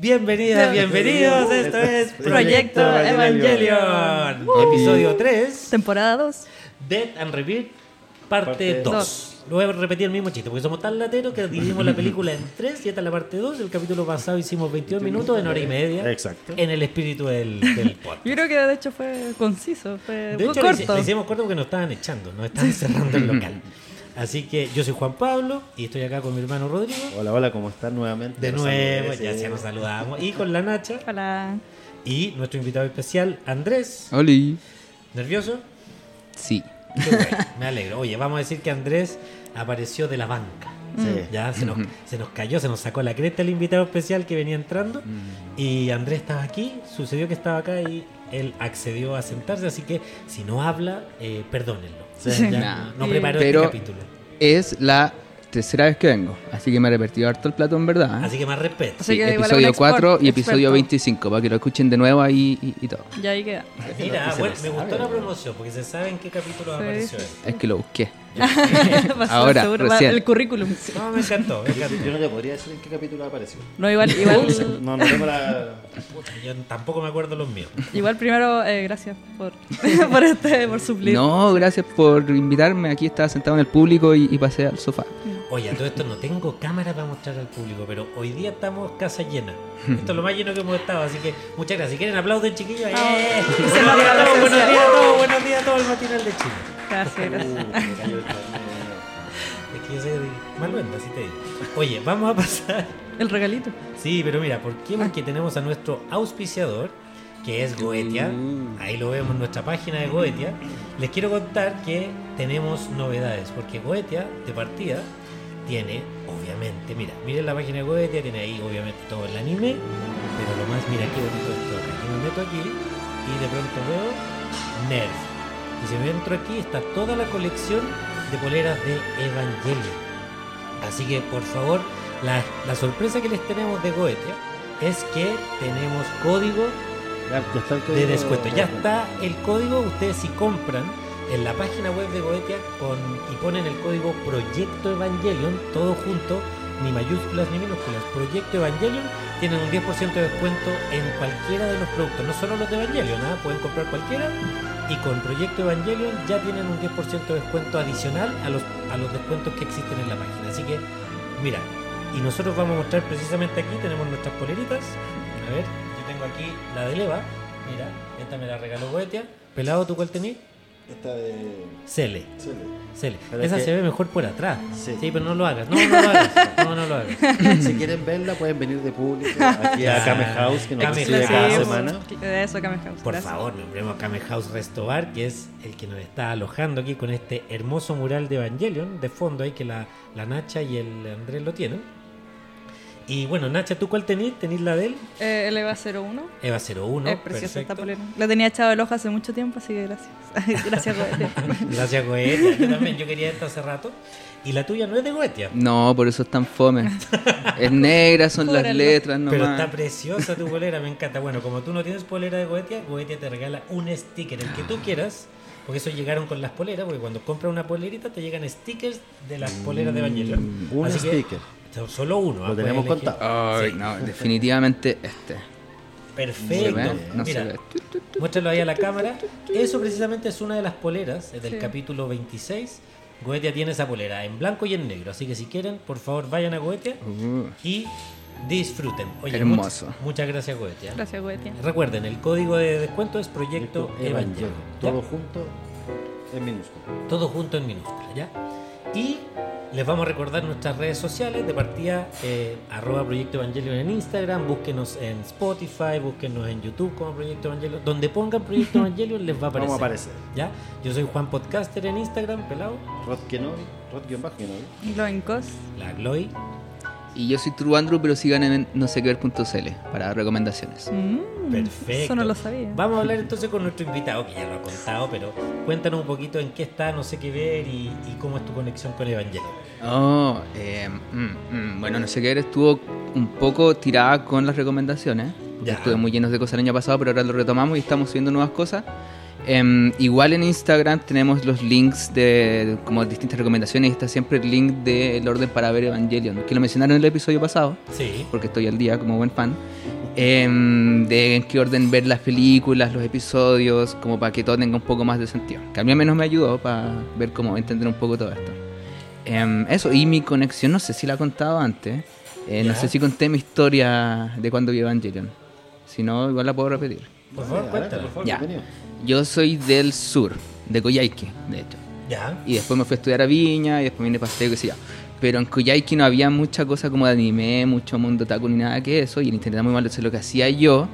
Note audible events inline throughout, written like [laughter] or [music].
Bienvenidas, bienvenidos. Esto es Proyecto Evangelion. Episodio 3. Temporada 2. Dead and Rebirth, parte Parte 2. dos. Lo voy a repetir el mismo chiste, porque somos tan lateros que dividimos la película en tres y esta es la parte 2. El capítulo pasado hicimos 22 minutos en hora y media. Exacto. En el espíritu del, del [laughs] podcast. Yo creo que de hecho fue conciso, fue De hecho, le hice- corto. le hicimos corto porque nos estaban echando, nos estaban cerrando el local. [laughs] Así que yo soy Juan Pablo y estoy acá con mi hermano Rodrigo. Hola, hola, ¿cómo están nuevamente? De nuevo, ya se nos saludamos. Y con la Nacha Hola. y nuestro invitado especial, Andrés. Oli. ¿Nervioso? Sí. Qué bueno, me alegro. Oye, vamos a decir que Andrés apareció de la banca. Sí. Ya se nos, se nos cayó, se nos sacó la cresta el invitado especial que venía entrando. Y Andrés estaba aquí, sucedió que estaba acá y él accedió a sentarse. Así que si no habla, eh, perdónenlo. Sí. Sí. Ya, Nah. no preparó Pero- este capítulo. Es la tercera vez que vengo, así que me he repetido harto el plato en verdad. ¿eh? Así que más respeto. Así que episodio export- 4 y episodio experto. 25, para que lo escuchen de nuevo ahí y, y todo. Ya ahí queda. Mira, bueno, me gustó la promoción porque se sabe en qué capítulo Sí, apareció. Es que lo busqué. [laughs] [laughs] Ahora, seguro, va- recién. el currículum. No, me encantó, me encantó. Yo no te podría decir en qué capítulo apareció. No, igual, igual, No, no tengo la. Puta, yo tampoco me acuerdo los míos. igual primero, eh, gracias por, [laughs] por, este, por suplir. No, gracias por invitarme. Aquí estaba sentado en el público y, y pasé al sofá. Oye, a todo esto no tengo cámara para mostrar al público, pero hoy día estamos casa llena. Esto es lo más lleno que hemos estado, así que muchas gracias. Si quieren aplauden, chiquillos. ¡Eh! Ah, Buenos se días a todos, buenos días a todos, buenos días a todos el matinal de Chile. Carnet. [laughs] Es que yo soy maluenda, así te digo. Oye, vamos a pasar. El regalito. Sí, pero mira, ¿por qué? Porque tenemos a nuestro auspiciador, que es Goetia. Uh. Ahí lo vemos en nuestra página de Goetia. Les quiero contar que tenemos novedades, porque Goetia, de partida, tiene, obviamente, mira, miren la página de Goetia, tiene ahí, obviamente, todo el anime, pero lo más, mira qué bonito esto acá. Yo me meto aquí y de pronto veo Nerf. Y si me entro aquí, está toda la colección de poleras de Evangelion. Así que, por favor, la, la sorpresa que les tenemos de Goetia es que tenemos código Ya, ya está el de descuento. Ya está el código. Ustedes si compran en la página web de Goetia con, y ponen el código Proyecto Evangelion, todo junto, ni mayúsculas ni minúsculas, Proyecto Evangelion, tienen un 10% de descuento en cualquiera de los productos, no solo los de Evangelion, ¿ah? pueden comprar cualquiera y con Proyecto Evangelion ya tienen un 10% de descuento adicional a los, a los descuentos que existen en la página. Así que, mira, y nosotros vamos a mostrar precisamente aquí, tenemos nuestras poleritas. A ver, yo tengo aquí la de Leva. Mira, esta me la regaló Goetia. Pelado, ¿tú cuál tenés? Esta de. Cele. Cele. Cele. Esa que- se ve mejor por atrás. Sí. pero no lo hagas. No, no lo hagas. No, no lo hagas. [laughs] Si quieren verla, pueden venir de público aquí a. Kame House, que nos Kame recibe House. cada semana. De eso, Kame House. Por gracias. favor, nombremos a Kame House Restobar, que es el que nos está alojando aquí con este hermoso mural de Evangelion de fondo ahí que la, la Nacha y el Andrés lo tienen. Y bueno, Nacha, ¿tú cuál tenés? ¿Tenés la de él? Eh, el EVA 01. Eva 01. es preciosa esta polera. La tenía echado el ojo hace mucho tiempo, así que gracias. [laughs] gracias, Goetia. [laughs] Gracias, Goetia. Yo también, yo quería esta hace rato. Y la tuya no es de Goetia. No, por eso es tan fome. [laughs] es negra, son las letras Pero nomás. está preciosa tu polera, me encanta. Bueno, como tú no tienes polera de Goetia, Goetia te regala un sticker, el que tú quieras. Porque eso llegaron con las poleras, porque cuando compras una polerita te llegan stickers de las poleras de Evangelion. Un Así que- sticker. Solo uno. Lo ah, tenemos puedes elegir. contado. Ay, Sí. no, definitivamente este. Perfecto. Mira, muéstralo ahí a la cámara. Eso precisamente es una de las poleras del Sí. capítulo 26. Goetia tiene esa polera en blanco y en negro. Así que si quieren, por favor, vayan a Goetia Uh, y disfruten. Oye, Hermoso. Muchas, muchas gracias, Goetia. Gracias, Goetia. Recuerden, el código de descuento es Proyecto. ¿ya? Todo junto en minúsculo. Todo junto en minúscula, ¿ya? Y les vamos a recordar nuestras redes sociales de partida, eh, arroba Proyecto Evangelion en Instagram, búsquenos en Spotify, búsquenos en YouTube como Proyecto Evangelion. Donde pongan Proyecto Evangelion les va a aparecer. Vamos a aparecer. ¿Ya? Yo soy Juan Podcaster en Instagram, pelado. Rod Kenobi, Rod-Kenobi. Glowing Cos. La Gloy. Y yo soy True Andrew, pero sigan en no sé qué ver.cl para recomendaciones. Mm, Perfecto. Eso no lo sabía. Vamos a hablar entonces con nuestro invitado, que ya lo ha contado, pero cuéntanos un poquito en qué está, no sé qué ver y, y cómo es tu conexión con Evangelion. Oh, eh, mm, mm, bueno, no sé qué ver, estuvo un poco tirada con las recomendastuve Ya. Estuve muy llenos de cosas el año pasado, pero ahora lo retomamos y estamos subiendo nuevas cosas. Em, igual en Instagram tenemos los links de como distintas recomendaciones está siempre el link del orden para ver Evangelion, que lo mencionaron en el episodio pasado, Sí. porque estoy al día como buen fan. em, de en qué orden ver las películas, los episodios, como para que todo tenga un poco más de sentido. Que a mí al menos me ayudó para ver cómo entender un poco todo esto. Em, eso, y mi conexión, no sé si la he contado antes. Eh, no sé si conté mi historia de cuando vi Evangelion. Si no, igual la puedo repetir. Por favor, cuéntalo. por favor, Ya. Yo soy del sur, de Coyhaique, de hecho. Ya. Y después me fui a estudiar a Viña y después vine paseo, qué sé yo. Pero en Coyhaique no había mucha cosa como de anime, mucho mundo taco ni nada que eso. Y el internet era muy malo. Entonces lo que hacía yo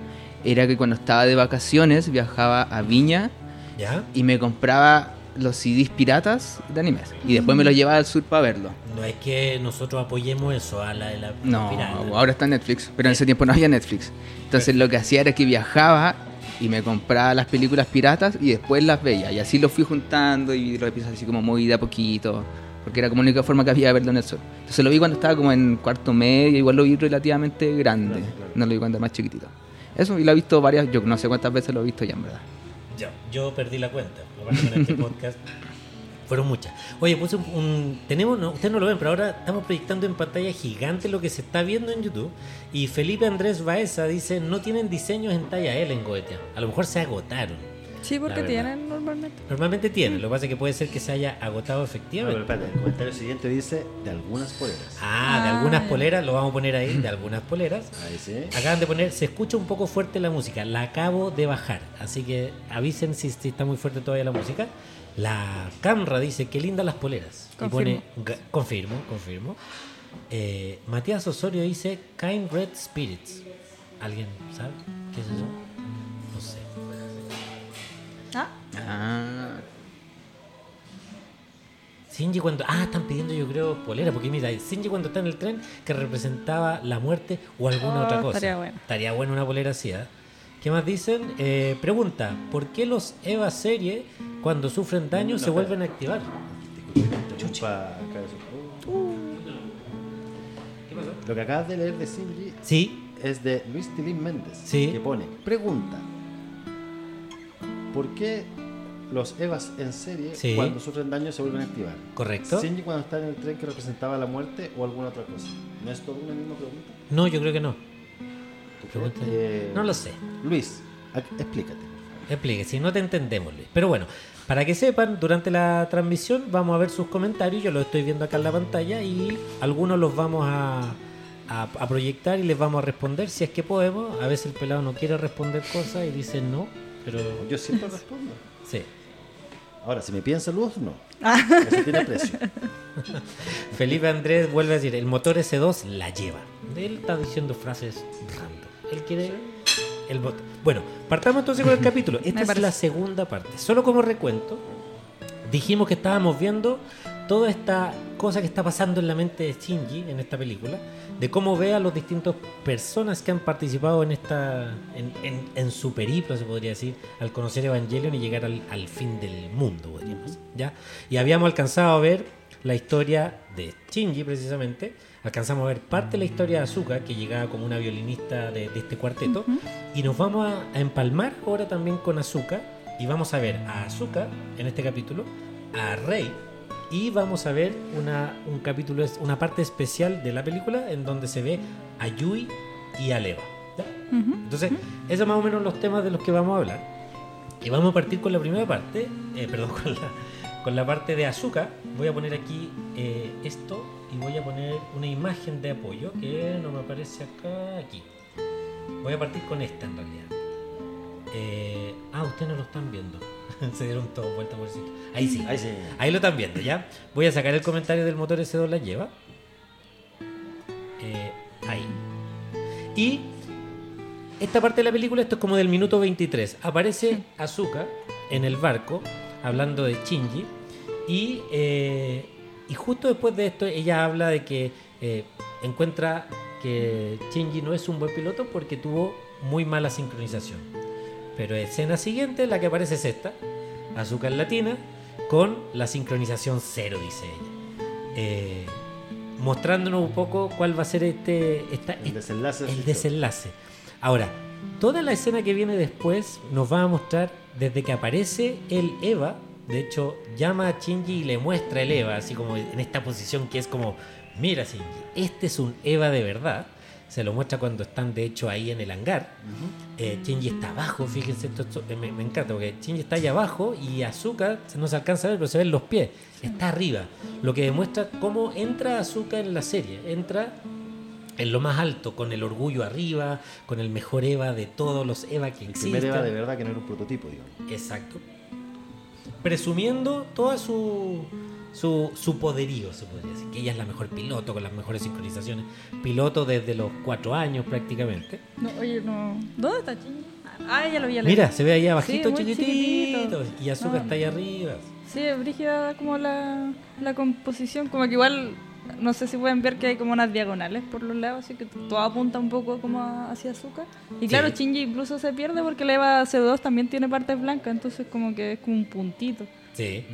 era que cuando estaba de vacaciones viajaba a Viña Ya. y me compraba los CDs piratas de animes. Y después me los llevaba al sur para verlo. No es que nosotros apoyemos eso a la de la No, pirata. ahora está en Netflix, pero en ese tiempo no había Netflix. Entonces lo que hacía era que viajaba y me compraba las películas piratas y después las veía. Y así lo fui juntando y lo empecé así como muy de a poquito, porque era como la única forma que había de verlo en el sur. Entonces lo vi cuando estaba como en cuarto medio, igual lo vi relativamente grande, Claro, claro. no lo vi cuando era más chiquitito. Eso, y lo he visto varias, yo no sé cuántas veces lo he visto ya en verdad. Yo, yo perdí la cuenta. Aparte con este [laughs] podcast. Fueron muchas. Oye, puse un, un- tenemos, no, ustedes no lo ven, pero ahora estamos proyectando en pantalla gigante lo que se está viendo en YouTube. Y Felipe Andrés Baeza dice, no tienen diseños en talla L en Goetia. A lo mejor se agotaron. Sí, porque tienen normalmente. Normalmente tienen, lo que pasa es que puede ser que se haya agotado No, pero efectivamente. espérate, el comentario siguiente dice de algunas poleras. Ah, de Ah, algunas ya. poleras, lo vamos a poner ahí, de algunas poleras. Ahí sí. Acaban de poner, se escucha un poco fuerte la música, la acabo de bajar, así que avisen si, si está muy fuerte todavía la música. La Camra dice, qué lindas las poleras. Y Confirmo. pone, ga- confirmo, confirmo. Eh, Matías Osorio dice, Kind Red Spirits. ¿Alguien sabe qué es eso? No sé. Ah, Ah, Shinji cuando... Ah, están pidiendo yo creo polera, porque mira, Shinji cuando está en el tren que representaba la muerte o alguna Oh, otra cosa. estaría bueno. Estaría bueno una polera así, ¿eh? ¿Qué más dicen? Eh, pregunta, ¿por qué los EVA serie cuando sufren daño se vuelven a activar? Lo que acabas de leer de Shinji Sí, es de Luis Tilín Méndez, Sí. que pone, pregunta, ¿por qué los Evas en serie Sí. cuando sufren daño se vuelven a activar? correcto. Shinji cuando está en el tren que representaba la muerte o alguna otra cosa. ¿No es todo una misma pregunta? No, yo creo que no. Eh, No lo sé. Luis, explícate. Explique, si no te entendemos, Luis. Pero bueno, para que sepan, durante la transmisión vamos a ver sus comentarios. Yo los estoy viendo acá en la pantalla y algunos los vamos a, a- a proyectar y les vamos a responder si es que podemos. A veces el pelado no quiere responder cosas y dice no, pero Yo siempre respondo. [laughs] sí. Ahora, si me piden saludos, no. Ah. Eso tiene precio. [laughs] Felipe Andrés vuelve a decir, el motor S2 la lleva. Él está diciendo frases random. Él quiere el motor. Bueno, partamos entonces con el [laughs] capítulo. Esta es la segunda parte. Solo como recuento, dijimos que estábamos viendo toda esta cosa que está pasando en la mente de Shinji en esta película, de cómo ve a los distintos personas que han participado en esta en, en- en su periplo, se podría decir, al conocer Evangelion y llegar al, al fin del mundo, podríamos, ¿ya? Y habíamos alcanzado a ver la historia de Shinji, precisamente. Alcanzamos a ver parte de la historia de Azuka, que llegaba como una violinista de, de este cuarteto. Y nos vamos a, a empalmar ahora también con Azuka. Y vamos a ver a Azuka en este capítulo, a Rey. Y vamos a ver una, un capítulo, una parte especial de la película en donde se ve a Yui y a Leva. ¿ya? ujú. Entonces, esos son más o menos los temas de los que vamos a hablar. Y vamos a partir con la primera parte, eh, [laughs] perdón, con la, con la parte de Azuka. Voy a poner aquí eh, esto y voy a poner una imagen de apoyo que no me aparece acá, aquí. Voy a partir con esta en realidad. Eh, ah, ustedes no lo están viendo. [laughs] Se dieron todo vuelta por el sitio. Ahí sí. Ahí sí. Ahí lo están viendo, ¿ya? Voy a sacar el comentario del motor S2 la lleva. Eh, ahí. Y esta parte de la película, esto es como del minuto 23. Aparece Azuka en el barco, hablando de Shinji. Y, eh, y justo después de esto, ella habla de que eh, encuentra que Shinji no es un buen piloto porque tuvo muy mala sincronización. Pero escena siguiente, la que aparece es esta. Azúcar latina con la sincronización cero, dice ella. Eh, mostrándonos un poco cuál va a ser este, esta, El desenlace. el. Ahora, toda la escena que viene después nos va a mostrar desde que aparece el Eva, de hecho, llama a Shinji y le muestra el Eva, así como en esta posición que es como, mira Shinji, este es un Eva de verdad. Se lo muestra cuando están, de hecho, ahí en el hangar. Eh, Shinji está abajo, fíjense, esto, esto- me, me encanta, porque Shinji está allá abajo y Azuka se- no se alcanza a ver, pero se ven los pies. Está arriba, lo que demuestra cómo entra Azuka en la serie. Entra en lo más alto, con el orgullo arriba, con el mejor Eva de todos los Eva que El existen. primer Eva de verdad que no era un prototipo, digamos. Exacto. Presumiendo toda su, su, su poderío, se podría decir. Que ella es la mejor piloto, con las mejores sincronizaciones. Piloto desde los cuatro años prácticamente. No, oye, no. ¿Dónde está Shinji? Ah, ya lo vi. Mira, se ve ahí abajito, Sí, chiquitito. chiquitito. Y Azúcar Ah. está ahí arriba. Sí, brígida como la, la composición, como que igual, no sé si pueden ver que hay como unas diagonales por los lados, así que todo apunta un poco como hacia azúcar. Y claro, Sí. Shinji incluso se pierde porque la Eva CO2 también tiene partes blancas, entonces como que es como un puntito. Sí,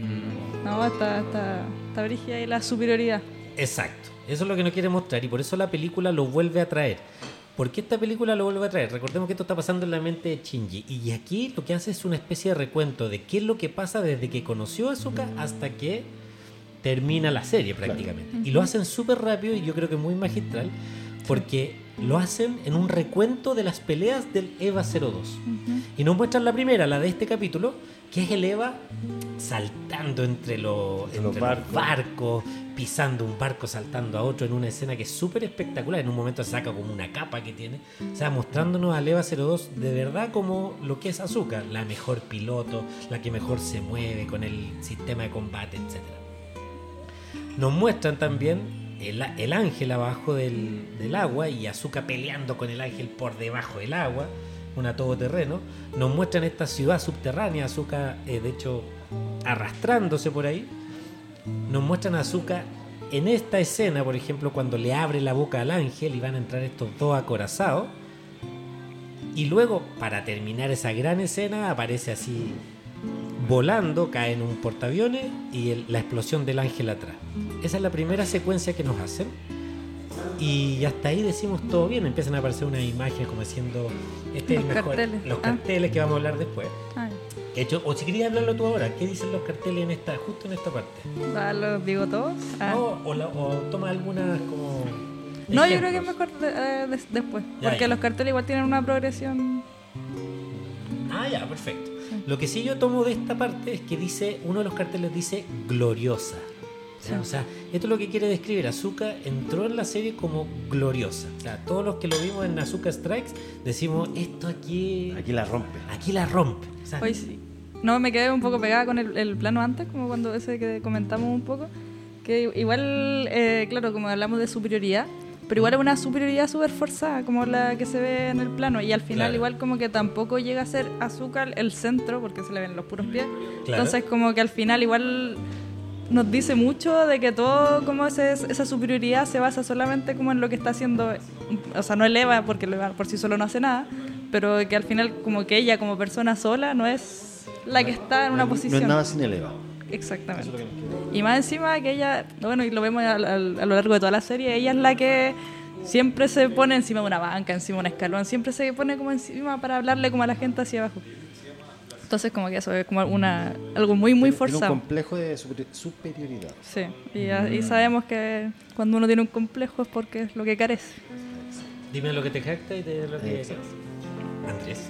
No, está, está, está brígida ahí la superioridad. exacto. Eso es lo que nos quiere mostrar y por eso la película lo vuelve a traer. ¿Por qué esta película lo vuelve a traer? Recordemos que esto está pasando en la mente de Shinji. Y aquí lo que hace es una especie de recuento de qué es lo que pasa desde que conoció a hasta que termina la serie prácticamente. Y lo hacen súper rápido y yo creo que muy magistral porque lo hacen en un recuento de las peleas del EVA 02. Y nos muestran la primera, la de este capítulo, que es el EVA saltando entre, lo- Entre entre los los barcos. barcos, pisando un barco, saltando a otro en una escena que es súper espectacular. En un momento saca como una capa que tiene. O sea, mostrándonos al EVA 02 de verdad como lo que es Azúcar, la mejor piloto, la que mejor se mueve con el sistema de combate, etcétera. Nos muestran también el, el ángel abajo del, del agua y Azuka peleando con el ángel por debajo del agua, una todoterreno. Nos muestran esta ciudad subterránea, Azuka, eh, de hecho, arrastrándose por ahí. Nos muestran a Azuka en esta escena, por ejemplo, cuando le abre la boca al ángel y van a entrar estos dos acorazados. Y luego, para terminar esa gran escena, aparece así volando, cae en un portaaviones y el- la explosión del ángel atrás. Esa es la primera secuencia que nos hacen. Y hasta ahí decimos todo bien. Empiezan a aparecer unas imágenes como diciendo este es el Los mejor. carteles. Los Ah. carteles que vamos a hablar después. Ay, De hecho, o si querías hablarlo tú ahora, ¿qué dicen los carteles en esta, justo en esta parte? ¿va los digo todos? Ah. No, o, la- o toma algunas como. No, yo creo que es mejor de- eh, des- después, Ya, porque ya. los carteles igual tienen una progresión. Ah, ya, perfecto. Lo que sí yo tomo de esta parte es que dice, uno de los carteles dice gloriosa. Sí. O sea, esto es lo que quiere describir. Azuka entró en la serie como gloriosa. O sea, todos los que lo vimos en Azuka Strikes decimos, esto aquí, Aquí la rompe. aquí la rompe. O sea, Hoy sí. No, me quedé un poco pegada con el, el plano antes, como cuando ese que comentamos un poco. Que igual, eh, claro, como hablamos de superioridad, pero igual es una superioridad súper forzada, como la que se ve en el plano. Y al final, Claro. igual, como que tampoco llega a ser azúcar el centro, porque se le ven los puros pies. Claro. Entonces, como que al final, igual nos dice mucho de que todo como ese, esa superioridad se basa solamente como en lo que está haciendo, o sea, no eleva porque por sí solo no hace nada, pero que al final como que ella como persona sola no es la que está en una No- posición. No es nada sin el Eva. Exactamente. Eso es lo que nos queda. Y más encima que ella, bueno, y lo vemos a, a- a lo largo de toda la serie, ella es la que siempre se pone encima de una banca, encima de un escalón, siempre se pone como encima para hablarle como a la gente hacia abajo. Entonces como que eso es como una, algo muy, muy Tiene un forzado. complejo de super- superioridad. Sí, y, y sabemos que cuando uno tiene un complejo es porque es lo que carece. Dime lo que te jacta y te lo que Exacto. Andrés.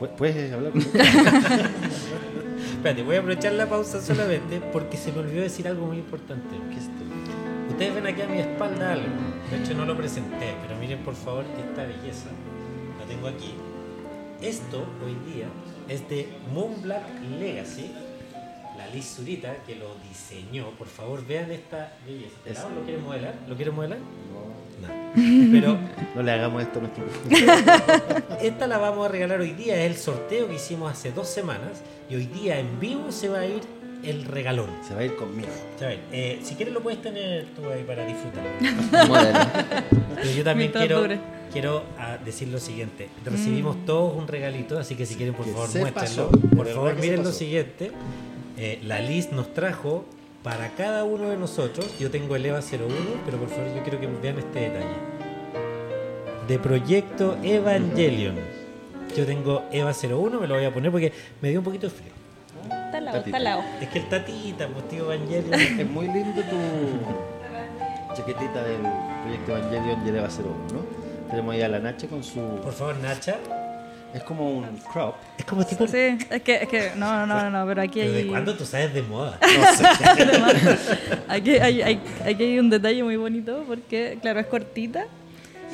Pu- ¿Puedes hablar? [laughs] Espérate, voy a aprovechar la pausa solamente porque se me olvidó decir algo muy importante. Ustedes ven aquí a mi espalda algo. De hecho no lo presenté, pero miren por favor esta belleza. La tengo aquí. Esto hoy día es de Moonblack Legacy. Liz Zurita que lo diseñó. Por favor vean esta belleza. Es- ¿Pelado ¿Lo quieren modelar? ¿Lo quieren modelar? No, No. Pero no le hagamos esto a nuestro [laughs] esta la vamos a regalar hoy día. Es el sorteo que hicimos hace dos semanas. Y hoy día en vivo se va a ir el regalón. Se va a ir conmigo. A ver, eh, si quieres lo puedes tener tú ahí para disfrutar. [laughs] Pero yo también quiero, quiero ah, decir lo siguiente. Recibimos todos un regalito, así que si quieren, por Que favor, muéstrenlo. pasó, Por favor, miren lo siguiente. Eh, la Liz nos trajo para cada uno de nosotros. Yo tengo el EVA 01, pero por favor, yo quiero que vean este detalle. De Proyecto Evangelion. Yo tengo Eva 01, me lo voy a poner porque me dio un poquito de frío. Está al lado, está al lado. Es que el tatita, pues tío Evangelion. [laughs] Es muy lindo tu chaquetita del proyecto Evangelion Yeleva 01, ¿no? Tenemos ahí a la Nacha con su... Por favor, Nacha. Es como un crop. Es como tipo. Sí, es que, es que, no, no, no, no, pero aquí ¿Pero hay, ¿De cuándo tú sabes de moda? [laughs] No sé. [laughs] aquí hay, hay, aquí hay un detalle muy bonito porque, claro, es cortita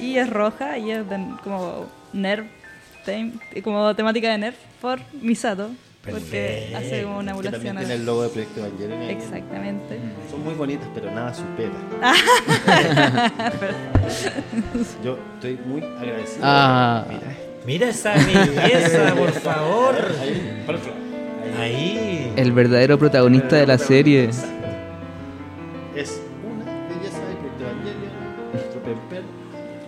y es roja y es de- como Nerf, como temática de Nerf por Misato, porque hace como una que también emulación. tiene el logo de proyecto Evangelion. Exactamente. Son muy bonitas, pero nada supera. [laughs] Yo estoy muy agradecido. Ah. Mira, Mira esa belleza, [laughs] por favor. ahí, para el. Ahí. El verdadero protagonista de la serie. Es una belleza de proyecto Evangelion. Nuestro Pemper.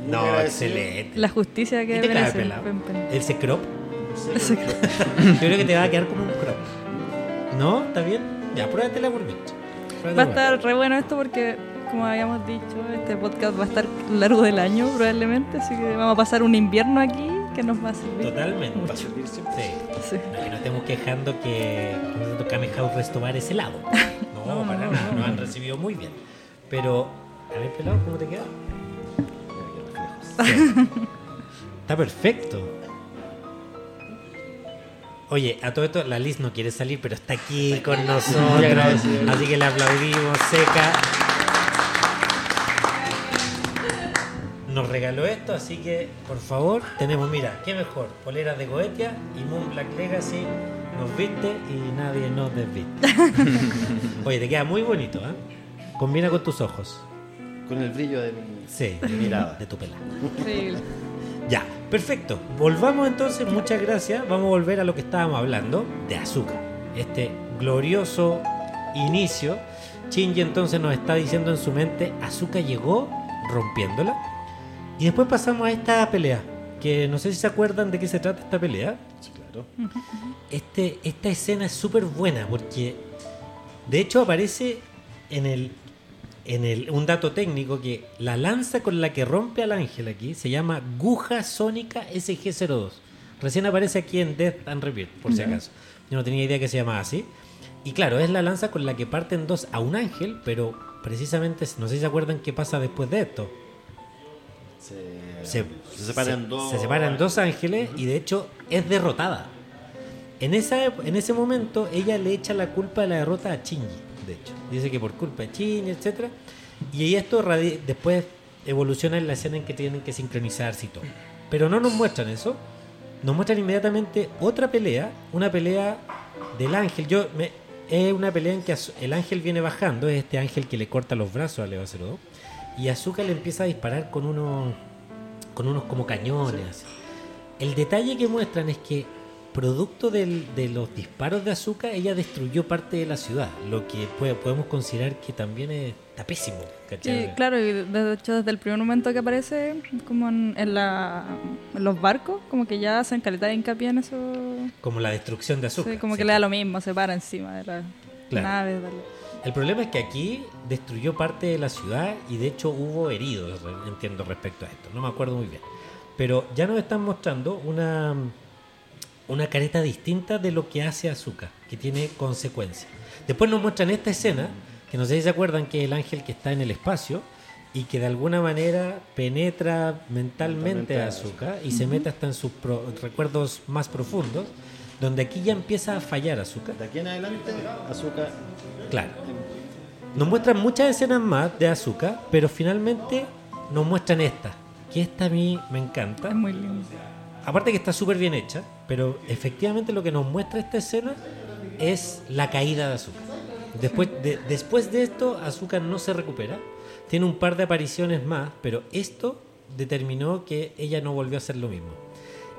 No, excelente. La justicia ¿Y que te cae merece. pelado? Pen Pen. ¿Ese crop? No sé, Yo creo que te va a quedar como un crop. ¿No? ¿Está bien? Ya, pruébatela por mientras. Va a estar re bueno esto porque, como habíamos dicho, este podcast va a estar largo del año probablemente, así que vamos a pasar un invierno aquí que nos va a servir. Totalmente. Va a servir siempre. Sí. Sí. No, que no estemos quejando que que Kame House Restobar es helado. [laughs] No, No, para no, nada. no. Nos han recibido muy bien. Pero, a ver, pelado, ¿cómo te queda? Está perfecto. Oye, a todo esto, la Liz no quiere salir, pero está aquí con nosotros. Así que le aplaudimos, seca. Nos regaló esto, así que, por favor, tenemos, mira, qué mejor, poleras de Goetia y Moon Black Legacy nos viste y nadie nos desviste. [laughs] Oye, te queda muy bonito, ¿eh? Combina con tus ojos. Con el brillo de mi Sí, de, Mirada. de tu pelada. Increíble. Ya, perfecto. Volvamos entonces, muchas gracias. Vamos a volver a lo que estábamos hablando de azúcar. Este glorioso inicio. Shinji entonces nos está diciendo en su mente, Azúcar llegó rompiéndola. Y después pasamos a esta pelea, que no sé si se acuerdan de qué se trata esta pelea. Sí, claro. Este, esta escena es súper buena porque de hecho aparece en el en el un dato técnico que la lanza con la que rompe al ángel aquí se llama Guja Sónica SG02. Recién aparece aquí en Death and Repeat, por si acaso. Yo no tenía idea que se llamaba así. Y claro, es la lanza con la que parten dos a un ángel, pero precisamente, no sé si se acuerdan qué pasa después de esto. Se, Se, se separan se- dos. se separan dos ángeles y de hecho es derrotada. En, esa, en ese momento ella le echa la culpa de la derrota a Shinji, de hecho. Dice que por culpa de Shinji, etc. Y esto después evoluciona en la escena en que tienen que sincronizarse y todo. Pero no nos muestran eso. Nos muestran inmediatamente otra pelea, una pelea del ángel. Yo me, es una pelea en que el ángel viene bajando, es este ángel que le corta los brazos a Leva 02. Y Azúcar le empieza a disparar con unos, con unos como cañones. El detalle que muestran es que, producto del- de los disparos de Azúcar, ella destruyó parte de la ciudad. Lo que puede- podemos considerar que también es- está pésimo. ¿cachai? Sí, claro, y de hecho desde el primer momento que aparece como en, en la, en los barcos, como que ya hacen calidad de hincapié en eso. Como la destrucción de Azúcar. Sí, como que le da lo mismo, se para encima de la Claro. nave. dale. El problema es que aquí destruyó parte de la ciudad y de hecho hubo heridos, entiendo, respecto a esto. No me acuerdo muy bien. Pero ya nos están mostrando una, una careta distinta de lo que hace Azúcar, que tiene consecuencias. Después nos muestran esta escena, que no sé si se acuerdan que es el ángel que está en el espacio y que de alguna manera penetra mentalmente Mentalmente a Azúcar y se mete hasta en sus pro- recuerdos más profundos, donde aquí ya empieza a fallar Azúcar. De aquí en adelante, azúcar. Claro. Nos muestran muchas escenas más de Azúcar, pero finalmente nos muestran esta, que esta a mí me encanta. Es muy lindo. Aparte que está súper bien hecha, pero efectivamente lo que nos muestra esta escena es la caída de Azúcar. Después de, después de esto, Azúcar no se recupera. Tiene un par de apariciones más, pero esto determinó que ella no volvió a hacer lo mismo.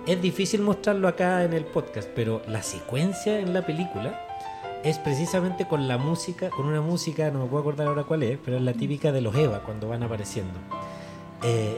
Es difícil mostrarlo acá en el podcast, pero la secuencia en la película es precisamente con la música, con una música, no me puedo acordar ahora cuál es, pero es la típica de los Eva cuando van apareciendo. Eh,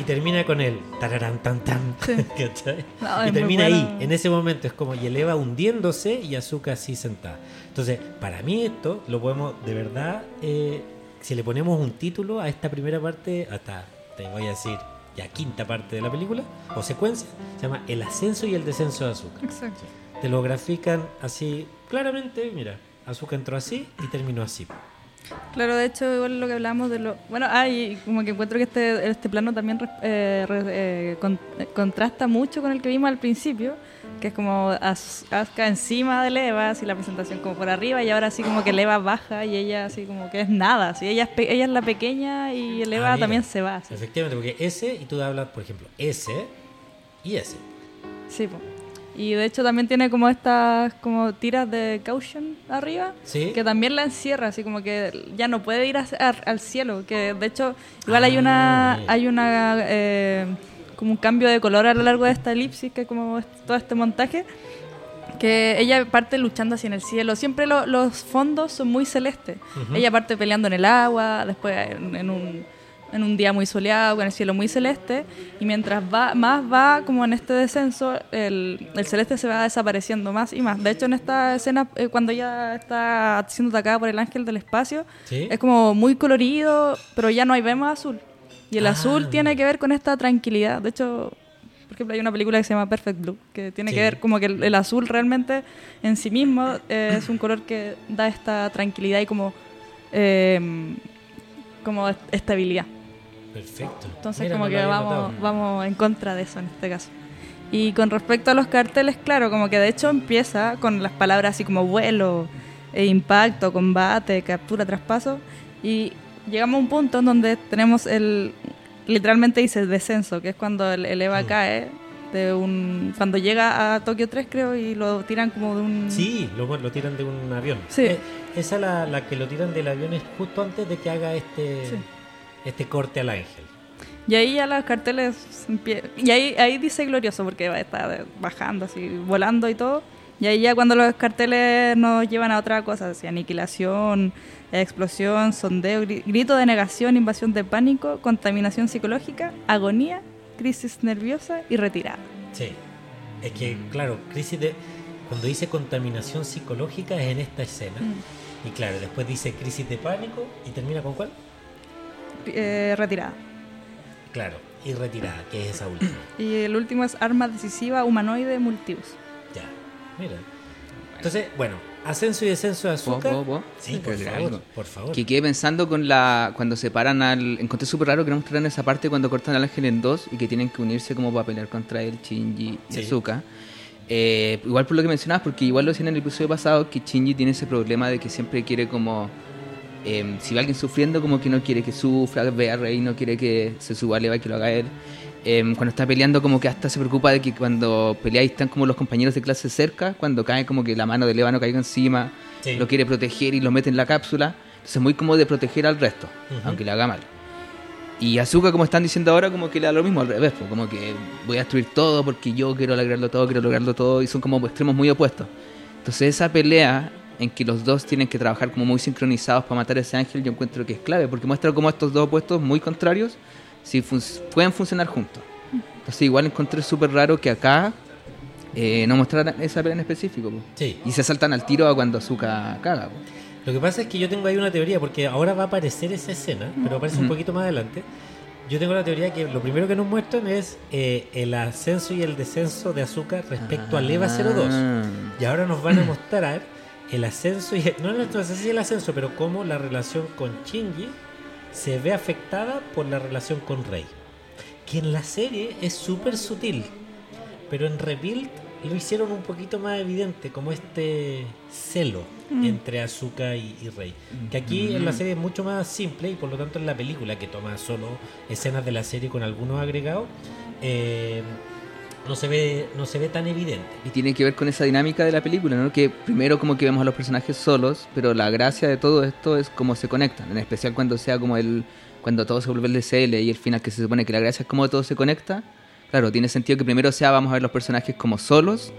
y termina con el tararán tan tan. [laughs] ¿cachai? No, y termina bueno. ahí, en ese momento es como y el Eva hundiéndose y Azúcar así sentada. Entonces, para mí esto lo podemos, de verdad, eh, si le ponemos un título a esta primera parte, hasta te voy a decir ya quinta parte de la película, o secuencia, se llama El ascenso y el descenso de Azúcar. Exacto. Te lo grafican así claramente, mira, Azúcar entró así y terminó así. Claro, de hecho, igual lo que hablamos de lo... Bueno, ah, y como que encuentro que este, este plano también eh, eh, con- eh, contrasta mucho con el que vimos al principio, que es como Asuka encima de Leva, así la presentación como por arriba, y ahora así como que Leva baja y ella así como que es nada, así ella es, pe- ella es la pequeña y Leva Ah, también se va. así. Efectivamente, porque S, y tú hablas, por ejemplo, S y S. Sí, po. Y de hecho también tiene como estas como tiras de caution arriba, Sí. que también la encierra, así como que ya no puede ir hacia- a- al cielo, que de hecho igual hay Ah, una mira. hay una eh, como un cambio de color a lo largo de esta elipsis, que es como todo este montaje, que ella parte luchando hacia en el cielo, siempre lo- los fondos son muy celestes, ella parte peleando en el agua, después en, en un en un día muy soleado, con el cielo muy celeste, y mientras va más va como en este descenso, el, el celeste se va desapareciendo más y más. De hecho, en esta escena, eh, cuando ella está siendo atacada por el ángel del espacio, Sí. es como muy colorido, pero ya no hay vemos azul. Y el Ah. azul tiene que ver con esta tranquilidad. De hecho, por ejemplo, hay una película que se llama Perfect Blue, que tiene Sí. que ver como que el, el azul realmente en sí mismo eh, es un color que da esta tranquilidad y como, eh, como est- estabilidad. Perfecto. Entonces Mira, como que vamos, notado. vamos en contra de eso en este caso. Y con respecto a los carteles, claro, como que de hecho empieza con las palabras así como vuelo, e impacto, combate, captura, traspaso. Y llegamos a un punto en donde tenemos el, literalmente dice descenso, que es cuando el, el EVA Mm. cae de un, cuando llega a Tokio 3 creo y lo tiran como de un... Sí, lo, lo tiran de un avión. Sí. Eh, esa la, la que lo tiran del avión es justo antes de que haga este, Sí. este corte al ángel. Y ahí ya los carteles Y ahí, ahí dice glorioso porque va- está de- bajando así, volando y todo. Y ahí ya cuando los carteles nos llevan a otra cosa, así, aniquilación, explosión, sondeo, gri- grito de negación, invasión de pánico, contaminación psicológica, agonía, crisis nerviosa y retirada. Sí. Es que, claro, crisis de. Cuando dice contaminación psicológica es en esta escena. Mm. Y claro, después dice crisis de pánico y termina con cuál? Eh, retirada. Claro, y retirada, que es esa última. [clears throat] Y el último es arma decisiva humanoide multiuso. Mira. Entonces, bueno, ascenso y descenso de ¿Puedo- azúcar. puedo- puedo? Sí, por favor, algo? por favor. Que quedé pensando con la cuando separan al encontré súper raro que no mostraran esa parte cuando cortan al ángel en dos y que tienen que unirse como para pelear contra él Shinji y Sí. Eh, igual por lo que mencionabas, porque igual lo decían en el episodio pasado que Shinji tiene ese problema de que siempre quiere como eh, si ve a alguien sufriendo como que no quiere que sufra, ve a Rey, no quiere que se suba leva y que lo haga él. Eh, cuando está peleando como que hasta se preocupa de que cuando pelea y están como los compañeros de clase cerca, cuando cae como que la mano de Leva no caiga encima, Sí. lo quiere proteger y lo mete en la cápsula. Entonces muy como de proteger al resto, Ujú. aunque le haga mal. Y Azuka, como están diciendo ahora, como que le da lo mismo al revés, pues, como que voy a destruir todo porque yo quiero lograrlo todo, quiero lograrlo todo, y son como extremos muy opuestos. Entonces esa pelea en que los dos tienen que trabajar como muy sincronizados para matar a ese ángel, yo encuentro que es clave, porque muestra cómo estos dos opuestos muy contrarios sí fun- pueden funcionar juntos. Entonces igual encontré súper raro que acá eh, no mostraran esa pelea en específico. pues. Sí. Y se saltan al tiro a cuando Azuka caga. Lo que pasa es que yo tengo ahí una teoría, porque ahora va a aparecer esa escena, pero aparece un poquito más adelante. Yo tengo la teoría que lo primero que nos muestran es eh, el ascenso y el descenso de azúcar respecto al EVA 02. Ah. Y ahora nos van a mostrar el ascenso y no, no, no sé si el ascenso, pero cómo la relación con Shinji se ve afectada por la relación con Rei. Que en la serie es súper sutil, pero en Rebuild lo hicieron un poquito más evidente, como este celo Mm. entre Asuka y, y Rei. Que aquí en la serie es mucho más simple y por lo tanto en la película, que toma solo escenas de la serie con algunos agregados, eh, no, se ve, no se ve tan evidente. Y tiene que ver con esa dinámica de la película, ¿no? Que primero como que vemos a los personajes solos, pero la gracia de todo esto es cómo se conectan, en especial cuando sea como el cuando todo se vuelve el DCL y el final que se supone que la gracia es cómo todo se conecta. Claro, tiene sentido que primero sea vamos a ver los personajes como solos,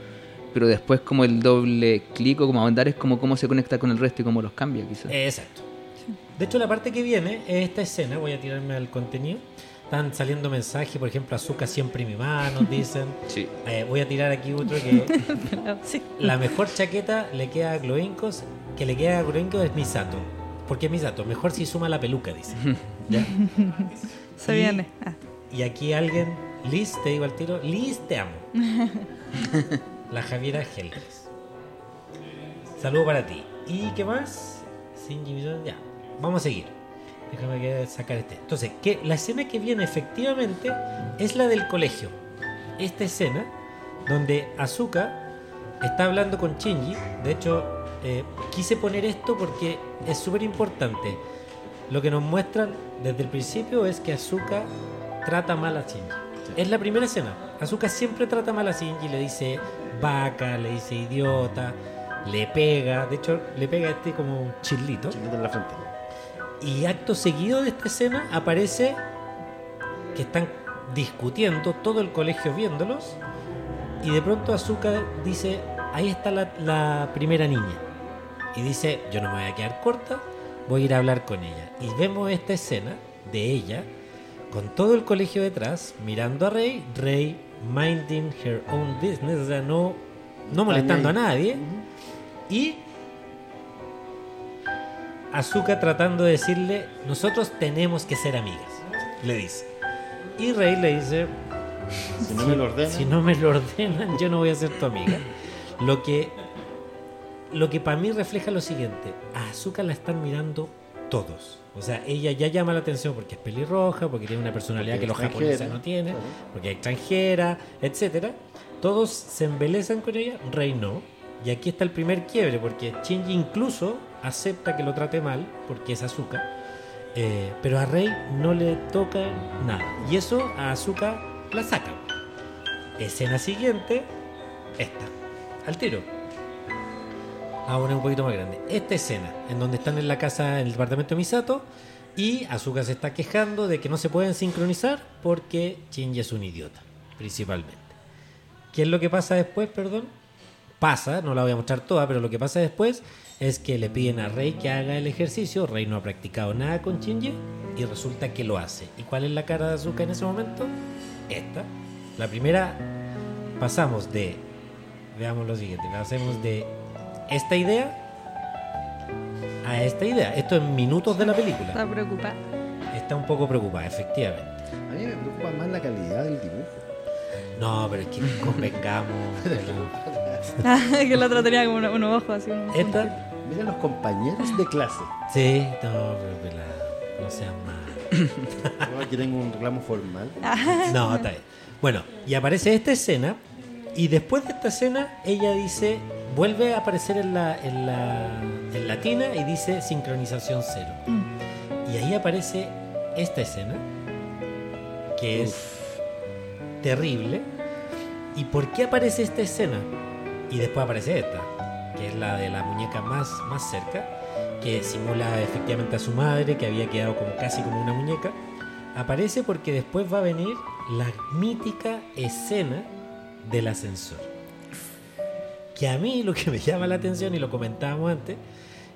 pero después como el doble clic o como ahondar es como cómo se conecta con el resto y cómo los cambia quizás. Exacto. De hecho, la parte que viene es esta escena. Voy a tirarme al contenido. Están saliendo mensajes, por ejemplo, azúcar siempre mi mano, [laughs] dicen. Sí. Eh, voy a tirar aquí otro que [laughs] Sí. la mejor chaqueta le queda a Gloinkos, que le queda a Gloinkos es Misato. ¿Por qué Misato? Mejor si suma la peluca, dice. [laughs] ¿Ya? Se Y- viene. Ah. Y aquí alguien, Liz, te digo al tiro, Liz, te amo. La Javiera Helgres. Saludo para ti. ¿Y qué más? Sin ya. Vamos a seguir. Déjame que sacar este. Entonces, que la escena que viene efectivamente es la del colegio. Esta escena donde Azuka está hablando con Shinji. De hecho, eh, quise poner esto porque es súper importante. Lo que nos muestran desde el principio es que Azuka trata mal a Shinji. Es la primera escena. Azuka siempre trata mal a Shinji, le dice vaca, le dice idiota, le pega. De hecho, le pega a este como un chilito. Chiquito en la frente. Y acto seguido de esta escena aparece que están discutiendo, todo el colegio viéndolos, y de pronto Azuka dice, ahí está la, la primera niña. Y dice, yo no me voy a quedar corta, voy a ir a hablar con ella. Y vemos esta escena de ella, con todo el colegio detrás, mirando a Rey, Rey minding her own business, o sea, no, no molestando a nadie. Y Azuka tratando de decirle, nosotros tenemos que ser amigas, le dice. Y Rey le dice, Si no me lo ordenan. si no me lo ordenan, yo no voy a ser tu amiga. Lo que, lo que para mí refleja lo siguiente, a Azuka la están mirando todos. O sea, ella ya llama la atención porque es pelirroja, porque tiene una personalidad Porque que los es japoneses no tienen, porque es extranjera, etcétera. Todos se embelezan con ella, Rey no. Y aquí está el primer quiebre, porque Shinji incluso acepta que lo trate mal, porque es Azuka. Eh, pero a Rey no le toca nada. Y eso a Azuka la saca. Escena siguiente, esta. Al tiro. Ahora un poquito más grande. Esta escena, en donde están en la casa, en el departamento de Misato, y Azuka se está quejando de que no se pueden sincronizar porque Shinji es un idiota, principalmente. ¿Qué es lo que pasa después, perdón? Pasa, no la voy a mostrar toda, pero lo que pasa después es que le piden a Rey que haga el ejercicio. Rey no ha practicado nada con Shinji y resulta que lo hace. ¿Y cuál es la cara de Azuka en ese momento? Esta. La primera, pasamos de. Veamos lo siguiente, pasemos de esta idea a esta idea. Esto en minutos de la película. Está preocupada. Está un poco preocupada, efectivamente. A mí me preocupa más la calidad del dibujo. No, pero es que convengamos. [laughs] [laughs] que la otra tenía como unos unos ojos así. unos- Esta, Mira los compañeros de clase. sí, no, pero pelada, no seas mal. [laughs] No, Aquí tengo un reclamo formal. No, está bien. Bueno, y aparece esta escena, y después de esta escena, ella dice, vuelve a aparecer en la, en la, en la tina y dice sincronización cero. Y ahí aparece esta escena, que es terrible. ¿Y por qué aparece esta escena? Y después aparece esta, que es la de la muñeca más, más cerca, que simula efectivamente a su madre, que había quedado como casi como una muñeca. Aparece porque después va a venir la mítica escena del ascensor. Que a mí lo que me llama la atención, y lo comentábamos antes,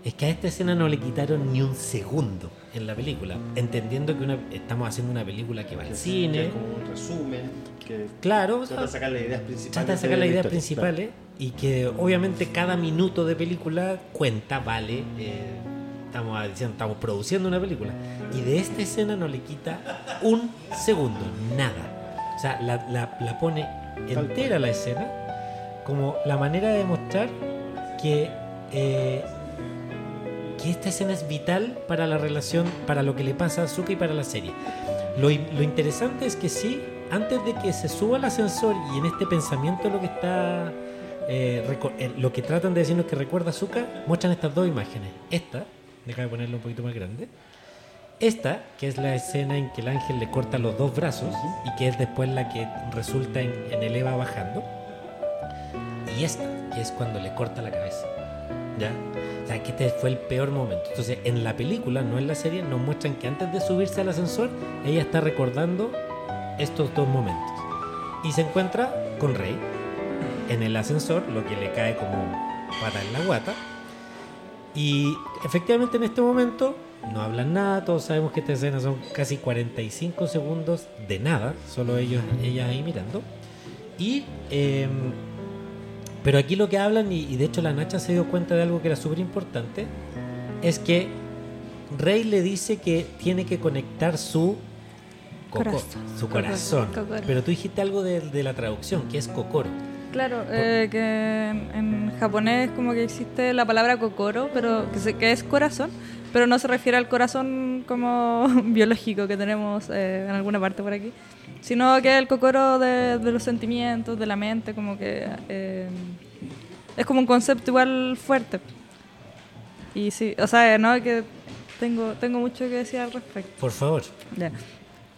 es que a esta escena no le quitaron ni un segundo en la película, entendiendo que una- estamos haciendo una película que va al Que cine. es como un resumen. Que Claro, trata de sacar las ideas principales. trata de sacar las la ideas historia, principales y que obviamente cada minuto de película cuenta, vale. eh, estamos diciendo, estamos produciendo una película y de esta escena no le quita un segundo, nada. O sea, la, la- la pone entera la escena como la manera de demostrar que eh, que esta escena es vital para la relación, para lo que le pasa a Azuka y para la serie. Lo, lo interesante es que sí, antes de que se suba al ascensor y en este pensamiento lo que está, eh, eh, lo que tratan de decirnos que recuerda a Azuka, muestran estas dos imágenes. Esta, déjame ponerlo un poquito más grande. Esta, que es la escena en que el ángel le corta los dos brazos y que es después la que resulta en, en el Eva bajando. Y esta, que es cuando le corta la cabeza. ¿Ya? O sea, que este fue el peor momento. Entonces, en la película, no en la serie, nos muestran que antes de subirse al ascensor, ella está recordando estos dos momentos. Y se encuentra con Rey en el ascensor, lo que le cae como pata en la guata. Y efectivamente en este momento no hablan nada, todos sabemos que esta escena son casi 45 segundos de nada, solo ellos, ella ahí mirando. Y em, pero aquí lo que hablan, y, y de hecho la Nacha se dio cuenta de algo que era súper importante, es que Rey le dice que tiene que conectar su Coco- Corazón. su corazón. Pero tú dijiste algo de, de la traducción, que es Kokoro. Claro, eh, que en, en japonés como que existe la palabra kokoro, pero que, se- que es corazón, pero no se refiere al corazón como [laughs] biológico que tenemos eh, en alguna parte por aquí, sino que el kokoro de, de los sentimientos, de la mente, como que eh, es como un concepto igual fuerte. Y sí, o sea, no que tengo tengo mucho que decir al respecto. Por favor. Ya.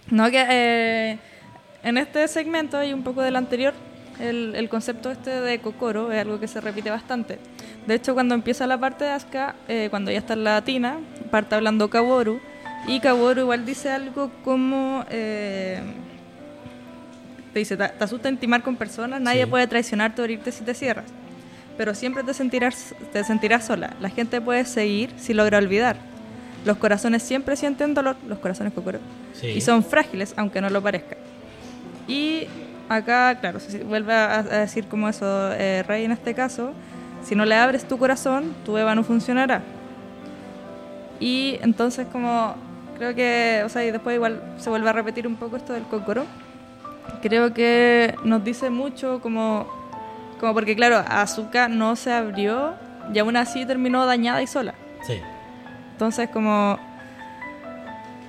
No, que eh, en este segmento y un poco del anterior, el, el concepto este de Kokoro es algo que se repite bastante. De hecho, cuando empieza la parte de Asuka, eh, cuando ya está en la latina, parte hablando Kaworu, y Kaworu igual dice algo como... eh, te dice, te te asusta intimar con personas, nadie Sí. puede traicionarte o herirte si te cierras. Pero siempre te sentirás, te sentirás sola. La gente puede seguir si logra olvidar. Los corazones siempre sienten dolor, los corazones Kokoro. Sí. Y son frágiles, aunque no lo parezca. Y acá, claro, se vuelve a, a decir como eso, eh, Rey en este caso, si no le abres tu corazón, tu Eva no funcionará. Y entonces como, creo que, o sea, y después igual se vuelve a repetir un poco esto del Kokoro. Creo que nos dice mucho como, como porque claro, Azuka no se abrió y aún así terminó dañada y sola. Sí. Entonces como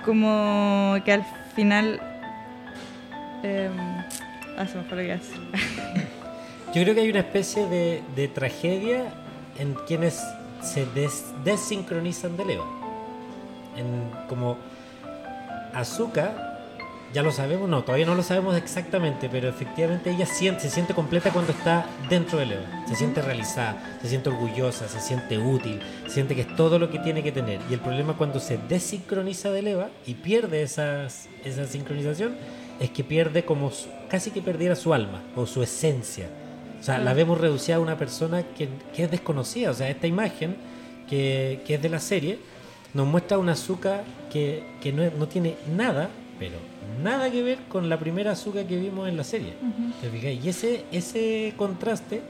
como que al final eh, Yo creo que hay una especie de, de tragedia en quienes se des- desincronizan de Eva. En como Azuka, ya lo sabemos, no, todavía no lo sabemos exactamente, pero efectivamente ella siente, se siente completa cuando está dentro de Eva. Se siente realizada, se siente orgullosa, se siente útil, siente que es todo lo que tiene que tener. Y el problema cuando se desincroniza de Eva y pierde esas, esa sincronización es que pierde como su- casi que perdiera su alma o su esencia. O sea, la vemos reducida a una persona que, que es desconocida. O sea, esta imagen que, que es de la serie nos muestra una azúcar que, que no, no tiene nada, pero nada que ver con la primera azúcar que vimos en la serie. Y ese, ese contraste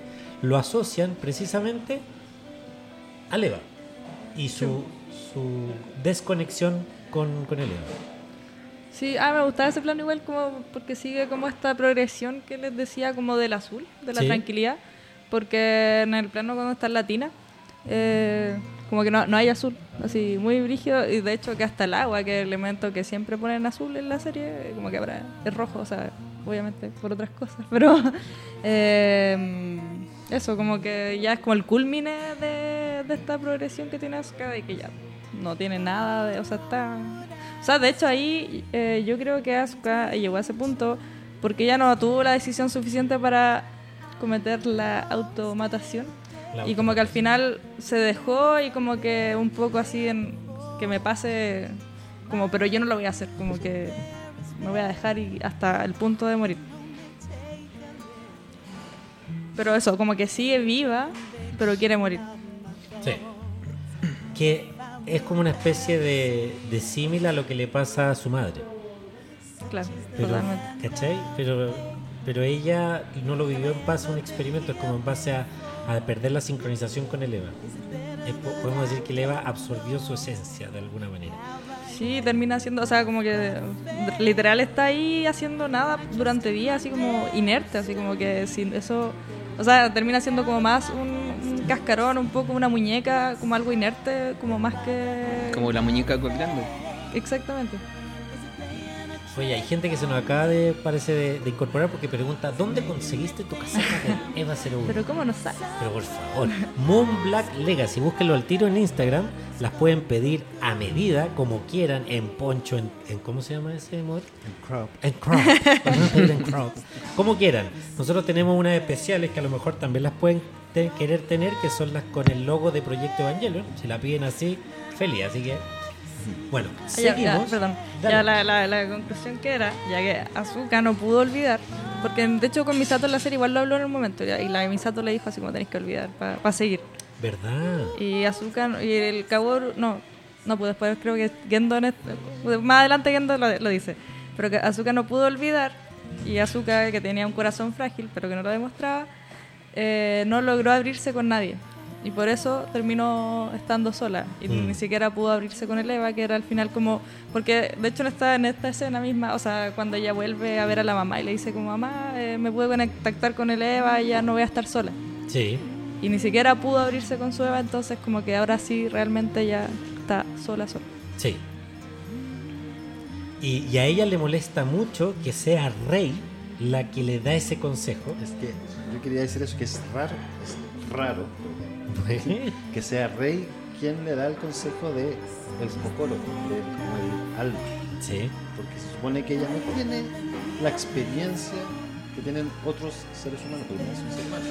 lo asocian precisamente al Eva y su, su desconexión con, con el Eva. Sí, ah, me gustaba ese plano igual como porque sigue como esta progresión que les decía como del azul, de la Sí. tranquilidad, porque en el plano cuando está en latina, eh, como que no, no hay azul, así muy brígido, y de hecho que hasta el agua, que es el elemento que siempre ponen azul en la serie, como que ahora es rojo, o sea, obviamente por otras cosas, [laughs] pero eh, eso, como que ya es como el culmine de, de esta progresión que tiene Asuka, de que ya no tiene nada de, o sea, está... O sea, de hecho ahí eh, yo creo que Asuka llegó a ese punto porque ella no tuvo la decisión suficiente para cometer la automatación. La y como que al final se dejó y como que un poco así en que me pase como pero yo no lo voy a hacer como que me voy a dejar y hasta el punto de morir. Pero eso como que sigue viva pero quiere morir. Sí. Que es como una especie de, de símil a lo que le pasa a su madre. claro Pero, totalmente ¿Cachai? Pero, pero ella no lo vivió en base a un experimento, es como en base a, a perder la sincronización con el Eva. Es po- podemos decir que el Eva absorbió su esencia de alguna manera. Sí, termina haciendo, o sea, como que literal está ahí haciendo nada durante días, así como inerte, así como que sin eso, o sea, termina siendo como más un cascarón, un poco una muñeca, como algo inerte, como más que... Como la muñeca colgando. Exactamente. Oye, hay gente que se nos acaba de, parece, de, de incorporar porque pregunta, ¿dónde conseguiste tu casaca de [laughs] Eva 01? Pero ¿cómo no sabe? Pero por favor, Moon Black Legacy, búsquenlo al tiro en Instagram. Las pueden pedir a medida, como quieran, en poncho, en, en- ¿cómo se llama ese modelo? En crop. En crop. En crop. Como quieran. Nosotros tenemos unas especiales que a lo mejor también las pueden te- querer tener, que son las con el logo de Proyecto Evangelion. Si la piden así, feliz. Así que, bueno, Ah, ya, ya, seguimos. perdón. Ya la, la, la conclusión que era, ya que Azuka no pudo olvidar, porque de hecho con Misato en la serie igual lo habló en un momento, y la de Misato le dijo así como tenéis que olvidar para seguir. ¿Verdad? Y Azuka y el Kaworu, no, no, pues después creo que Gendo, en más adelante Gendo lo, lo dice, pero que Azuka no pudo olvidar y Azuka, que tenía un corazón frágil, pero que no lo demostraba, eh, no logró abrirse con nadie. Y por eso terminó estando sola. Y Mm. ni siquiera pudo abrirse con el Eva, que era al final como... Porque de hecho en esta, en esta escena misma, o sea, cuando ella vuelve a ver a la mamá y le dice como, mamá, eh, me puedo contactar con el Eva, ya no voy a estar sola. Sí. Y ni siquiera pudo abrirse con su Eva, entonces como que ahora sí realmente ya está sola, sola. Sí. Y, y a ella le molesta mucho que sea Rey la que le da ese consejo. Es que yo quería decir eso, que es raro, es raro que sea Rey quien le da el consejo de el psicólogo, del el alma. sí. Porque se supone que ella no tiene la experiencia que tienen otros seres humanos, porque no es un ser humano.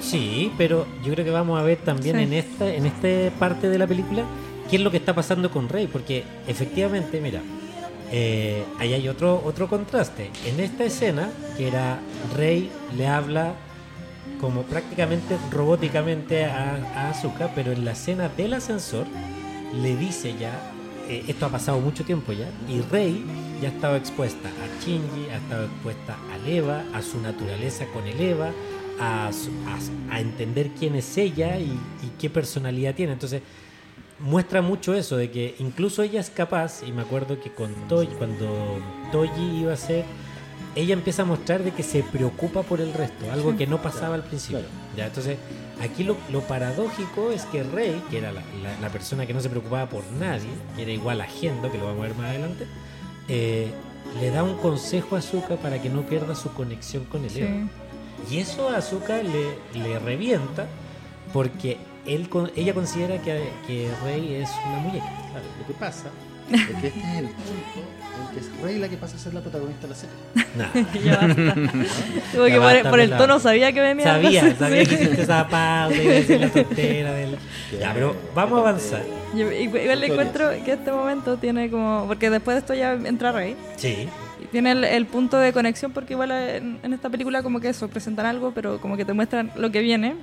Sí, pero yo creo que vamos a ver también Sí. en esta en esta parte de la película qué es lo que está pasando con Rey, porque efectivamente, mira, eh, ahí hay otro otro contraste. En esta escena, que era Rey le habla como prácticamente robóticamente a, a Asuka, pero en la escena del ascensor le dice ya, eh, esto ha pasado mucho tiempo ya, y Rey ya estaba expuesta a Shinji, ha estado expuesta al Eva, a su naturaleza con el Eva, a, a- a entender quién es ella y qué personalidad tiene. Entonces, muestra mucho eso, de que incluso ella es capaz, y me acuerdo que con Toy, cuando Toji iba a ser, ella empieza a mostrar de que se preocupa por el resto, algo que no pasaba al principio. ¿ya? Entonces, aquí lo, lo paradójico es que Rey, que era la, la- la persona que no se preocupaba por nadie, que era igual a Gendo, que lo vamos a ver más adelante, eh, le da un consejo a Azuka para que no pierda su conexión con el Sí. Y eso a Azuka le, le revienta porque él, ella considera que, que Rey es una muñeca. Claro, lo que pasa [laughs] es que este es el punto en que es Rey la que pasa a ser la protagonista de la serie. Nah. [laughs] Ya basta. [laughs] Como que Ya por, basta, por el tono sabía que venía. Sabía, sabía que hiciste esa a decir la tontera del... Ya, pero vamos a avanzar. Yo igual le encuentro que este momento tiene como. Porque después de esto ya entra Rey. Sí, tiene el, el punto de conexión porque igual en, en esta película como que eso, presentan algo, pero como que te muestran lo que viene.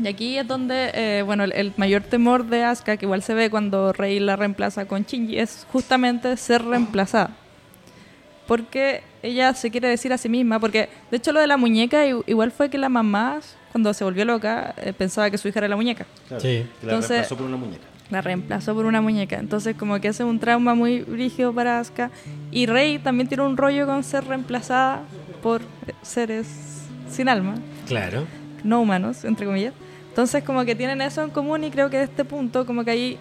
Y aquí es donde, eh, bueno, el, el mayor temor de Asuka, que igual se ve cuando Rey la reemplaza con Shinji, es justamente ser reemplazada. Porque ella se quiere decir a sí misma, porque de hecho lo de la muñeca igual fue que la mamá, cuando se volvió loca, eh, pensaba que su hija era la muñeca. Claro, Sí. que la Entonces- reemplazó por una muñeca. La reemplazó por una muñeca. Entonces, como que ese es un trauma muy rígido para Asuka. Y Rey también tiene un rollo con ser reemplazada por seres sin alma, claro. no humanos, entre comillas. Entonces, como que tienen eso en común y creo que de este punto, como que ahí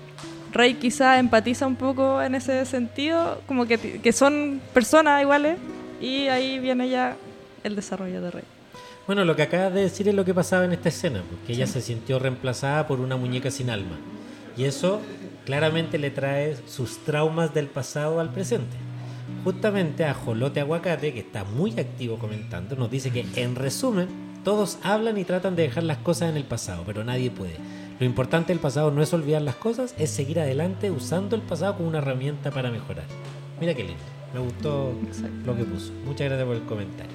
Rey quizá empatiza un poco en ese sentido, como que, que son personas iguales. Y ahí viene ya el desarrollo de Rey. Bueno, lo que acabas de decir es lo que pasaba en esta escena, porque ella se sintió reemplazada por una muñeca sin alma. Y eso claramente le trae sus traumas del pasado al presente. Justamente a Jolote Aguacate, que está muy activo comentando, nos dice que en resumen, todos hablan y tratan de dejar las cosas en el pasado, pero nadie puede. Lo importante del pasado no es olvidar las cosas, es seguir adelante usando el pasado como una herramienta para mejorar. Mira qué lindo, me gustó Exacto. lo que puso. Muchas gracias por el comentario.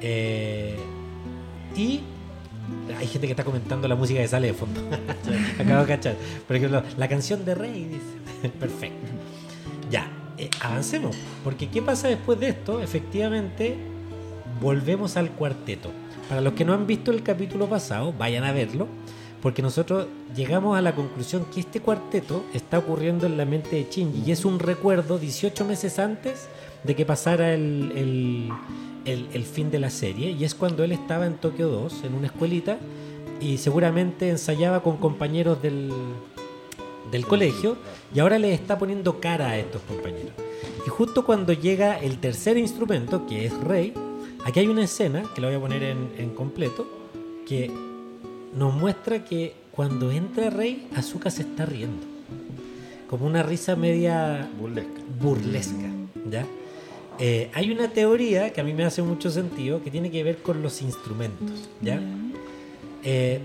Eh, y hay gente que está comentando la música que sale de fondo. [laughs] Acabo de cachar. Por ejemplo, la canción de Rey dice. [laughs] Perfecto. Ya, eh, avancemos. Porque ¿qué pasa después de esto? Efectivamente, volvemos al cuarteto. Para los que no han visto el capítulo pasado, vayan a verlo. Porque nosotros llegamos a la conclusión que este cuarteto está ocurriendo en la mente de Shinji. Y es un recuerdo 18 meses antes de que pasara el, el- el- fin de la serie. Y es cuando él estaba en Tokio 2, en una escuelita. Y seguramente ensayaba con compañeros del, del colegio. Y ahora les está poniendo cara a estos compañeros. Y justo cuando llega el tercer instrumento, que es Rey, aquí hay una escena, que la voy a poner en, en completo, que nos muestra que cuando entra Rey, Azuka se está riendo. Como una risa media Burlesca. burlesca, ¿ya? Eh, hay una teoría que a mí me hace mucho sentido que tiene que ver con los instrumentos, ¿ya? Eh,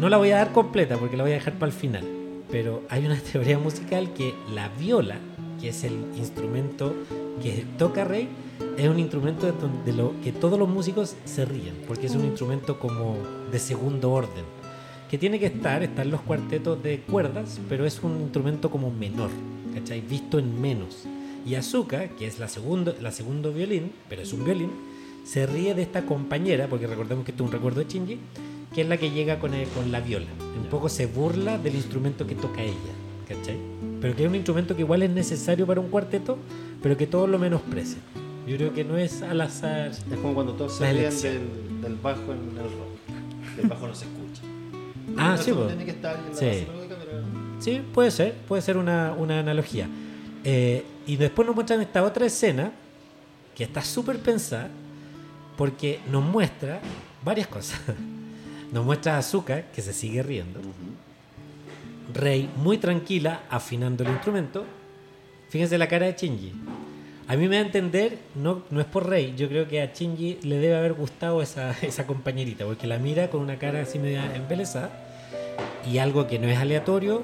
no la voy a dar completa porque la voy a dejar para el final, pero hay una [laughs] teoría musical que la viola, que es el instrumento que toca Rey, es un instrumento de, lo que todos los músicos se ríen, porque es un instrumento como de segundo orden, que tiene que estar, están los cuartetos de cuerdas, pero es un instrumento como menor, ¿cachai? Visto en menos. Y Azuka, que es la segundo, la segundo violín, pero es un violín, se ríe de esta compañera, porque recordemos que esto es un recuerdo de Shinji, que es la que llega con, el- con la viola. Un poco se burla del instrumento que toca ella, ¿cachai? Pero que es un instrumento que igual es necesario para un cuarteto, pero que todos lo menosprecian. Yo creo que no es al azar. Es como cuando todos se ríen del, del bajo en el rock. El bajo no se escucha. Ah, sí, po. Tiene que estar en la Sí. base melódica, pero... Sí, puede ser, puede ser una, una analogía. Eh, y después nos muestran esta otra escena que está súper pensada porque nos muestra varias cosas. [laughs] Nos muestra a Azuka que se sigue riendo. Rey muy tranquila afinando el instrumento. Fíjense la cara de Shinji. A mí me da a entender, no, no es por Rey, yo creo que a Shinji le debe haber gustado esa, [laughs] esa compañerita, porque la mira con una cara así media embelesada y algo que no es aleatorio,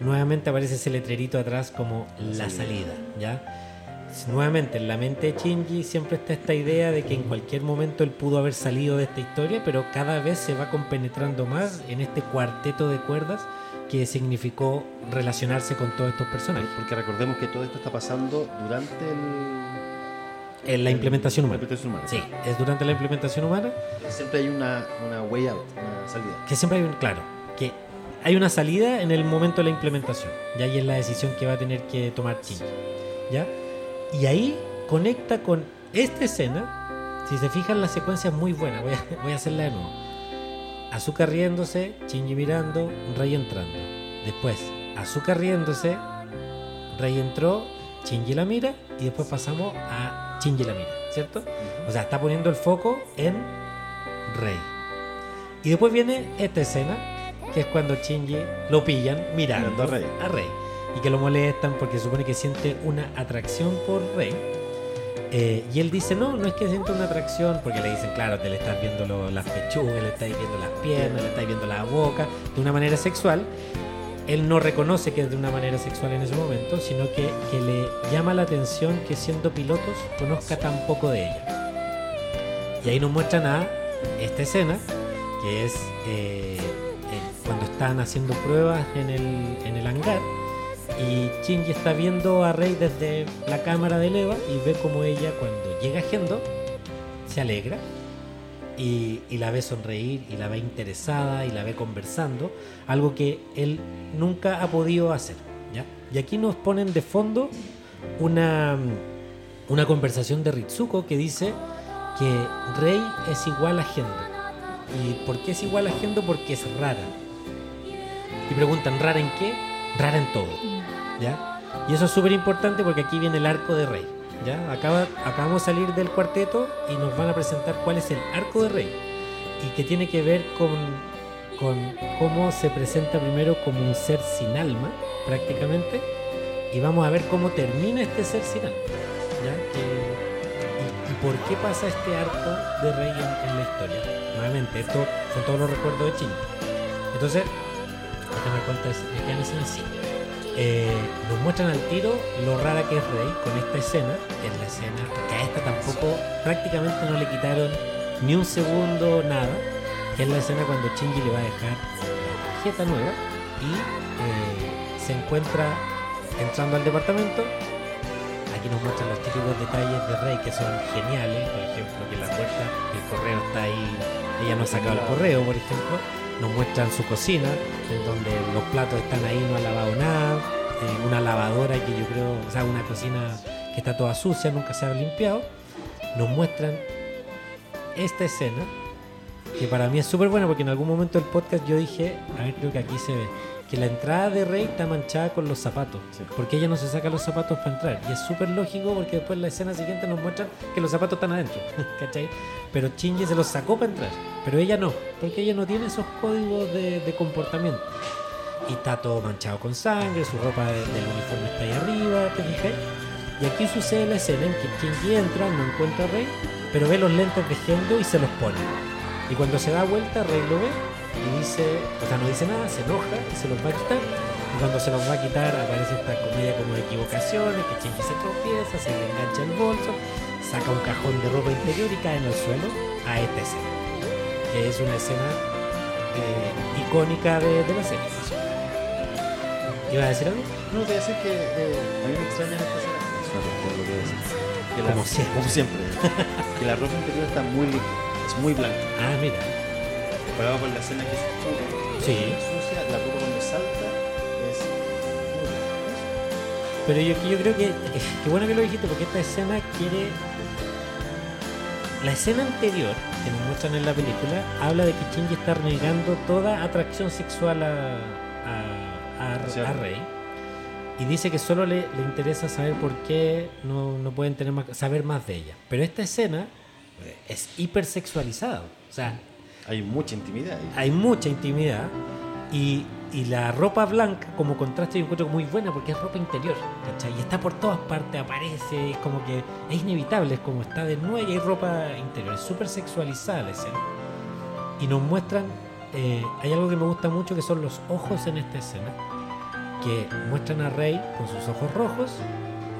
nuevamente aparece ese letrerito atrás como la salida, ¿ya? Nuevamente, en la mente de Shinji siempre está esta idea de que en cualquier momento él pudo haber salido de esta historia, pero cada vez se va compenetrando más en este cuarteto de cuerdas que significó relacionarse con todos estos personajes. Porque recordemos que todo esto está pasando durante el... En la implementación la humana. implementación humana. Sí, es durante la implementación humana Siempre hay una, una way out, una salida. que siempre hay un, claro, que hay una salida en el momento de la implementación. Y ahí es la decisión que va a tener que tomar Shinji. ¿Ya? Y ahí conecta con esta escena. Si se fijan, la secuencia es muy buena. Voy a, voy a hacerla de nuevo. Azúcar riéndose, Shinji mirando, Rey entrando. Después, Azúcar riéndose, Rey entró, Shinji la mira y después pasamos a Shinji la mira, ¿cierto? O sea, está poniendo el foco en Rey. Y después viene esta escena, que es cuando Shinji lo pillan mirando Mirando a Rey. a Rey. Y que lo molestan porque supone que siente una atracción por Rey. Eh, y él dice, no, no es que sienta una atracción, porque le dicen, claro, te le estás viendo las pechugas, le estás viendo las piernas, le estás viendo la boca, de una manera sexual. Él no reconoce que es de una manera sexual en ese momento, sino que, que le llama la atención que siendo pilotos conozca tan poco de ella. Y ahí nos muestran a esta escena, que es eh, cuando están haciendo pruebas en el, en el hangar. Y Shinji está viendo a Rey desde la cámara de Eva y ve como ella cuando llega Gendo se alegra y, la ve sonreír y la ve interesada y la ve conversando, algo que él nunca ha podido hacer. Y aquí nos ponen de fondo una, una conversación de Ritsuko que dice que Rey es igual a Gendo. ¿Y por qué es igual a Gendo? Porque es rara. Y preguntan, ¿rara en qué? Rara en todo. ¿Ya? Y eso es súper importante porque aquí viene el arco de Rey. ¿ya? Acaba, acabamos de salir del cuarteto y nos van a presentar cuál es el arco de Rey. Y que tiene que ver con, con cómo se presenta primero como un ser sin alma, prácticamente. Y vamos a ver cómo termina este ser sin alma. ¿ya? Que- y, por qué pasa este arco de Rey en, la historia. Nuevamente, esto son todos los recuerdos de Shinji. Entonces, me cuentas, me quedan escenas así. Eh, nos muestran al tiro lo rara que es Rey con esta escena, es la escena que a esta tampoco prácticamente no le quitaron ni un segundo nada, que es la escena cuando Shinji le va a dejar la tarjeta nueva y eh, se encuentra entrando al departamento. Aquí nos muestran los típicos detalles de Rey que son geniales, por ejemplo que la puerta, el correo está ahí, ella no ha sacado el correo, por ejemplo nos muestran su cocina, en donde los platos están ahí, no ha lavado nada, eh, una lavadora que yo creo, o sea, una cocina que está toda sucia, nunca se ha limpiado. Nos muestran esta escena, que para mí es súper buena porque en algún momento del podcast yo dije, a ver, creo que aquí se ve, que la entrada de Rey está manchada con los zapatos, porque ella no se saca los zapatos para entrar. Y es súper lógico porque después en la escena siguiente nos muestran que los zapatos están adentro, [laughs] ¿cachai? Pero Shinji se los sacó para entrar, pero ella no, porque ella no tiene esos códigos de, de comportamiento. Y está todo manchado con sangre, su ropa de- del uniforme está ahí arriba, ¿te fijas? Y aquí sucede la escena en que Shinji entra, no encuentra a Rey, pero ve los lentes de Gendo y se los pone. Y cuando se da vuelta, Rey lo ve y dice, o sea, no dice nada, se enoja y se los va a quitar. Y cuando se los va a quitar, aparece esta comedia como de equivocaciones, que Shinji se tropieza, se le engancha el bolso, saca un cajón de ropa interior y cae en el suelo a esta escena. Que es una escena eh, icónica de, de la serie. ¿Iba a decir algo? No, te voy a decir que eh, a mí me extraña esta escena. Lo que voy a decir. Que la- Como siempre. Como siempre. [laughs] que la ropa interior está muy limpia, es muy blanca. Ah, mira. Comparado con la escena que escupe, Sí. sucia, la copa cuando salta es. Pero yo, yo creo que, qué bueno que lo dijiste, porque esta escena quiere... La escena anterior que nos muestran en la película habla de que Shinji está negando toda atracción sexual a, a, a- Hacia a Rey. Y dice que solo le, le interesa saber por qué no, no pueden tener más, saber más de ella. Pero esta escena eh, es hipersexualizada. O sea, Hay mucha intimidad ahí. hay mucha intimidad y, y la ropa blanca como contraste yo encuentro muy buena porque es ropa interior ¿cachai? y está por todas partes aparece es como que es inevitable es como está desnuda y hay ropa interior es súper sexualizada la escena y nos muestran eh, hay algo que me gusta mucho que son los ojos en esta escena que muestran a Rey con sus ojos rojos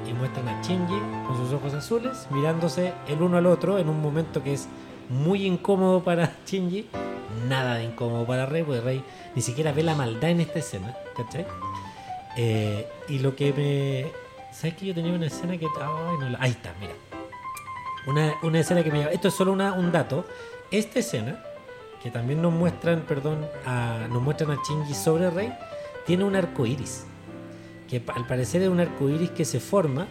y muestran a Shinji con sus ojos azules mirándose el uno al otro en un momento que es muy incómodo para [laughs] Shinji nada de incómodo para Rey porque Rey ni siquiera ve la maldad en esta escena ¿cachai? Eh, y lo que me ¿sabes que yo tenía una escena que ay, no la- ahí está mira. Una, una escena que me llama esto es solo un dato. Esta escena que también nos muestran perdón a, nos muestran a Shinji sobre Rey tiene un arco iris que al parecer es un arco iris que se forma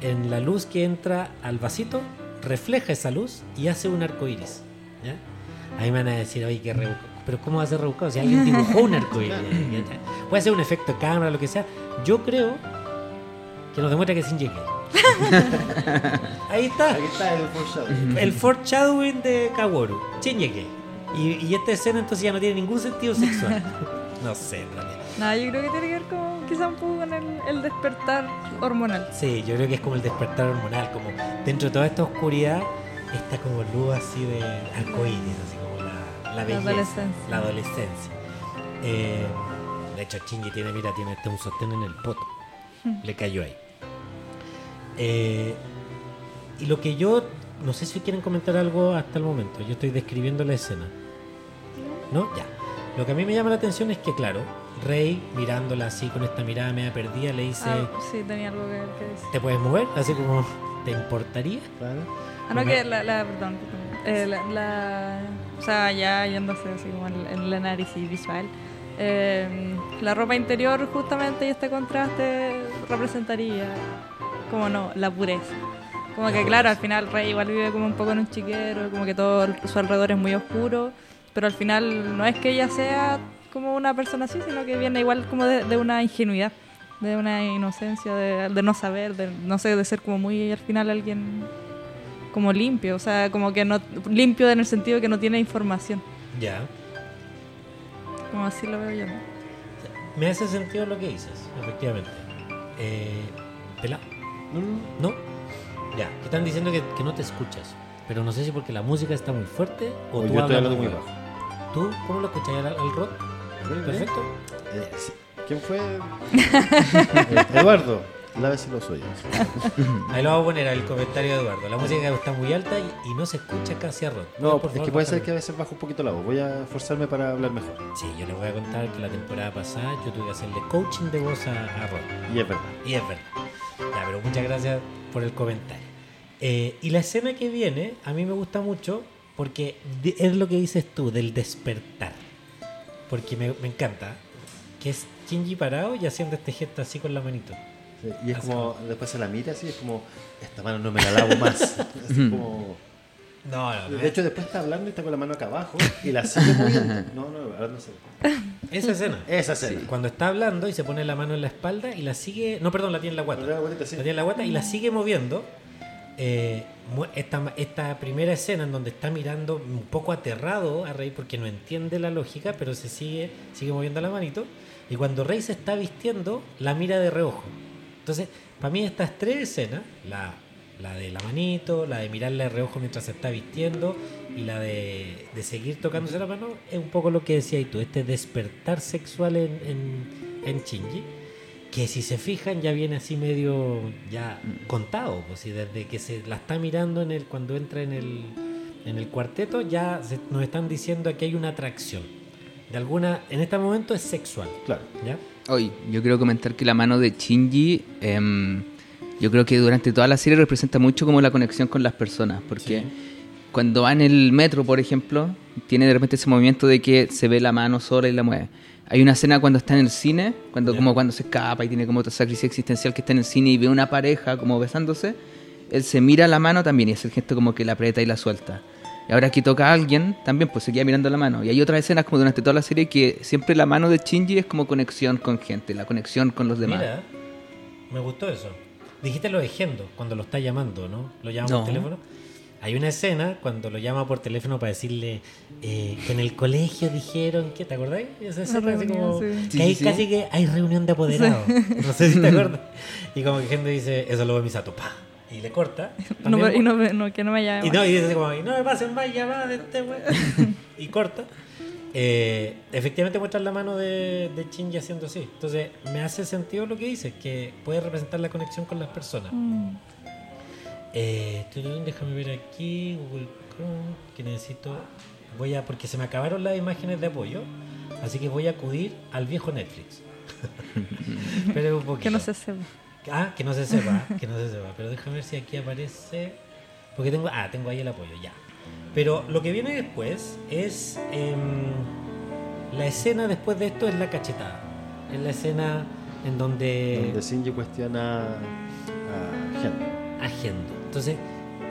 en la luz que entra al vasito, refleja esa luz y hace un arco iris. ¿ya? Ahí me van a decir, oye, qué rebuscado. Pero ¿cómo va a ser rebuscado? Si alguien dibujó un arco iris. [laughs] Puede ser un efecto de cámara, lo que sea. Yo creo que nos demuestra que sin llegué. [laughs] Ahí está. Aquí está el foreshadowing. El foreshadowing de Kaworu. Shinjeke. Y, y esta escena entonces ya no tiene ningún sentido sexual. [laughs] No sé, en No, yo creo que tiene que ver con quizá un poco con el, el despertar hormonal. Sí, yo creo que es como el despertar hormonal, como dentro de toda esta oscuridad está como luz así de arcoíris, así como la, la belleza, adolescencia. la adolescencia. Eh, de hecho, Shinji tiene, mira, tiene este un sostén en el poto, le cayó ahí. Eh, y lo que yo, no sé si quieren comentar algo hasta el momento, yo estoy describiendo la escena. ¿No? Ya. Lo que a mí me llama la atención es que, claro, Rey, mirándola así con esta mirada media perdida, le dice... Ah, sí, tenía algo que, que decir. ¿Te puedes mover? Así como, ¿te importaría? Claro. Ah, no, que la, la perdón, perdón. Eh, la, la- o sea, ya yéndose así como en, en el análisis visual. eh, la ropa interior justamente y este contraste representaría, como no, la pureza. Como La que claro, al final Rey igual vive como un poco en un chiquero, como que todo su alrededor es muy oscuro, pero al final no es que ella sea como una persona así, sino que viene igual como de, de una ingenuidad, de una inocencia, de, de no saber, de no sé, de ser como muy al final alguien como limpio, o sea, como que no limpio en el sentido que no tiene información, Ya. como así lo veo yo. ¿no? Me hace sentido lo que dices, efectivamente. Eh, ¿Pelado? No. Ya. Que están diciendo que, que no te escuchas. Pero no sé si porque la música está muy fuerte o O tú yo estoy hablas hablando muy bajo. ¿Tú cómo lo escuchas al, al rock? Bien, bien. Perfecto. Eh, sí. ¿Quién fue? [laughs] Eduardo, lávese los [laughs] oídos. Ahí lo vamos a poner al comentario de Eduardo. La música está muy alta y, y no se escucha casi a rock. No, Por es favor, que puede ser que a veces bajo un poquito la voz. Voy a forzarme para hablar mejor. Sí, yo les voy a contar que la temporada pasada yo tuve que hacerle coaching de voz a, a rock. Y es verdad. Y es verdad. Ya, pero muchas gracias por el comentario. Eh, y la escena que viene a mí me gusta mucho porque es lo que dices tú, del despertar. Porque me, me encanta. Que es Shinji parado y haciendo este gesto así con la manito. Sí, Y es Así como, después se la mira así, es como, esta mano no me la lavo más. [laughs] Así como... No, no, De hecho, después está hablando y está con la mano acá abajo y la sigue moviendo. No, no, ahora no sé. esa escena. Esa escena. Cuando está hablando y se pone la mano en la espalda y la sigue. No, perdón, la tiene en la guata. La guatita, sí. La tiene en la guata y la sigue moviendo. Eh, esta, esta primera escena en donde está mirando un poco aterrado a Rey porque no entiende la lógica, pero se sigue, sigue moviendo la manito. Y cuando Rey se está vistiendo, la mira de reojo. Entonces, para mí estas tres escenas, la, la de la manito, la de mirarle de reojo mientras se está vistiendo y la de, de seguir tocándose la mano, es un poco lo que decías tú, este despertar sexual en, en, en Shinji que si se fijan ya viene así medio ya contado, pues si desde que se la está mirando en el cuando entra en el en el cuarteto ya se- nos están diciendo que hay una atracción. De alguna en este momento es sexual, Claro. ¿ya? Hoy, yo quiero comentar que la mano de Shinji, em, yo creo que durante toda la serie representa mucho como la conexión con las personas, porque cuando va en el metro, por ejemplo, tiene de repente ese movimiento de que se ve la mano sola y la mueve. Hay una escena cuando está en el cine, cuando como cuando se escapa y tiene como otra crisis existencial que está en el cine y ve una pareja como besándose, él se mira la mano también y hace el gesto como que la aprieta y la suelta. Y ahora que toca a alguien, también pues se queda mirando la mano. Y hay otras escenas como durante toda la serie que siempre la mano de Shinji es como conexión con gente, la conexión con los demás. Mira, me gustó eso. Dijiste lo de Gendo, cuando lo está llamando, ¿no? Lo llama No. por teléfono. Hay una escena cuando lo llama por teléfono para decirle eh, que en el colegio dijeron que, ¿te acordáis? Esa así reunión, como sí. que hay sí, sí. casi que hay reunión de apoderados. [laughs] No sé si te [laughs] acuerdas. Y como que Gendo dice, eso lo ve Misato, pa, y le corta. No, También- y no, que no me llame y más. no, y dice como, y no me pasen más llamadas de este [laughs] y corta. Eh, efectivamente muestra la mano de, de Shinji haciendo así. Entonces, me hace sentido lo que dice, que puede representar la conexión con las personas. Mm. Eh, déjame ver aquí, Google Chrome, que necesito... Voy a, porque se me acabaron las imágenes de apoyo, así que voy a acudir al viejo Netflix. [laughs] Pero un poquito. Que no se sepa. Ah, que no se sepa, [laughs] que no se sepa. Pero déjame ver si aquí aparece. Porque tengo. Ah, tengo ahí el apoyo, ya. Pero lo que viene después es. em, la escena después de esto es la cachetada. Es la escena en donde. Donde Shinji cuestiona a Gendo. Agendo. Entonces,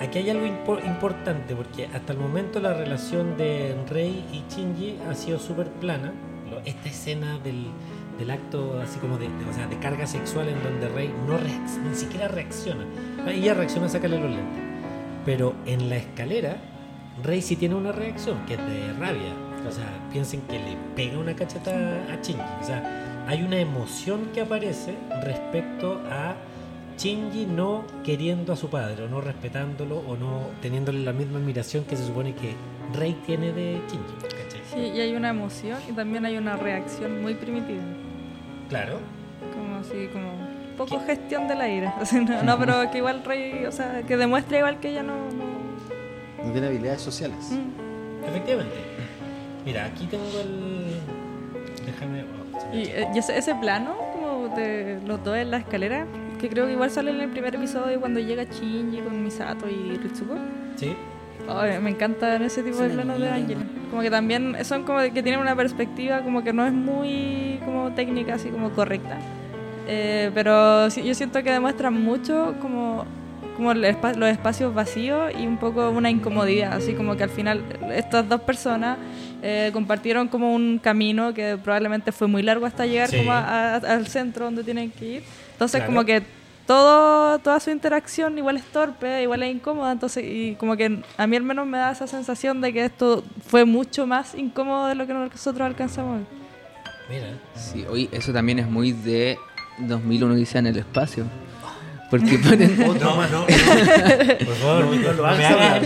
aquí hay algo impo- importante porque hasta el momento la relación de Rey y Shinji ha sido súper plana. Esta escena del, del acto así como de, o sea, de carga sexual en donde Rey no ni siquiera reacciona. Ella reacciona a sacarle los lentes. Pero en la escalera, Rey sí tiene una reacción que es de rabia. O sea, piensen que le pega una cacheta a Shinji. O sea, hay una emoción que aparece respecto a Shinji no queriendo a su padre, o no respetándolo, o no teniéndole la misma admiración que se supone que Rey tiene de Shinji. ¿cachai? Sí, y hay una emoción y también hay una reacción muy primitiva. Claro. Como así, como poco gestión de la ira. [laughs] O sea, no, no, pero [laughs] que igual Rey, o sea, que demuestra igual que ella no... no- No tiene habilidades sociales. Mm. Efectivamente. Mira, aquí tengo el. Déjame. oh, Y, eh, y ese, ese plano, como de los dos en la escalera, que creo que igual sale en el primer episodio cuando llega Shinji con Misato y Ritsuko. Sí. Ay, me encantan ese tipo de planos de Angel. Como que también son como que tienen una perspectiva como que no es muy como técnica, así como correcta. Eh, pero yo siento que demuestran mucho como, como los espacios vacíos y un poco una incomodidad. Así como que al final estas dos personas eh, compartieron como un camino que probablemente fue muy largo hasta llegar Sí. como a- a- al centro donde tienen que ir. Entonces Claro. como que todo, toda su interacción igual es torpe, igual es incómoda, entonces y como que a mí al menos me da esa sensación de que esto fue mucho más incómodo de lo que nosotros alcanzamos. Mira. Sí, oye, eso también es muy de 2001 dice en el espacio. Porque [laughs] ponen... No, no, no. Por favor, no, no lo hagas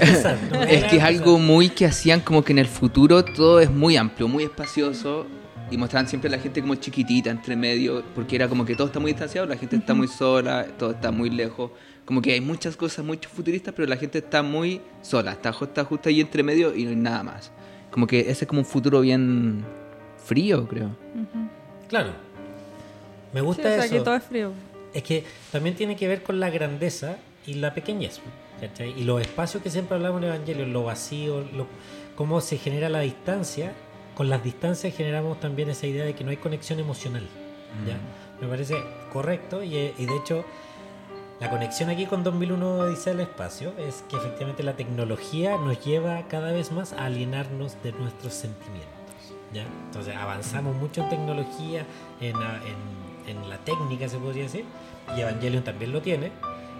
Es que es algo muy que hacían como que en el futuro todo es muy amplio, muy espacioso y mostraban siempre a la gente como chiquitita entre medio, porque era como que todo está muy distanciado, la gente está muy sola, todo está muy lejos, como que hay muchas cosas muy futuristas, pero la gente está muy sola, está, está justo ahí entre medio y no hay nada más. Como que ese es como un futuro bien frío, creo. Claro. Me Sí, o gusta sea, eso. que todo es frío. Es que también tiene que ver con la grandeza y la pequeñez. ¿cachai? Y los espacios que siempre hablamos en Evangelio, lo vacío, lo- cómo se genera la distancia. Con las distancias generamos también esa idea de que no hay conexión emocional. ¿ya? Me parece correcto y, eh, y de hecho la conexión aquí con 2001 dice el espacio es que efectivamente la tecnología nos lleva cada vez más a alienarnos de nuestros sentimientos. ¿ya? Entonces avanzamos mucho en tecnología, en, en- en la técnica se podría decir, y Evangelion también lo tiene.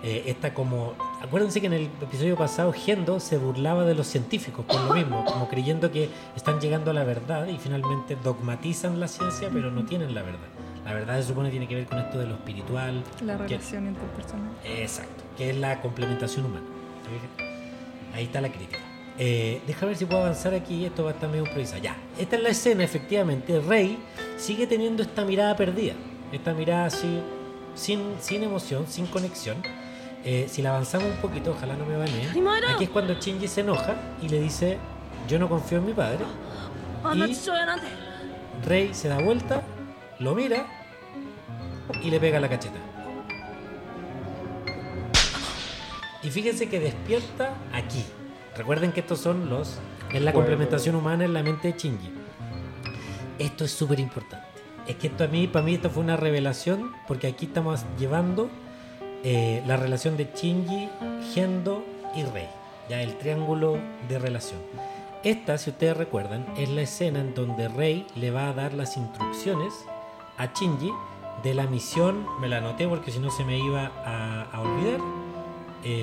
Eh, esta como, acuérdense que en el episodio pasado Gendo se burlaba de los científicos por lo mismo, como creyendo que están llegando a la verdad y finalmente dogmatizan la ciencia pero no tienen la verdad. La verdad se supone tiene que ver con esto de lo espiritual, La relación interpersonal. Exacto, que es la complementación humana. Ahí está la crítica. Eh, deja ver si puedo avanzar aquí, esto va a estar medio improvisado. Ya, esta es la escena, efectivamente. Rey sigue teniendo esta mirada perdida, esta mirada así, sin, sin emoción, sin conexión. Eh, si la avanzamos un poquito, ojalá no me baneen. Aquí es cuando Shinji se enoja y le dice: Yo no confío en mi padre. [gasps] Y Rey se da vuelta, lo mira y le pega la cacheta. Y fíjense que despierta aquí, Recuerden que estos son los. Es la complementación humana en la mente de Shinji. Esto es súper importante. Es que esto a mí, para mí, esto fue una revelación porque aquí estamos llevando eh, la relación de Shinji, Gendo y Rei. Ya el triángulo de relación. Esta, si ustedes recuerdan, es la escena en donde Rei le va a dar las instrucciones a Shinji de la misión. Me la anoté porque si no se me iba a, a olvidar. Eh,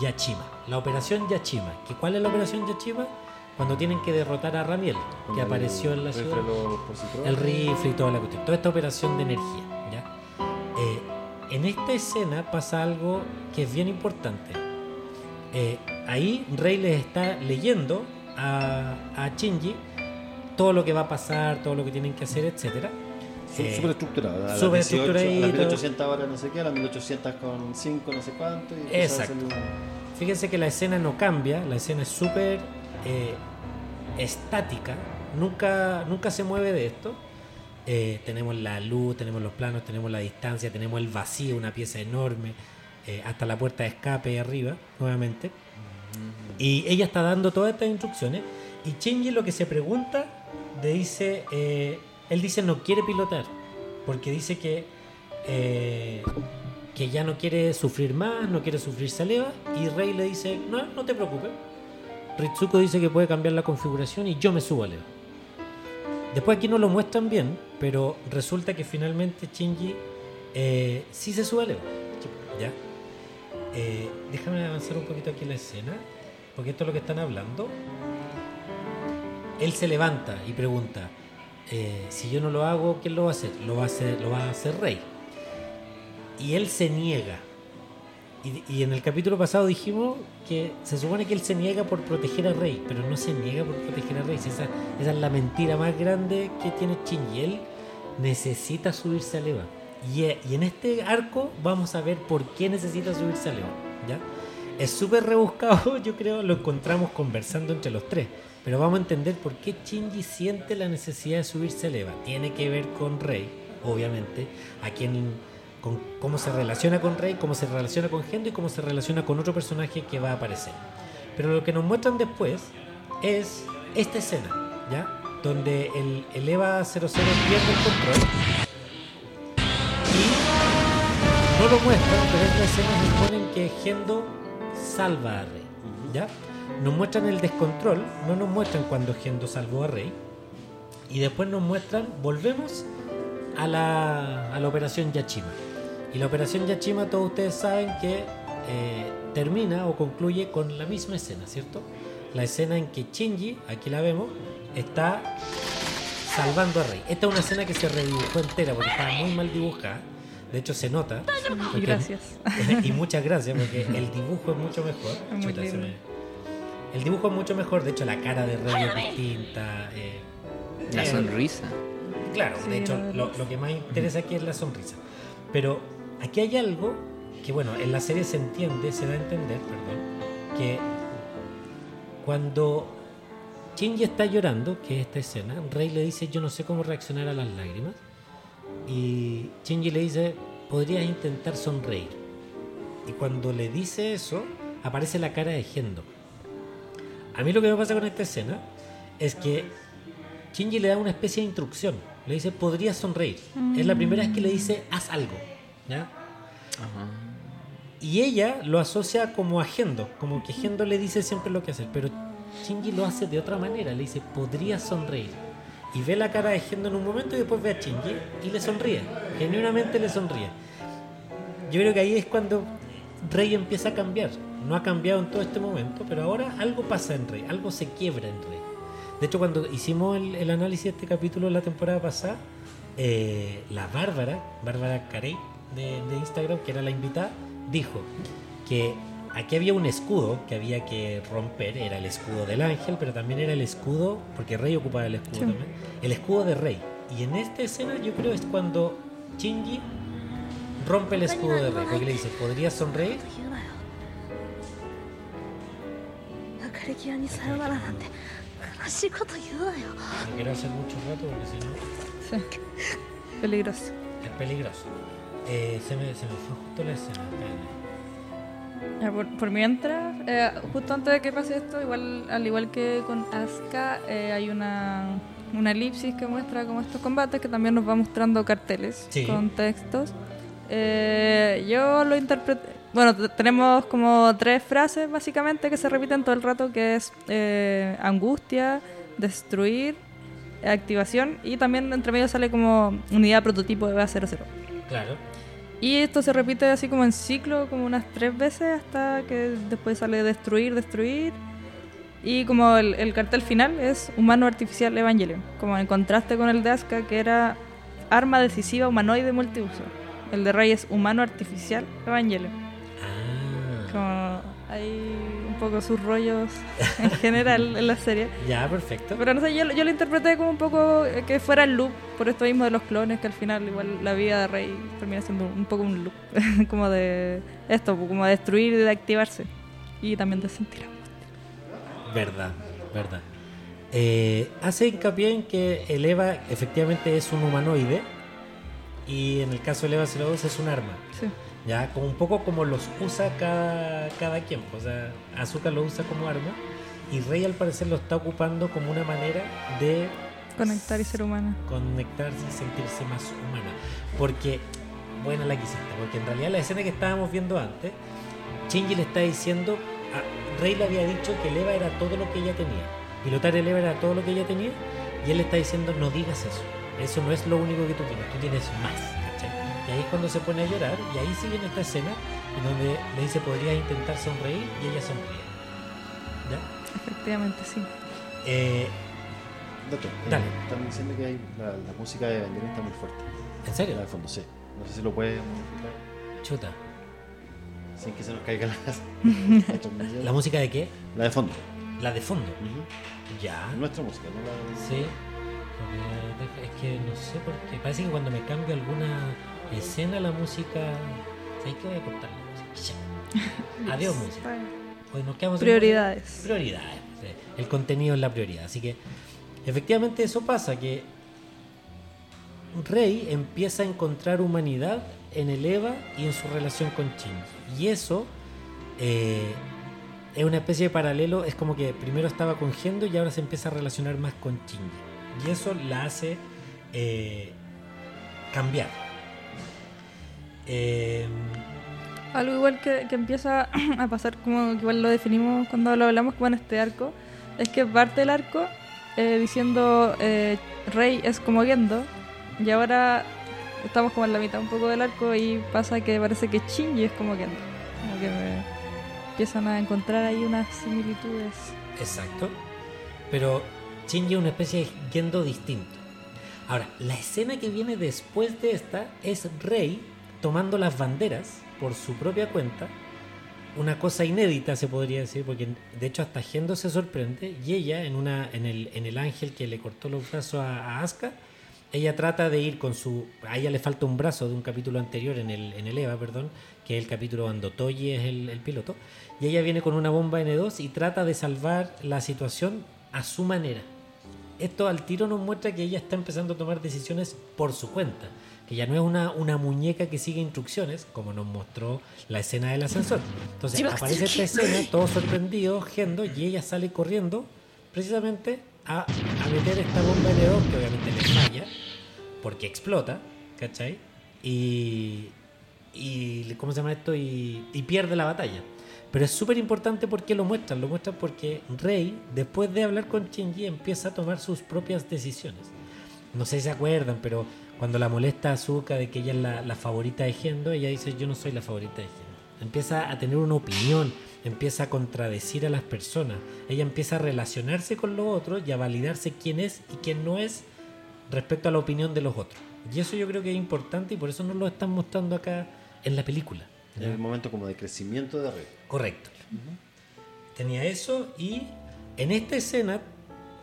Yachima. La operación Yachima. ¿Que ¿Cuál es la operación Yachima? Cuando tienen que derrotar a Ramiel, que apareció en la ciudad. El rifle y toda la cuestión. Toda esta operación de energía. En esta escena pasa algo que es bien importante. Eh, ahí Rey les está leyendo a, a Shinji todo lo que va a pasar, todo lo que tienen que hacer, etcétera. Eh, Súper estructurado. A las súper 18, a las estructuradito. 1800 horas no sé qué, a las 1800 con 5 no sé cuánto. Y Exacto. Fíjense que la escena no cambia, la escena es súper eh, estática, nunca, nunca se mueve de esto. Eh, tenemos la luz, tenemos los planos, tenemos la distancia, tenemos el vacío, una pieza enorme, eh, hasta la puerta de escape arriba, nuevamente. Y ella está dando todas estas instrucciones. Y Shinji lo que se pregunta, le dice, eh, él dice no quiere pilotar, porque dice que, eh, que ya no quiere sufrir más, no quiere sufrir saliva. Y Rey le dice, no, no te preocupes. Ritsuko dice que puede cambiar la configuración y yo me subo a Leva. Después aquí no lo muestran bien, pero resulta que finalmente Shinji eh, sí se sube a. ¿Ya? Eh, déjame avanzar un poquito aquí la escena, porque esto es lo que están hablando. Él se levanta y pregunta, eh, si yo no lo hago, ¿quién lo va a hacer? Lo va a hacer, lo va a hacer Rey. Y él se niega. Y, y en el capítulo pasado dijimos que se supone que él se niega por proteger a Rey, pero no se niega por proteger a Rey. Esa, esa es la mentira más grande que tiene Shinji. Él necesita subirse a Leva. Y, eh, y en este arco vamos a ver por qué necesita subirse a Leva. ¿ya? Es súper rebuscado, [laughs] yo creo, lo encontramos conversando entre los tres. Pero vamos a entender por qué Shinji siente la necesidad de subirse a Leva. Tiene que ver con Rey, obviamente, a quien con cómo se relaciona con Rey, cómo se relaciona con Gendo y cómo se relaciona con otro personaje que va a aparecer. Pero lo que nos muestran después es esta escena, ¿ya? Donde el, el EVA 00 pierde el control y no lo muestran, pero esta escena se ponen que Gendo salva a Rey, ¿ya? Nos muestran el descontrol, no nos muestran cuando Gendo salvó a Rey y después nos muestran, volvemos a la, a la operación Yachima. Y la operación Yachima, todos ustedes saben que eh, termina o concluye con la misma escena, ¿cierto? La escena en que Shinji, aquí la vemos, está salvando a Rey. Esta es una escena que se redibujó entera porque estaba muy mal dibujada. De hecho, se nota. Porque- gracias. [laughs] y muchas gracias porque el dibujo es mucho mejor. Muy Chuta, me- El dibujo es mucho mejor. De hecho, la cara de Rey es distinta. eh, La eh, sonrisa. Claro, Sí, de hecho, lo, lo que más interesa aquí es la sonrisa. Pero aquí hay algo que, bueno, en la serie se entiende, se da a entender, perdón, que cuando Shinji está llorando, que es esta escena, Rey le dice, yo no sé cómo reaccionar a las lágrimas. Y Shinji le dice, podrías intentar sonreír. Y cuando le dice eso, aparece la cara de Gendo. A mí lo que me pasa con esta escena es que Shinji le da una especie de instrucción. Le dice, podrías sonreír. Es la primera vez que le dice, haz algo. ¿Ya? Y ella lo asocia como a Gendo, como que Gendo le dice siempre lo que hacer, pero Shinji lo hace de otra manera, le dice, podría sonreír. Y ve la cara de Gendo en un momento y después ve a Shinji y le sonríe, genuinamente le sonríe. Yo creo que ahí es cuando Rey empieza a cambiar. No ha cambiado en todo este momento, pero ahora algo pasa en Rey, algo se quiebra en Rey. De hecho, cuando hicimos el, el análisis de este capítulo la temporada pasada, eh, la Bárbara, Bárbara Carey de, de Instagram, que era la invitada, dijo que aquí había un escudo que había que romper, era el escudo del ángel, pero también era el escudo, porque Rey ocupaba el escudo sí. también, el escudo de Rey. Y en esta escena yo creo es cuando Shinji rompe el escudo de Rey, porque le dice, ¿podrías sonreír? No quiero hacer mucho rato porque si no... Sí. Peligroso. Es peligroso. Eh, se, me, se me fue justo la escena. Ya, Por, por mientras, eh, justo antes de que pase esto, igual al igual que con Asuka, eh, hay una, una elipsis que muestra como estos combates que también nos va mostrando carteles Sí. con textos. Eh, yo lo interpreté. Bueno, tenemos como tres frases básicamente que se repiten todo el rato, que es eh, angustia, destruir, activación y también entre medio sale como unidad prototipo de BA00. Claro. Y esto se repite así como en ciclo, como unas tres veces, hasta que después sale destruir, destruir. Y como el, el cartel final es humano artificial Evangelion, como en contraste con el de Asuka, que era arma decisiva humanoide multiuso. El de Rey es humano artificial Evangelion. Ah. Como hay un poco sus rollos en general en la serie. [laughs] Ya, perfecto. Pero no sé, yo, yo lo interpreté como un poco que fuera el loop, por esto mismo de los clones, que al final igual la vida de Rey termina siendo un poco un loop, [laughs] como de esto, como de destruir y de activarse. Y también de sentir amor. Verdad, verdad. Eh, hace hincapié en que el EVA efectivamente es un humanoide y en el caso del EVA 02 es un arma. Sí. Ya, como un poco como los usa cada, cada quien. O sea, Azúcar lo usa como arma y Rey al parecer lo está ocupando como una manera de Conectar y ser humana. conectarse y sentirse más humana. Porque, buena la que hiciste, porque en realidad la escena que estábamos viendo antes, Shinji le está diciendo, a, Rey le había dicho que el Eva era todo lo que ella tenía. Pilotar el Eva era todo lo que ella tenía, y él le está diciendo, no digas eso. Eso no es lo único que tú tienes, tú tienes más. Ahí es cuando se pone a llorar, y ahí sigue en esta escena, en donde le dice, podrías intentar sonreír, y ella sonríe. ¿Ya? Efectivamente, sí. Eh, Doctor, eh, Dale. están diciendo que hay, la, la música de Evangelion está muy fuerte. ¿En serio? La de fondo, sí. No sé si lo puede modificar Chuta. sin que se nos caiga la, [laughs] la transmisión. ¿La música de qué? La de fondo. La de fondo. Ya. Nuestra música, no la de... Sí, porque es que no sé por qué. Parece que cuando me cambio alguna escena, la música. ¿Sabes qué voy a cortar la música? [laughs] Adiós, música. Hoy nos quedamos Prioridades. música. Prioridades. sí. El contenido es la prioridad. Así que, efectivamente, eso pasa: que Rey empieza a encontrar humanidad en el Eva y en su relación con Shinji. Y eso. eh, es una especie de paralelo, es como que primero estaba con Gendo y ahora se empieza a relacionar más con Shinji. Y eso la hace eh, cambiar. Eh, Algo igual que, que empieza [clears throat] a pasar, como que igual lo definimos cuando lo hablamos como en este arco, es que parte el arco eh, diciendo eh, Rey es como Gendo, y ahora estamos como en la mitad un poco del arco y pasa que parece que Shinji es como Gendo. Como que me- empiezan a encontrar ahí unas similitudes. exacto. Pero Shinji es una especie de Gendo distinto. Ahora, la escena que viene después de esta es Rey tomando las banderas por su propia cuenta. Una cosa inédita se podría decir, porque de hecho hasta Gendo se sorprende y ella en, una, en, el, ángel que le cortó los brazos a, a Asuka, ella trata de ir con su... A ella le falta un brazo de un capítulo anterior en el, en el EVA, perdón, que es el capítulo cuando Toyi es el, el piloto. Y ella viene con una bomba N2 y trata de salvar la situación a su manera. Esto al tiro nos muestra que ella está empezando a tomar decisiones por su cuenta. Que ya no es una, una muñeca que sigue instrucciones, como nos mostró la escena del ascensor. Entonces aparece esta escena, todo sorprendido, Gendo, y ella sale corriendo precisamente a, a meter esta bomba N2, que obviamente le falla, porque explota, ¿cachai? Y, y ¿cómo se llama esto? Y, y pierde la batalla. Pero es súper importante porque lo muestran. Lo muestran porque Rey, después de hablar con Shinji, empieza a tomar sus propias decisiones. No sé si se acuerdan, pero cuando la molesta a Azuka de que ella es la, la favorita de Gendo, ella dice, yo no soy la favorita de Gendo. Empieza a tener una opinión, empieza a contradecir a las personas. Ella empieza a relacionarse con los otros y a validarse quién es y quién no es respecto a la opinión de los otros. Y eso yo creo que es importante y por eso nos lo están mostrando acá en la película. Es el momento como de crecimiento de Rey. Correcto. Tenía eso y en esta escena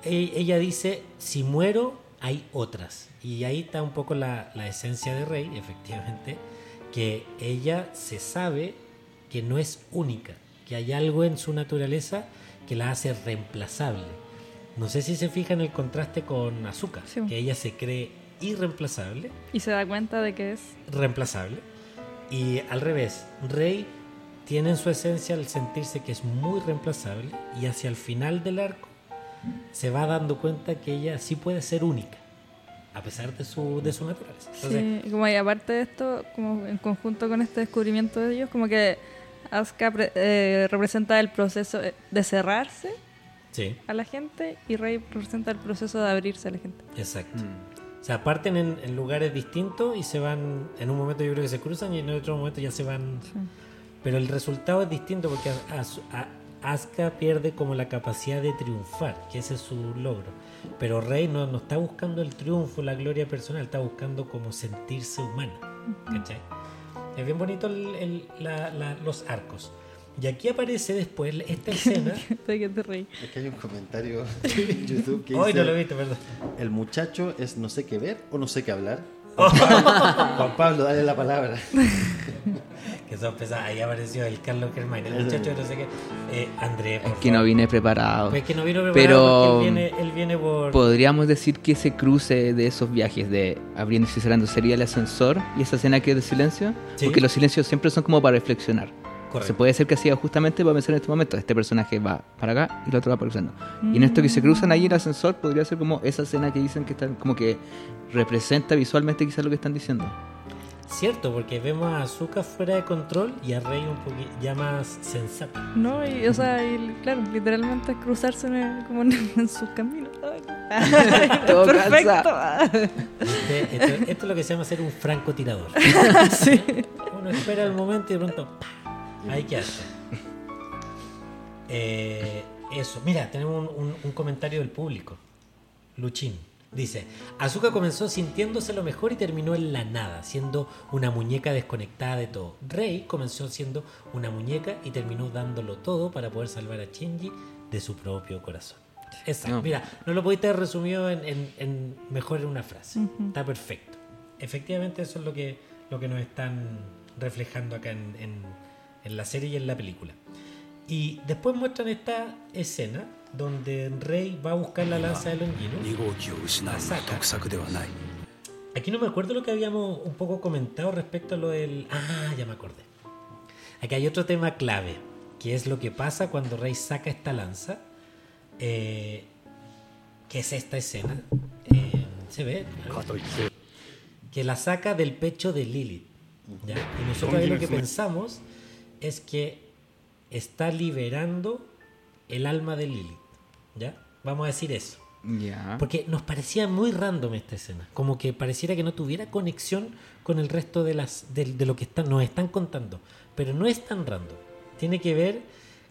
e- ella dice, si muero, hay otras. Y ahí está un poco la, la esencia de Rey, efectivamente, que ella se sabe que no es única, que hay algo en su naturaleza que la hace reemplazable. No sé si se fija en el contraste con Azúcar, Sí. que ella se cree irreemplazable Y se da cuenta de que es reemplazable. Y al revés, Rey tiene en su esencia el sentirse que es muy reemplazable y hacia el final del arco se va dando cuenta que ella sí puede ser única, a pesar de su, de su naturaleza. Entonces, Sí, como y aparte de esto, como en conjunto con este descubrimiento de ellos, como que Asuka pre- eh, representa el proceso de cerrarse sí, a la gente y Rey representa el proceso de abrirse a la gente. exacto. Mm. O sea, parten en, en lugares distintos y se van, en un momento yo creo que se cruzan y en otro momento ya se van... Pero el resultado es distinto porque As- a- Asuka pierde como la capacidad de triunfar, que ese es su logro. Pero Rey no, no está buscando el triunfo, la gloria personal, está buscando como sentirse humana. ¿Cachai? Es bien bonito el- el- la- la- los arcos. Y aquí aparece después esta [laughs] escena. ¿De qué te reí? Es que hay un comentario [laughs] [laughs] en YouTube que Hoy no lo dice: viste, perdón. El muchacho es no sé qué ver o no sé qué hablar. Juan Pablo, Juan Pablo, dale la palabra. Que son pesadas. Ahí apareció el Carlos Germain, el muchacho no sé qué. Eh, André, por Es que no favor. vine preparado. Pues es que no vino preparado Pero- porque él viene, él viene por. Podríamos decir que ese cruce de esos viajes de abriendo y cerrando sería el ascensor y esa escena que es de silencio. Sí. Porque los silencios siempre son como para reflexionar. Correcto. Se puede ser que sea justamente para pensar en este momento. Este personaje va para acá y el otro va para cruzando. Y en esto que se cruzan ahí el ascensor podría ser como esa escena que dicen que están como que representa visualmente quizás lo que están diciendo. Cierto, porque vemos a Azuka fuera de control y a Rey un poquito ya más sensato. No, y, o sea, y, claro, literalmente cruzarse en el- como en, en sus caminos. [laughs] Todo Perfecto. Este- esto, esto es lo que se llama ser un francotirador. [laughs] sí. Uno espera el momento y de pronto ¡pa! ahí que hace. Eh, eso, mira, tenemos un, un- un comentario del público. Luchín dice: Azuka comenzó sintiéndose lo mejor y terminó en la nada, siendo una muñeca desconectada de todo. Rey comenzó siendo una muñeca y terminó dándolo todo para poder salvar a Shinji de su propio corazón. Exacto. No. Mira, no lo pudiste haber resumido en, en- en mejor en una frase. Está perfecto. Efectivamente, eso es lo que, lo que nos están reflejando acá en, en- en la serie y en la película. Y después muestran esta escena donde Rey va a buscar la lanza de Longinus. La saca. Aquí no me acuerdo lo que habíamos un poco comentado respecto a lo del... Ah, ya me acordé. Aquí hay otro tema clave, que es lo que pasa cuando Rey saca esta lanza, eh, que es esta escena. Eh, ¿Se ve? Que la saca del pecho de Lilith. ¿ya? Y nosotros ahí lo que pensamos es que está liberando el alma de Lilith. ¿Ya? Vamos a decir eso. Ya. Porque nos parecía muy random esta escena. Como que pareciera que no tuviera conexión con el resto de, las, de, de lo que están, nos están contando. Pero no es tan random. Tiene que ver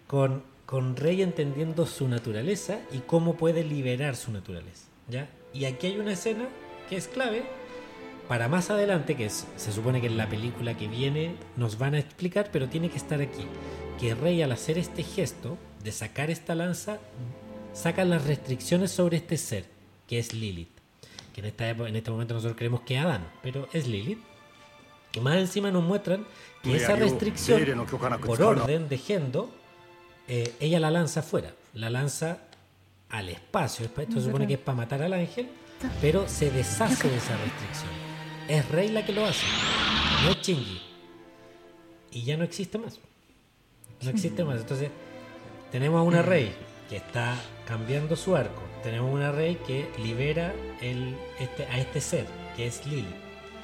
con, con Rey entendiendo su naturaleza y cómo puede liberar su naturaleza. ¿ya? Y aquí hay una escena que es clave para más adelante, que es- se supone que en la película que viene nos van a explicar, pero tiene que estar aquí. Que Rey al hacer este gesto de sacar esta lanza, saca las restricciones sobre este ser, que es Lilith. Que en, esta época- en este momento nosotros creemos que es Adán, pero es Lilith. Y más encima nos muestran que esa restricción, por orden de Gendo, eh, ella la lanza fuera. La lanza al espacio. Esto se supone que es para matar al ángel, pero se deshace de esa restricción. Es Rey la que lo hace, no es Shinji. Y ya no existe más. No existe más. Entonces, tenemos a una Rey que está cambiando su arco. Tenemos una Rey que libera el, este, a este ser, que es Lily.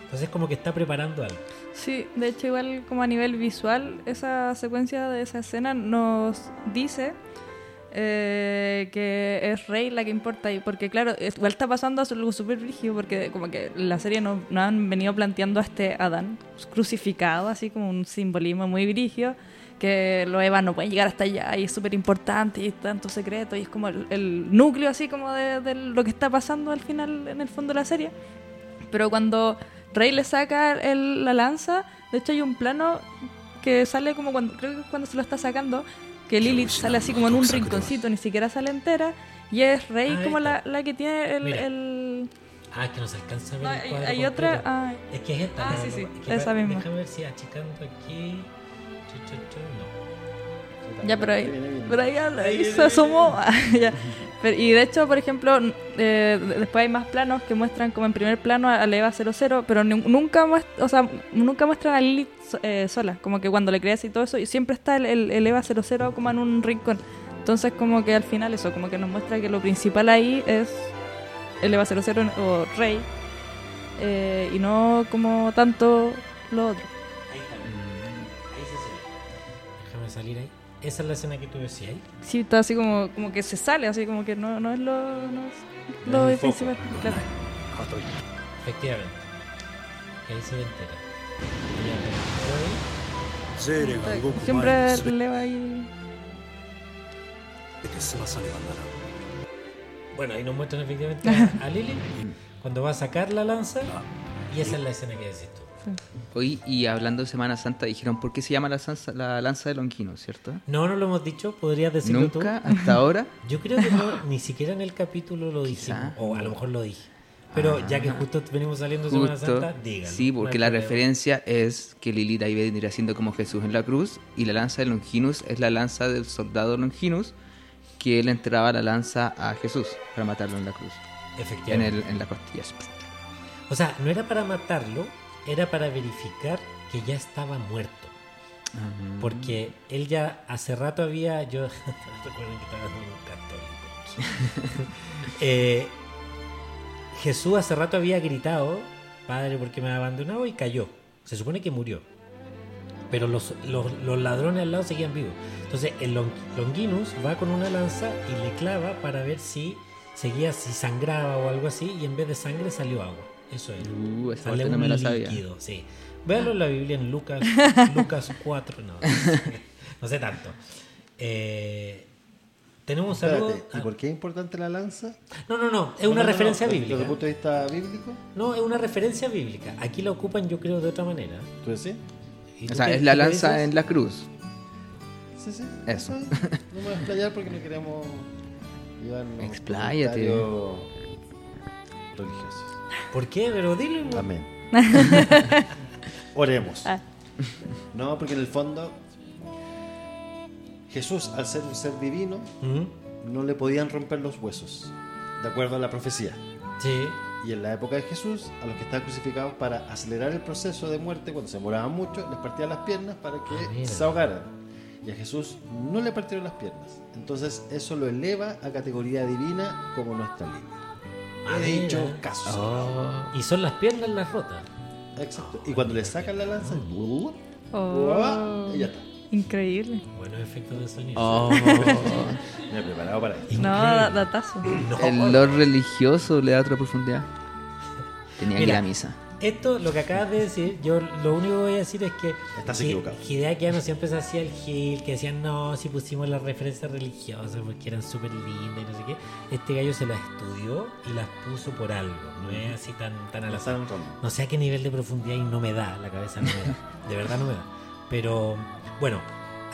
Entonces, como que está preparando algo. Sí, de hecho igual como a nivel visual, esa secuencia de esa escena nos dice eh, que es Rey la que importa ahí, porque claro, igual está pasando algo súper rígido, porque como que la serie no, no han venido planteando a este Adán crucificado, así como un simbolismo muy brígido, que los Evas no pueden llegar hasta allá y es súper importante y tanto secreto y es como el, el núcleo así como de, de lo que está pasando al final en el fondo de la serie. Pero cuando Rey le saca el- la lanza, de hecho hay un plano que sale como cuando, creo que cuando se lo está sacando, que Lilith sale así como en un rinconcito, ni siquiera sale entera, y es Rey Ah, como la, la que tiene el... El- Ah, que no se alcanza a ver No, el hay, hay otra... ah, Es que es esta. Ah, sí, sí, es que esa misma. Déjame ver si achicando aquí. No. ya, pero ahí, pero ahí, ahí se asomó. [laughs] Ya. Pero- y de hecho, por ejemplo, eh, de- después hay más planos que muestran como en primer plano a Eva 00, pero nu- nunca, muest- o sea, nunca muestran a Lilith eh, sola, como que cuando le creas y todo eso, y siempre está el, el- el Eva 00 como en un rincón. Entonces como que al final eso, como que nos muestra que lo principal ahí es el Eva 00 o Rey, eh, y no como tanto lo otro. salir ahí. Esa es la escena que tú decías ahí. Sí, está así como, como que se sale, así como que no, no es lo, no principal. Efectivamente. Ahí se entera. Siempre le va ahí. Bueno, ahí nos muestran efectivamente [laughs] a Lily cuando va a sacar la lanza y esa es la escena que decís tú. Hoy, y hablando de Semana Santa, dijeron por qué se llama la, lanza- la lanza de Lonquino, ¿cierto? No, no lo hemos dicho. ¿Podrías decirlo Nunca, tú? hasta ahora. [laughs] Yo creo que no, ni siquiera en el capítulo lo Quizá. dijimos. O a lo mejor lo dije. Pero ya que justo venimos saliendo de Semana Santa, dígalo. sí, porque la referencia es que Lilith ahí vendría siendo como Jesús en la cruz y la lanza de Longinus es la lanza del soldado Longinus que él entraba la lanza a Jesús para matarlo en la cruz, en, Efectivamente. el, en la costilla. O sea, no era para matarlo, era para verificar que ya estaba muerto. Porque él ya hace rato había. Yo [laughs] recuerden que estaba un católico. [laughs] Eh, Jesús hace rato había gritado: Padre, ¿por qué me has abandonado? Y cayó. Se supone que murió. Pero los, los, los ladrones al lado seguían vivos. Entonces el Long- Longinus va con una lanza y le clava para ver si seguía, si sangraba o algo así. Y en vez de sangre salió agua. Eso es. Uh, esa Sale parte no me la sabía. líquido, sí. Véalo en la Biblia en Lucas, [laughs] Lucas 4, no, [laughs] no sé tanto. Eh, tenemos. Espérate, ¿y por qué es importante la lanza? No, no, no, es una no, no, referencia no, bíblica. Desde el punto de vista bíblico, No, es una referencia bíblica. Aquí la ocupan, yo creo, de otra manera. ¿tú decís? ¿Y O sea, es la lanza dices? en la cruz. Sí, sí. Eso. No me voy a explayar porque no queremos llevarnos Expláyate. religiosos. ¿Por qué? Pero dile. ¿no? Amén. [laughs] Oremos. Ah. No, porque en el fondo Jesús, al ser un ser divino, no le podían romper los huesos, de acuerdo a la profecía. Sí. Y en la época de Jesús, a los que estaban crucificados para acelerar el proceso de muerte, cuando se moraban mucho, les partían las piernas para que Ah, se ahogaran. Y a Jesús no le partieron las piernas. Entonces eso lo eleva a categoría divina como nuestra línea. Ah, He dicho mira. caso. Y son las piernas las rotas. Exacto. Y cuando le sacan la lanza, Oh, y ya está. increíble. Buenos efectos de sonido. Oh, [laughs] Me he preparado para esto. No, datazo. No. el lore religioso le da otra profundidad. Tenía que ir Mira. a misa. Esto, lo que acabas de decir, yo lo único que voy a decir es que Estás Hi- equivocado. Hideaki Anno siempre se hacía el gil, que decían, no, si pusimos las referencias religiosas porque eran súper lindas y no sé qué. Este gallo se las estudió y las puso por algo, no es así tan, tan al azar. No sé a qué nivel de profundidad y no me da, la cabeza no me da. De verdad no me da. Pero bueno,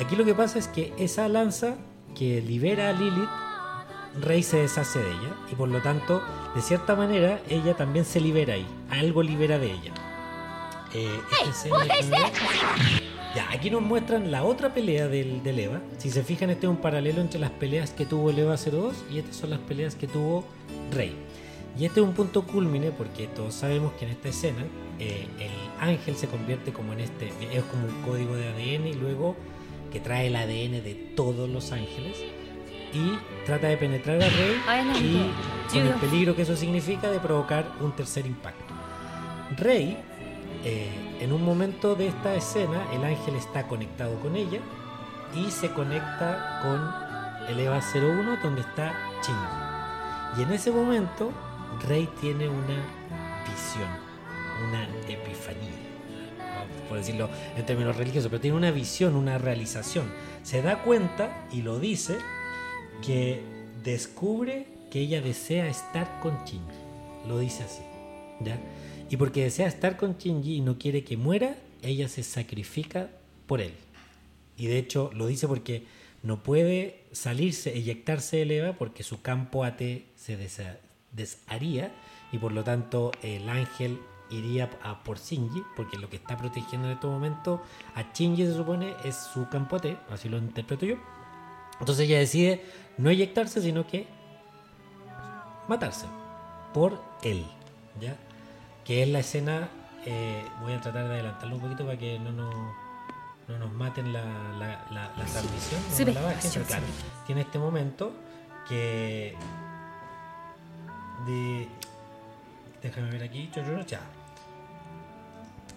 aquí lo que pasa es que esa lanza que libera a Lilith, Rey se deshace de ella y por lo tanto, de cierta manera, ella también se libera ahí. Algo libera de ella. Eh, esta escena que- ya, aquí nos muestran la otra pelea del, del EVA. Si se fijan, este es un paralelo entre las peleas que tuvo el EVA 02 y estas son las peleas que tuvo Rey. Y este es un punto culmine porque todos sabemos que en esta escena eh, el ángel se convierte como en este, es como un código de ADN y luego que trae el ADN de todos los ángeles y trata de penetrar a Rey y con el peligro que eso significa de provocar un tercer impacto. Rey, eh, en un momento de esta escena, el ángel está conectado con ella y se conecta con el EVA 01 donde está Shinji. Y en ese momento, Rey tiene una visión, una epifanía, por decirlo en términos religiosos, pero tiene una visión, una realización. Se da cuenta y lo dice que descubre que ella desea estar con Shinji. Lo dice así. ¿ya? Y porque desea estar con Shinji y no quiere que muera, ella se sacrifica por él. Y de hecho lo dice porque no puede salirse, eyectarse del Eva porque su campo AT se desharía y por lo tanto el ángel iría a por Shinji porque lo que está protegiendo en este momento a Shinji se supone es su campo AT, así lo interpreto yo. Entonces ella decide no eyectarse sino que matarse por él, ¿ya? Que es la escena, eh, voy a tratar de adelantarlo un poquito para que no nos, no nos maten la, la, la, la transmisión, no Sí, nos la bajen, pero claro, tiene este momento que de déjame ver aquí, ya.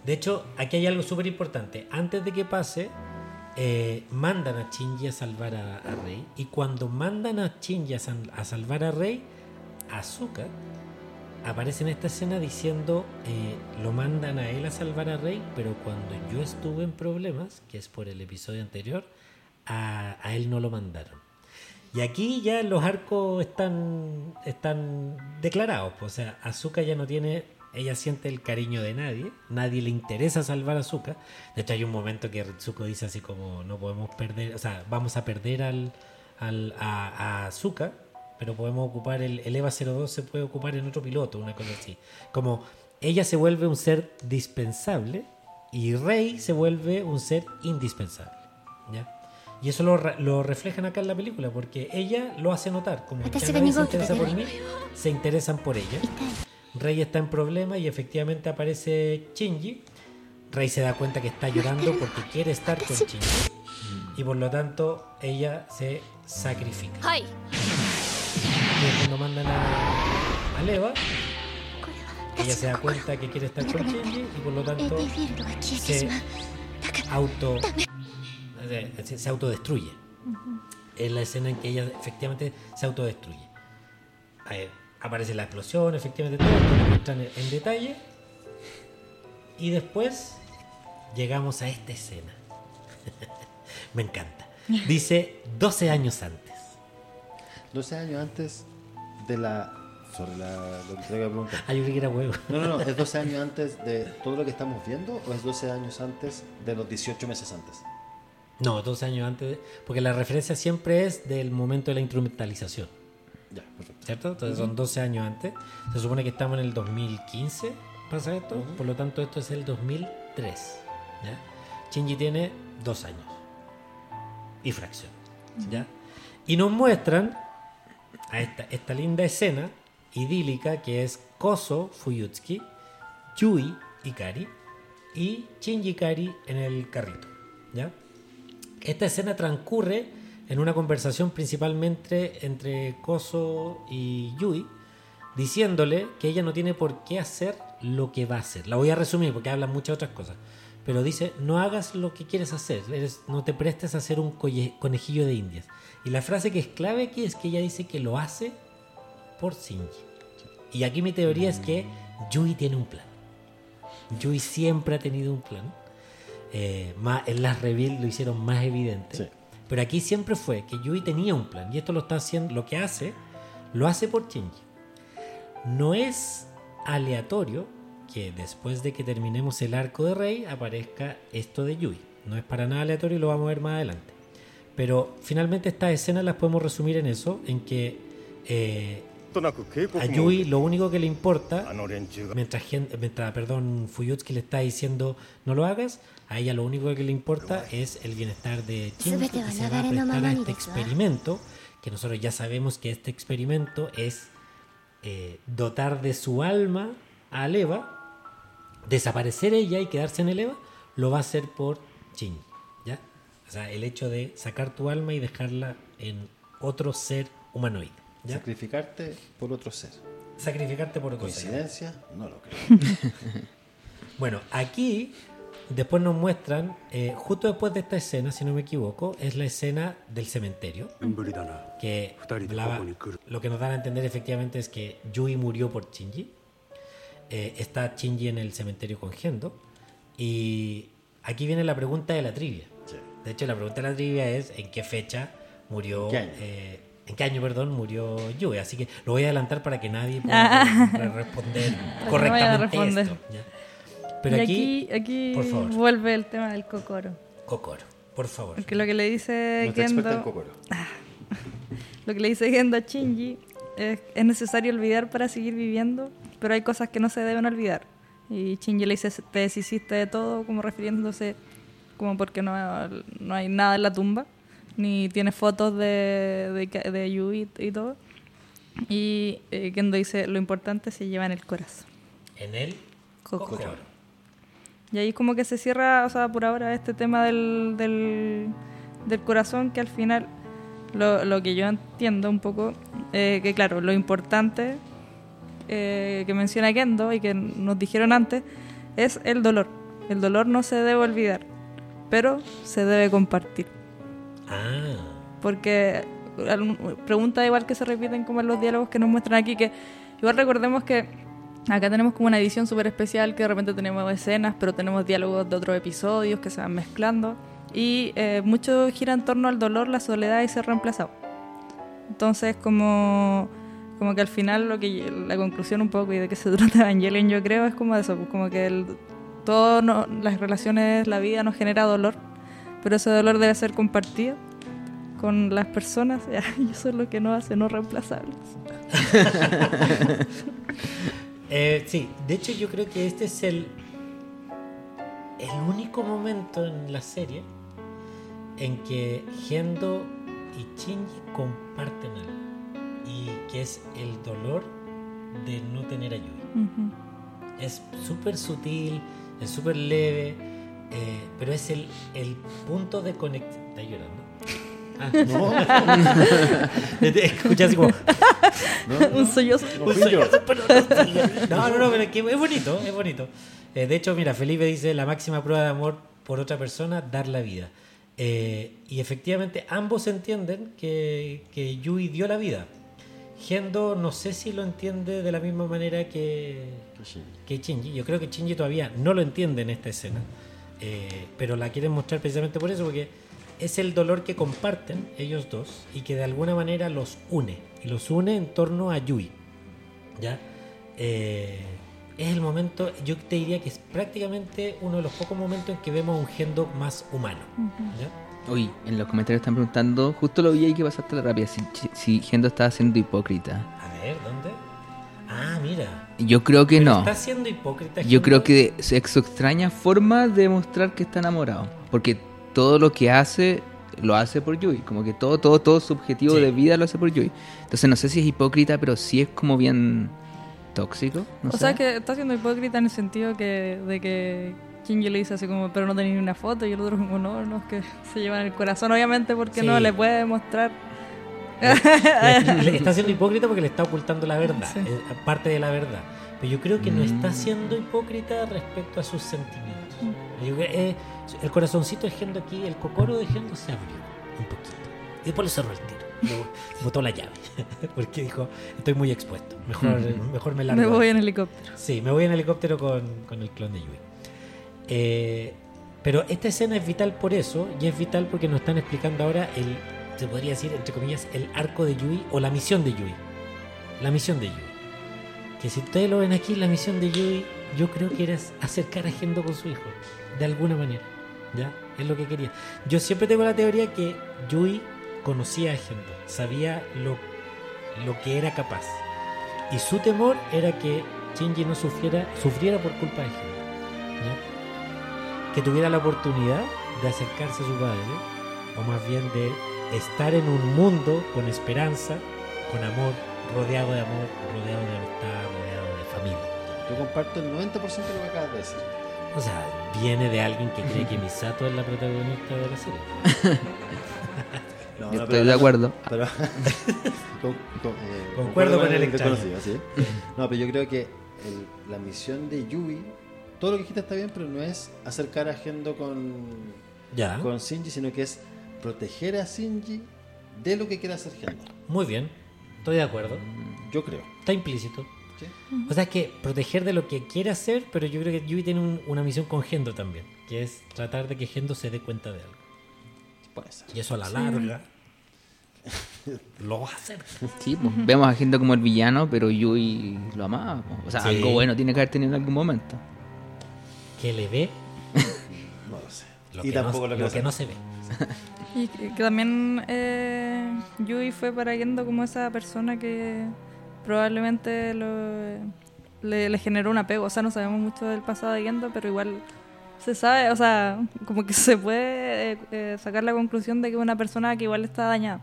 De hecho, aquí hay algo súper importante. Antes de que pase, eh, mandan a Shinji a salvar a, Rey. Y cuando mandan a Shinji a, sal- a salvar a Rey, Asuka aparece en esta escena diciendo, eh, lo mandan a él a salvar a Rey, pero cuando yo estuve en problemas, que es por el episodio anterior, a, a él no lo mandaron. Y aquí ya los arcos están, están declarados. pues, O sea, Azuka ya no tiene. Ella siente el cariño de nadie, nadie le interesa salvar a Zuka. De hecho, hay un momento que Ritsuko dice así como, no podemos perder, o sea, vamos a perder al, al a, a Zuka, pero podemos ocupar el, el EVA 02, se puede ocupar en otro piloto, una cosa así. Como ella se vuelve un ser dispensable y Rey se vuelve un ser indispensable. ¿ya? Y eso lo, lo, reflejan acá en la película, porque ella lo hace notar, como que se interesa por mí, se interesan por ella. Rey está en problemas y efectivamente aparece Shinji. Rey se da cuenta que está llorando porque quiere estar con Shinji. Y por lo tanto, ella se sacrifica. Y es cuando mandan a, Leva, ella se da cuenta que quiere estar con Shinji y por lo tanto se auto eh, se, se autodestruye. Es la escena en que ella efectivamente se autodestruye. A ver, aparece la explosión, efectivamente todo esto lo muestran en, en detalle. Y después llegamos a esta escena. [laughs] Me encanta. Dice 12 años antes. 12 años antes de la. Sobre la, lo que te voy a preguntar. Ah, yo que era huevo. No, no, no. ¿Es 12 [laughs] años antes de todo lo que estamos viendo o es 12 años antes de los 18 meses antes? No, 12 años antes. porque la referencia siempre es del momento de la instrumentalización. Ya, perfecto. ¿Cierto? Entonces son 12 años antes. Se supone que estamos en el 2015, pasa esto. Por lo tanto, esto es el 2003. ¿ya? Shinji tiene dos años y fracción. ¿ya? Y nos muestran a esta, esta linda escena idílica que es Koso Fuyutsuki, Yui Ikari y Shinji Ikari en el carrito. ¿ya? Esta escena transcurre en una conversación principalmente entre Koso y Yui, diciéndole que ella no tiene por qué hacer lo que va a hacer. La voy a resumir porque habla muchas otras cosas. Pero dice, no hagas lo que quieres hacer, eres- no te prestes a hacer un conejillo de indias. Y la frase que es clave aquí es que ella dice que lo hace por Shinji. Y aquí mi teoría es que Yui tiene un plan. Yui siempre ha tenido un plan. Eh, más, en las reveal lo hicieron más evidente. Sí. Pero aquí siempre fue que Yui tenía un plan y esto lo está haciendo, lo que hace, lo hace por Shinji. No es aleatorio que después de que terminemos el arco de Rey aparezca esto de Yui. No es para nada aleatorio y lo vamos a ver más adelante. Pero finalmente estas escenas las podemos resumir en eso, en que eh, a Yui lo único que le importa, mientras, mientras perdón, Fuyutsuki le está diciendo no lo hagas, a ella lo único que le importa es el bienestar de Chinko que se va a prestar a este experimento, que nosotros ya sabemos que este experimento es eh, dotar de su alma a Leva, desaparecer ella y quedarse en el Eva, lo va a hacer por Chin. O sea, el hecho de sacar tu alma y dejarla en otro ser humanoide. Sacrificarte por otro ser. Sacrificarte por otro ¿Coincidencia? ser. ¿Coincidencia? No lo creo. [laughs] bueno, aquí después nos muestran, eh, justo después de esta escena, si no me equivoco, es la escena del cementerio. Que hablaba, lo que nos dan a entender efectivamente es que Yui murió por Shinji. Eh, está Shinji en el cementerio con Gendo. Y aquí viene la pregunta de la trivia. De hecho, la pregunta de la trivia es en qué fecha murió ¿Qué eh, ¿En qué año, perdón, murió Yui? Así que lo voy a adelantar para que nadie pueda re- responder [laughs] correctamente responder. esto. ¿ya? Pero y aquí, aquí, por favor. vuelve el tema del cocoro. Kokoro, por favor. Porque lo que le dice Gendo, Kokoro. [laughs] lo que le dice Gendo a Shinji es, es necesario olvidar para seguir viviendo, pero hay cosas que no se deben olvidar. Y Shinji le dice, te deshiciste de todo, como refiriéndose, como porque no, no hay nada en la tumba, ni tiene fotos de, de, de Yui y todo. Y eh, Kendo dice, lo importante se lleva en el corazón. En el Kokoro. Kokoro. Y ahí como que se cierra, o sea, por ahora este tema del, del, del corazón, que al final lo, lo que yo entiendo un poco, eh, que claro, lo importante eh, que menciona Kendo y que nos dijeron antes, es el dolor. El dolor no se debe olvidar, pero se debe compartir. Ah, Porque preguntas igual que se repiten como en los diálogos que nos muestran aquí, que igual recordemos que acá tenemos como una edición súper especial que de repente tenemos escenas, pero tenemos diálogos de otros episodios que se van mezclando y eh, mucho gira en torno al dolor, la soledad y ser reemplazado. Entonces como, como que al final lo que la conclusión un poco y de que se [laughs] trata Evangelion yo creo es como eso, pues como que el, todo no- las relaciones, la vida nos genera dolor, pero ese dolor debe ser compartido con las personas y eso es lo que nos hace no reemplazables. [laughs] Eh, sí, de hecho yo creo que este es el, el único momento en la serie en que Gendo y Shinji comparten algo. Y que es el dolor de no tener ayuda. Ujú. Es súper sutil, es súper leve, eh, pero es el, el punto de conexión. ¿Estás llorando? Ah, no. [laughs] Así como, [laughs] Un sollozo. No fui yo. No, no, no, pero es que es bonito, es bonito. Eh, de hecho, mira, Felipe dice la máxima prueba de amor por otra persona, dar la vida. Eh, y efectivamente ambos entienden que, que Yui dio la vida. Gendo no sé si lo entiende de la misma manera que, que Shinji. Yo creo que Shinji todavía no lo entiende en esta escena. Eh, pero la quieren mostrar precisamente por eso, porque es el dolor que comparten ellos dos y que de alguna manera los une. Y los une en torno a Yui. ¿Ya? Eh, es el momento, yo te diría que es prácticamente uno de los pocos momentos en que vemos un Gendo más humano. ¿ya? Uy, en los comentarios están preguntando, justo lo vi ahí que pasaste la rápida, si, si Gendo estaba siendo hipócrita. A ver, ¿dónde? Ah, mira. Yo creo que Pero no. ¿Está siendo hipócrita? Yo creo que es su extraña forma de mostrar que está enamorado. Porque todo lo que hace, lo hace por Yui. Como que todo, todo, todo su objetivo Sí. de vida lo hace por Yui. Entonces no sé si es hipócrita, pero sí es como bien tóxico. No o sé. sea que está siendo hipócrita en el sentido que, de que Shinji le dice así como, pero no tenía ni una foto, y el otro como, no, no, es que se llevan el corazón, obviamente, porque Sí. no le puede mostrar. Le- [laughs] le está siendo hipócrita porque le está ocultando la verdad, Sí. eh, parte de la verdad. Pero yo creo que no está Mm. siendo hipócrita respecto a sus sentimientos. Yo creo que, eh, el corazoncito de Gendo aquí, el cocoro de Gendo se abrió un poquito. Y después lo cerró el tiro. Luego [laughs] botó la llave. [laughs] Porque dijo, estoy muy expuesto. Mejor, mejor me largo. Me voy aquí". en helicóptero. Sí, me voy en helicóptero con, con el clon de Yui. Eh, pero esta escena es vital por eso, y es vital porque nos están explicando ahora el, se podría decir, entre comillas, el arco de Yui o la misión de Yui. La misión de Yui. Que si ustedes lo ven aquí, la misión de Yui, yo creo que era acercar a Gendo con su hijo, de alguna manera. ¿Ya? Es lo que quería. Yo siempre tengo la teoría que Yui conocía a Gendo, sabía lo, lo que era capaz. Y su temor era que Shinji no sufriera, sufriera por culpa de Gendo. ¿ya? Que tuviera la oportunidad de acercarse a su padre, o más bien de estar en un mundo con esperanza, con amor, rodeado de amor, rodeado de amistad, rodeado de familia. Yo comparto el 90% de lo que acabas de decir. O sea, viene de alguien que cree que Misato es la protagonista de la serie. [laughs] No, no, estoy pero de acuerdo. Pero, [laughs] con- con- eh, Concuerdo con el extraño. No, pero yo creo que el- la misión de Yui, todo lo que dijiste está bien, pero no es acercar a Gendo con, Ya, con Shinji, sino que es proteger a Shinji de lo que quiera hacer Gendo. muy bien. Estoy de acuerdo. Yo creo. Está implícito. ¿sí? O sea, es que proteger de lo que quiere hacer, pero yo creo que Yui tiene un- una misión con Gendo también, que es tratar de que Gendo se dé cuenta de algo. Puede ser. Y eso a la larga [laughs] lo va a hacer. Sí, pues, vemos a Gendo como el villano, pero Yui lo amaba. O sea, Sí. algo bueno tiene que haber tenido en algún momento. Que le ve [laughs] No lo sé. lo, y que, tampoco no, lo que, lo que no se ve. [laughs] Y que, que también eh, Yui fue para Gendo como esa persona que probablemente lo- le, le generó un apego. O sea, no sabemos mucho del pasado de Gendo, pero igual se sabe, o sea, como que se puede eh, eh, sacar la conclusión de que es una persona que igual está dañada.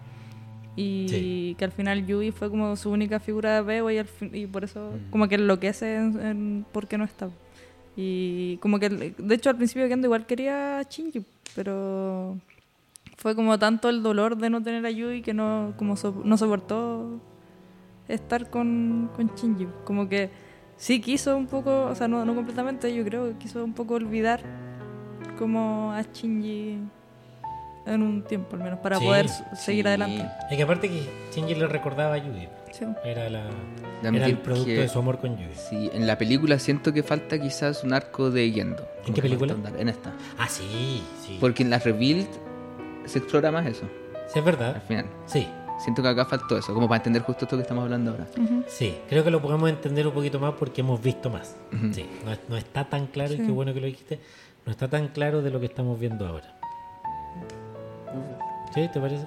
Y Sí. que al final Yui fue como su única figura de apego y, al y por eso como que enloquece en, en por qué no está. Y como que, de hecho al principio Kendo igual quería a Shinji, pero fue como tanto el dolor de no tener a Yui que no, como so- no soportó estar con, con Shinji. Como que sí quiso un poco, o sea, no, no completamente, yo creo que quiso un poco olvidar como a Shinji en un tiempo al menos, para Sí, poder seguir sí. adelante. Es que aparte que Shinji le recordaba a Yui. Sí. Era, la, era el producto que- de su amor con Yui. Sí, en la película siento que falta quizás un arco de Yendo. ¿En qué película? En esta. Ah, sí, sí. Porque en la Rebuild se explora más eso, Sí, es verdad. al final. Sí, Siento que acá faltó eso, como para entender justo esto que estamos hablando ahora. sí. Creo que lo podemos entender un poquito más porque hemos visto más. Sí, no, no está tan claro, y Sí. qué bueno que lo dijiste, no está tan claro de lo que estamos viendo ahora. ¿Sí? ¿Te parece?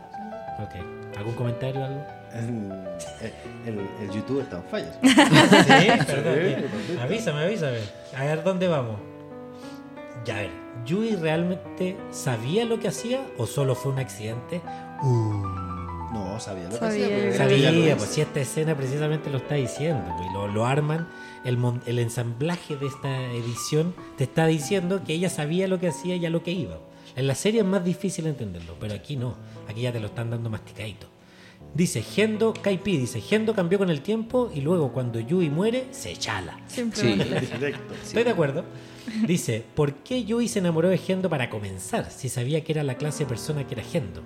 Ok. ¿Algún comentario algo? El, el, el YouTube está en fallas. [laughs] Sí, perdón. Avísame, avísame. A ver dónde vamos. Ya, a ver. ¿Yui realmente sabía lo que hacía o solo fue un accidente? No, sabía lo que Sabía, hacía. Sabía, hizo. pues si esta escena precisamente lo está diciendo, y lo, lo arman, el, el ensamblaje de esta edición te está diciendo que ella sabía lo que hacía y a lo que iba. En la serie es más difícil entenderlo, pero aquí no, aquí ya te lo están dando masticadito. Dice, Gendo, Kaipi dice, Gendo cambió con el tiempo y luego cuando Yui muere, se chala. Directo. [laughs] Estoy de acuerdo. Dice, ¿por qué Yui se enamoró de Gendo para comenzar si sabía que era la clase de persona que era Gendo?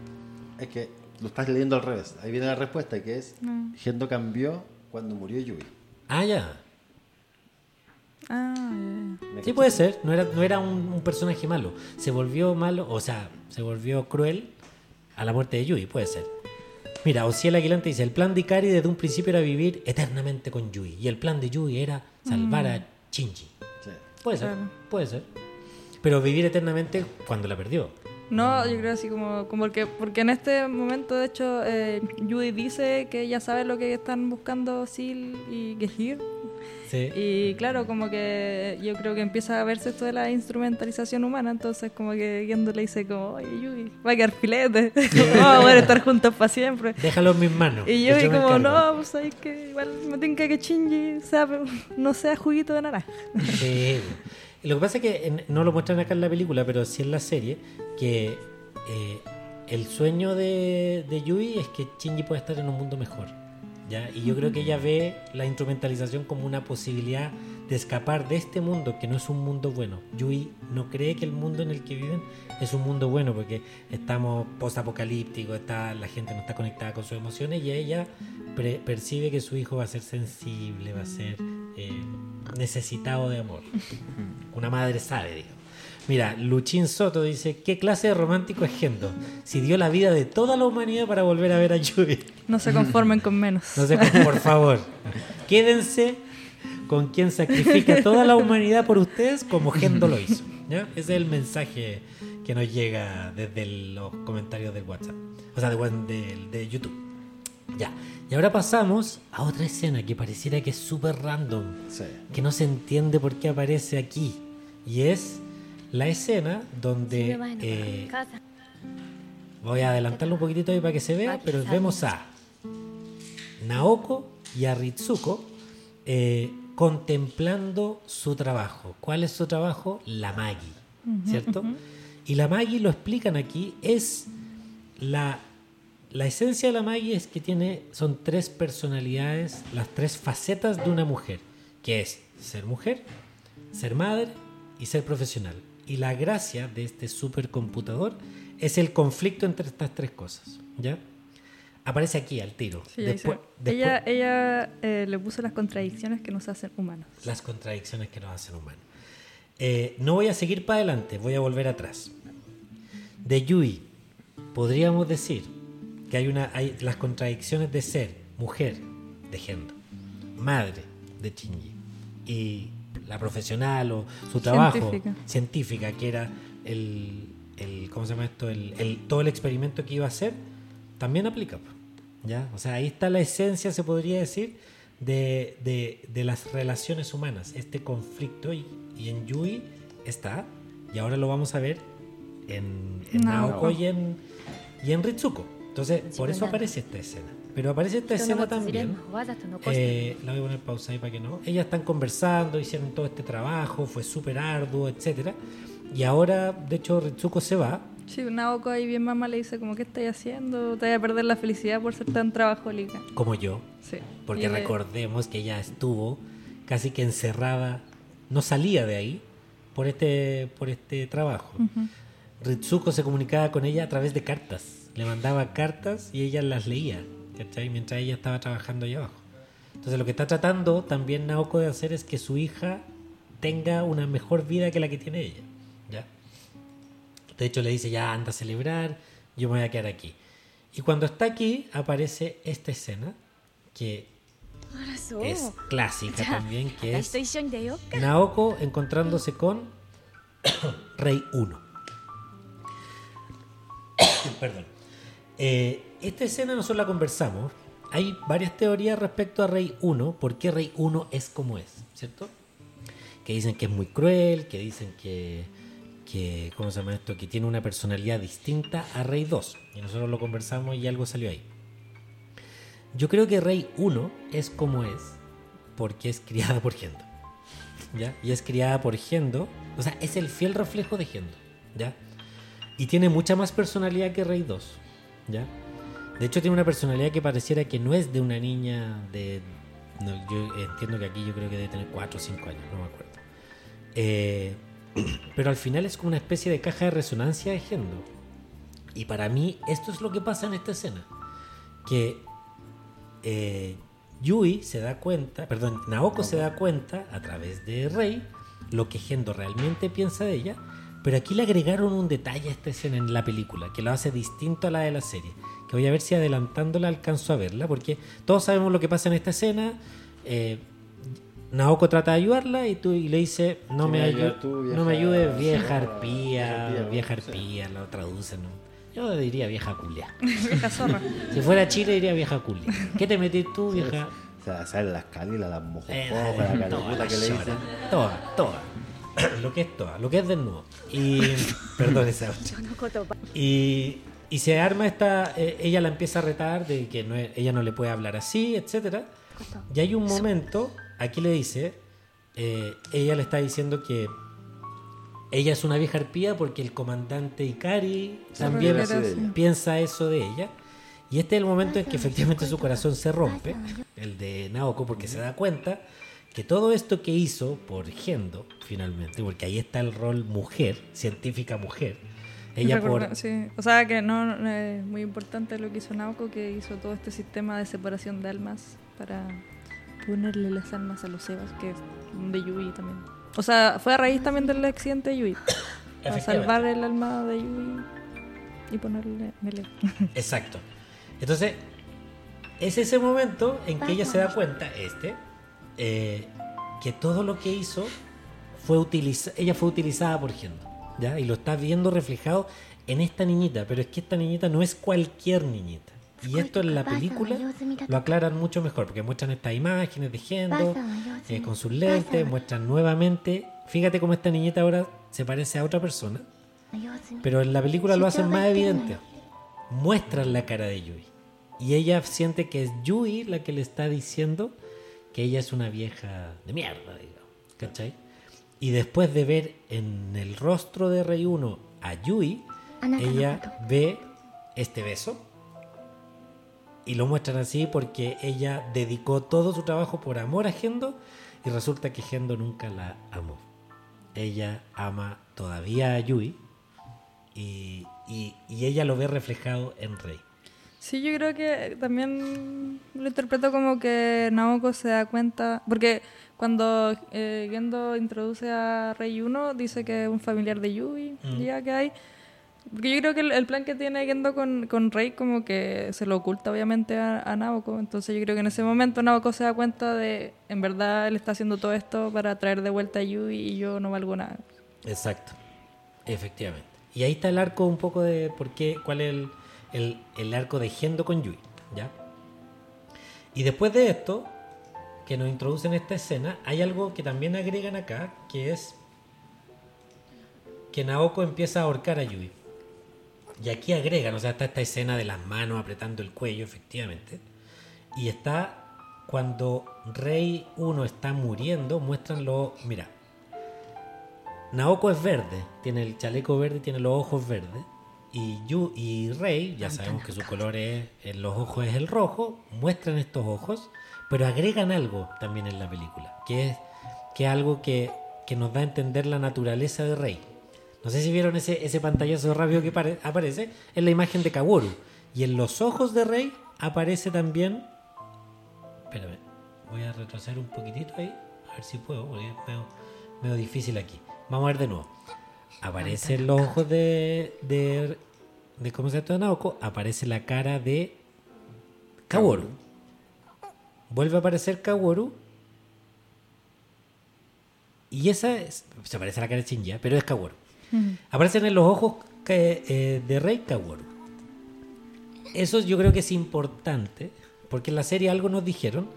Es que lo estás leyendo al revés. Ahí viene la respuesta que es Mm. Gendo cambió cuando murió Yui. Ah, ya. Ah, ya, ya. ¿Me Sí, puede ser. No era, no era un, un personaje malo. Se volvió malo, o sea, se volvió cruel a la muerte de Yui, puede ser. Mira, Ociel Aguilante dice, el plan de Ikari desde un principio era vivir eternamente con Yui. Y el plan de Yui era salvar a Shinji. Sí. Puede ser, Claro. puede ser. Pero vivir eternamente cuando la perdió. No, yo creo así como, como porque, porque en este momento, de hecho, eh, Yui dice que ya sabe lo que están buscando Sil y Gehir. Sí. Y claro, como que yo creo que empieza a verse esto de la instrumentalización humana, entonces como que Gendo le dice como, oye Yui, va a quedar filete, [laughs] vamos a poder estar juntos para siempre. Déjalo en mis manos. Y yo, y como, encargo". no, pues hay que igual me tinca que Shinji sea, no sea juguito de naranja. Sí. Lo que pasa es que en- no lo muestran acá en la película, pero sí en la serie, que eh, el sueño de, de Yui es que Shinji pueda estar en un mundo mejor. ¿ya? Y yo creo que ella ve la instrumentalización como una posibilidad de escapar de este mundo, que no es un mundo bueno. Yui no cree que el mundo en el que viven es un mundo bueno, porque estamos post-apocalípticos, está, la gente no está conectada con sus emociones y ella pre- percibe que su hijo va a ser sensible, va a ser eh, necesitado de amor. Una madre sabe, digo. Mira, Luchín Soto dice, ¿qué clase de romántico es Gendo? Si dio la vida de toda la humanidad para volver a ver a Yui. No se conformen con menos. No sé, por favor, quédense con quien sacrifica toda la humanidad por ustedes como Gendo lo hizo. ¿ya? Ese es el mensaje que nos llega desde los comentarios del WhatsApp. O sea, de, de- de YouTube. Ya. Y ahora pasamos a otra escena que pareciera que es súper random Sí. que no se entiende por qué aparece aquí. Y es la escena donde... Eh, voy a adelantarlo un poquitito ahí para que se vea, pero vemos a Naoko y a Ritsuko eh, contemplando su trabajo. ¿Cuál es su trabajo? La Magi, ¿cierto? Y la Magi, lo explican aquí, es la... La esencia de la Magi es que tiene, son tres personalidades, las tres facetas de una mujer, que es ser mujer, ser madre y ser profesional. Y la gracia de este supercomputador es el conflicto entre estas tres cosas, ¿ya? Aparece aquí al tiro. Sí, Después- dice- después- ella ella eh, le puso las contradicciones que nos hacen humanos. las contradicciones que nos hacen humanos. Eh, no voy a seguir para adelante, voy a volver atrás. De Yui, podríamos decir que hay, una, hay las contradicciones de ser mujer, de Gendo, madre, de Shinji, y la profesional o su trabajo, Científica. científica, que era el, el ¿cómo se llama esto? El, el- todo el experimento que iba a hacer, también aplica. ¿ya? O sea, ahí está la esencia, se podría decir, de, de- de las relaciones humanas, este conflicto, y, y en Yui está, y ahora lo vamos a ver en, en Naoko. Naoko y en, y en Ritsuko. Entonces, por eso aparece esta escena. Pero aparece esta escena también. Eh, la voy a poner pausa ahí para que no. Ellas están conversando, hicieron todo este trabajo, fue súper arduo, etcétera. Y ahora, de hecho, Ritsuko se va. Sí, Naoko ahí bien mamá le dice como, ¿qué estáis haciendo? Te voy a perder la felicidad por ser tan trabajólica. Como yo. Sí. Porque y recordemos que ella estuvo casi que encerrada, no salía de ahí por este, por este trabajo. Uh -huh. Ritsuko se comunicaba con ella a través de cartas. Le mandaba cartas y ella las leía. Mientras ella estaba trabajando allá abajo. Entonces lo que está tratando también Naoko de hacer es que su hija tenga una mejor vida que la que tiene ella. De hecho le dice, ya anda a celebrar, yo me voy a quedar aquí. Y cuando está aquí aparece esta escena que es clásica también, que es Naoko encontrándose con [coughs] Rey 1. [coughs] Perdón. Eh, esta escena nosotros la conversamos. Hay varias teorías respecto a Rey 1, por qué Rey 1 es como es, ¿cierto? Que dicen que es muy cruel, que dicen que, ¿cómo se llama esto? Que tiene una personalidad distinta a Rey 2. Y nosotros lo conversamos y algo salió ahí. Yo creo que Rey 1 es como es porque es criada por Gendo. ¿Ya? Y es criada por Gendo. O sea, es el fiel reflejo de Gendo. ¿Ya? Y tiene mucha más personalidad que Rey 2. ¿Ya? De hecho, tiene una personalidad que pareciera que no es de una niña de. no, yo entiendo que aquí yo creo que debe tener 4 o 5 años, no me acuerdo. Eh, pero al final es como una especie de caja de resonancia de Gendo. Y para mí, esto es lo que pasa en esta escena. Que eh, Yui se da cuenta, perdón, Naoko se da cuenta a través de Rei lo que Gendo realmente piensa de ella, pero aquí le agregaron un detalle a esta escena en la película que lo hace distinto a la de la serie. Que voy a ver si adelantándola alcanzo a verla, porque todos sabemos lo que pasa en esta escena. eh, Naoko trata de ayudarla y, tú, y le dice, no me, no me ayudes, vieja arpía, vieja arpía, lo traducen. ¿no? Yo diría vieja culia. [laughs] Vieja zorra. Si fuera Chile diría vieja culia. ¿Qué te metís tú, vieja? O sea, salen las cálidas, las Eh, mojojojas, la toda cariputa la que le dicen. Toda, toda. [coughs] lo que es toda, lo que es desnudo. Y, [coughs] perdón esa y, se arma esta, eh, ella la empieza a retar de que no, ella no le puede hablar así, etc. Y hay un momento, aquí le dice, eh, ella le está diciendo que ella es una vieja arpía porque el comandante Ikari también piensa eso de ella. Y este es el momento en que efectivamente su corazón se rompe, el de Naoko, porque se da cuenta que todo esto que hizo por Gendo, finalmente, porque ahí está el rol mujer, científica mujer, ella por... Sí. O sea que no es muy importante lo que hizo Naoko, que hizo todo este sistema de separación de almas para ponerle las almas a los Evas, que es de Yui también. O sea, fue a raíz también del accidente de Yui. [coughs] Para salvar el alma de Yui y ponerle Mele. [laughs] Exacto. Entonces, es ese momento en que ella se da cuenta, este, eh, que todo lo que hizo fue utiliza ella fue utilizada por Gendo, ¿ya? Y lo está viendo reflejado en esta niñita, pero es que esta niñita no es cualquier niñita. Y esto en la película lo aclaran mucho mejor, porque muestran estas imágenes de Gendo eh, con sus lentes, muestran nuevamente, fíjate cómo esta niñita ahora se parece a otra persona, pero en la película lo hacen más evidente. Muestran la cara de Yui. Y ella siente que es Yui la que le está diciendo que ella es una vieja de mierda, digamos. ¿Cachai? Y después de ver en el rostro de Rey 1 a Yui, ella ve este beso. Y lo muestran así porque ella dedicó todo su trabajo por amor a Gendo y resulta que Gendo nunca la amó. Ella ama todavía a Yui y, y- y ella lo ve reflejado en Rey. Sí, yo creo que también lo interpreto como que Naoko se da cuenta, porque cuando eh, Gendo introduce a Rey 1, dice que es un familiar de Yui, Mm. ya que hay. Porque yo creo que el, el plan que tiene Gendo con, con Rey como que se lo oculta obviamente a, a Naoko, entonces yo creo que en ese momento Naoko se da cuenta de, en verdad él está haciendo todo esto para traer de vuelta a Yui y yo no valgo nada. Exacto, efectivamente. Y ahí está el arco un poco de por qué, cuál es el, el- arco de Gendo con Yui, ¿ya? Y después de esto, que nos introducen esta escena, hay algo que también agregan acá, que es que Naoko empieza a ahorcar a Yui. Y aquí agregan, o sea, está esta escena de las manos apretando el cuello, efectivamente. Y está cuando Rey 1 está muriendo, muestran lo. Mira, Naoko es verde, tiene el chaleco verde, tiene los ojos verdes. Y, Yu, y Rey, ya sabemos que su color es, en los ojos es el rojo, muestran estos ojos, pero agregan algo también en la película, que es, que es algo que, que nos da a entender la naturaleza de Rey. No sé si vieron ese, ese pantallazo rápido que pare- aparece, es la imagen de Kaworu. Y en los ojos de Rey aparece también... Espérame, voy a retroceder un poquitito ahí, a ver si puedo, porque es medio, medio difícil aquí. Vamos a ver de nuevo. Aparecen los ojos de, de, de ¿cómo se llama? de Naoko, aparece la cara de Kaworu. Vuelve a aparecer Kaworu. Y esa es, se parece a la cara de Shinji, ¿eh? pero es Kaworu. Aparecen en los ojos que, eh, de Rey Kaworu. Eso yo creo que es importante, porque en la serie algo nos dijeron,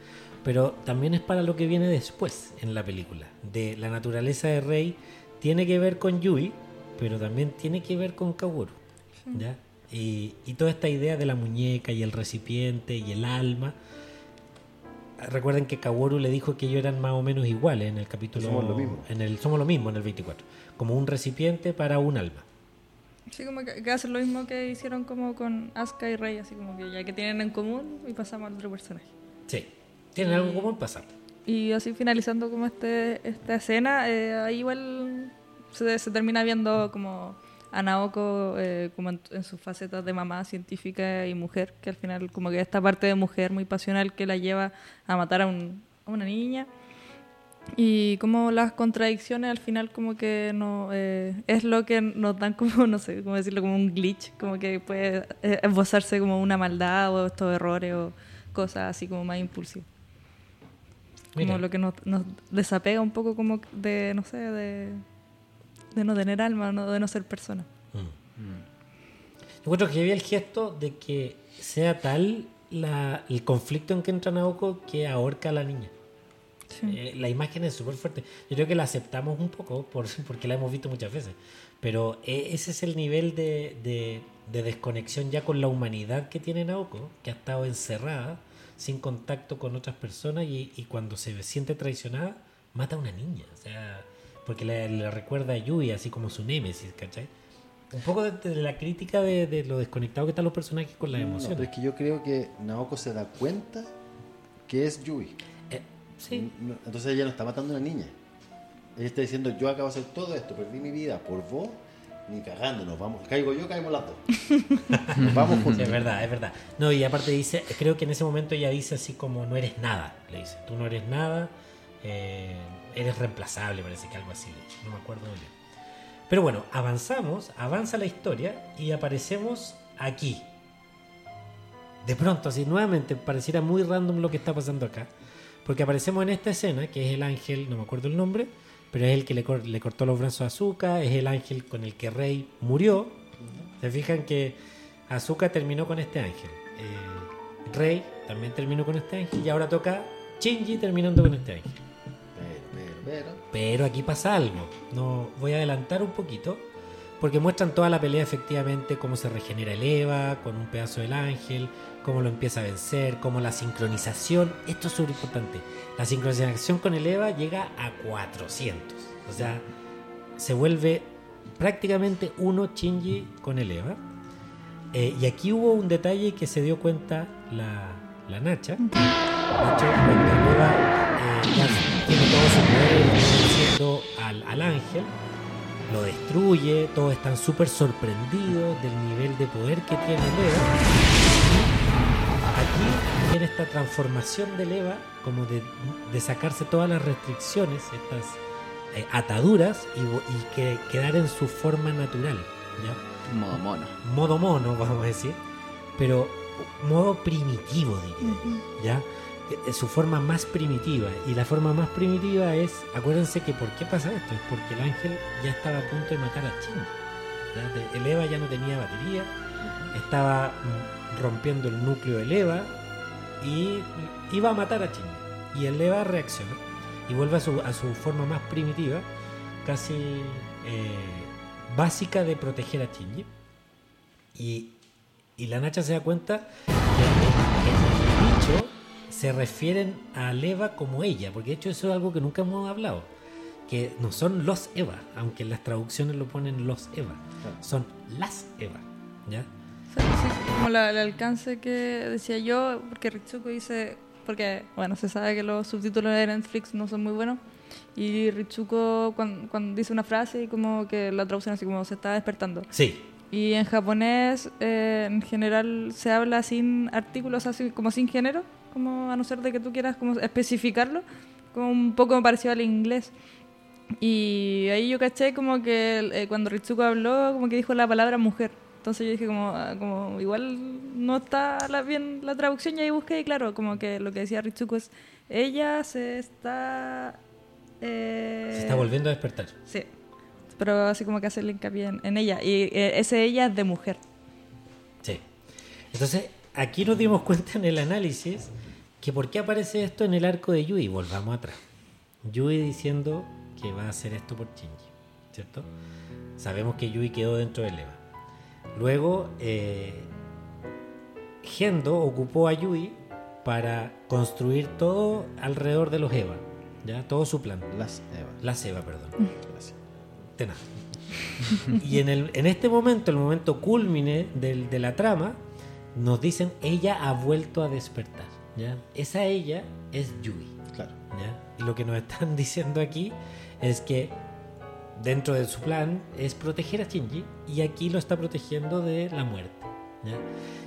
pero también es para lo que viene después en la película. De la naturaleza de Rey tiene que ver con Yui, pero también tiene que ver con Kaworu. ¿ya? Y, y toda esta idea de la muñeca y el recipiente y el alma. Recuerden que Kaworu le dijo que ellos eran más o menos iguales en el capítulo. Somos lo mismo. En el, somos lo mismo en el 24. Como un recipiente para un alma. Sí, como que, que hacen lo mismo que hicieron como con Asuka y Rey, así como que ya que tienen en común y pasamos al otro personaje. Sí. Tienen algo en común pasar. Y así finalizando como este, esta escena, eh, ahí igual se, termina viendo como a Naoko eh, como en, en sus facetas de mamá científica y mujer, que al final como que esta parte de mujer muy pasional que la lleva a matar a, un- a una niña. Y como las contradicciones al final como que no eh, es lo que nos dan como, [laughs] no sé, cómo decirlo, como un glitch, como que puede eh, esbozarse como una maldad o estos errores o cosas así como más impulsivas Mira. como lo que nos, nos desapega un poco como de, no sé, de, de no tener alma, no- de no ser persona. Yo encuentro que había el gesto de que sea tal la- el conflicto en que entra Naoko que ahorca a la niña. Eh, la imagen es súper fuerte. Yo creo que la aceptamos un poco por, [laughs] porque la hemos visto muchas veces. Pero eh, ese es el nivel de, de- de desconexión ya con la humanidad que tiene Naoko, que ha estado encerrada, sin contacto con otras personas y, y cuando se siente traicionada, mata a una niña. O sea, porque le, le recuerda a Yui, así como su némesis, ¿cachai? Un poco de, de la crítica de, de lo desconectado que están los personajes con las No, emociones. pero es que yo creo que Naoko se da cuenta que es Yui. Eh, sí. No, Entonces ella no está matando a una niña. Ella está diciendo, yo acabo de hacer todo esto, perdí mi vida por vos, ni cagando, nos vamos. Caigo yo, caemos las dos. [laughs] nos vamos Sí, juntos. es verdad, es verdad. No, y aparte dice, creo que en ese momento ella dice así como no eres nada, le dice, tú no eres nada, eh, eres reemplazable, parece que algo así, no me acuerdo muy bien. Pero bueno, avanzamos, avanza la historia y aparecemos aquí. De pronto, así nuevamente, pareciera muy random lo que está pasando acá, porque aparecemos en esta escena, que es el ángel, no me acuerdo el nombre, pero es el que le, cor- le cortó los brazos a Azuka, es el ángel con el que Rey murió. Se fijan que Azuka terminó con este ángel. Eh, Rey también terminó con este ángel y ahora toca Shinji terminando con este ángel. Pero, pero, pero. Pero aquí pasa algo. No voy a adelantar un poquito porque muestran toda la pelea efectivamente cómo se regenera el Eva con un pedazo del ángel, cómo lo empieza a vencer, cómo la sincronización, esto es súper importante. La sincronización con el Eva llega a 400. O sea, se vuelve prácticamente uno Shinji con el Eva. Eh, y aquí hubo un detalle que se dio cuenta la, la Nacha. De hecho, cuando el Eva eh, ya tiene todo su poder, venciendo al, al ángel, lo destruye, todos están súper sorprendidos del nivel de poder que tiene el Eva. Aquí viene esta transformación del Eva, como de, de sacarse todas las restricciones, estas eh, ataduras, y, vo- y que quedar en su forma natural. ¿ya? Modo mono. modo mono, [laughs] vamos a decir, pero modo primitivo, diría. Eh, Su forma más primitiva. Y la forma más primitiva es, acuérdense que ¿por qué pasa esto? Es porque el ángel ya estaba a punto de matar a. De- El Eva ya no tenía batería, estaba mm, rompiendo el núcleo del Eva y iba a matar a Shinji. Y el Eva reacciona y vuelve a su, a su forma más primitiva, casi eh, básica de proteger a Shinji. Y, y la Nacha se da cuenta que en, en el dicho se refieren a Eva como ella, porque de hecho eso es algo que nunca hemos hablado, que no son los Eva, aunque en las traducciones lo ponen los Eva, son las Eva, ¿ya? Sí, sí, como la- el alcance que decía yo, porque Ritsuko dice, porque bueno, se sabe que los subtítulos de Netflix no son muy buenos, y Ritsuko cuando, cuando dice una frase y como que la traducen así como se está despertando. Sí, Y en japonés eh, en general se habla sin artículos, así como sin género, como a no ser de que tú quieras como especificarlo, como un poco parecido al inglés. Y ahí yo caché como que eh, cuando Ritsuko habló, como que dijo la palabra mujer. Entonces yo dije como, ah, como igual no está la- bien la traducción y ahí busqué y claro, como que lo que decía Ritsuko es, ella se está... eh, se está volviendo a despertar. Sí, pero así como que hace el hincapié en, en ella. Y eh, ese ella es de mujer. Sí. Entonces, aquí nos dimos cuenta en el análisis que por qué aparece esto en el arco de Yui. Volvamos atrás. Yui diciendo que va a hacer esto por Shinji, ¿cierto? Sabemos que Yui quedó dentro del Eva. Luego, eh, Gendo ocupó a Yui para construir todo alrededor de los Eva, ¿ya? Todo su plan. Las Eva. Las Eva, perdón. Gracias. De nada. y en, el, en este momento, el momento culmine del- de la trama, nos dicen ella ha vuelto a despertar. ¿ya? Esa ella es Yui. Claro. ¿ya? Y lo que nos están [laughs] diciendo aquí es que dentro de su plan es proteger a Shinji y aquí lo está protegiendo de la muerte. ¿ya?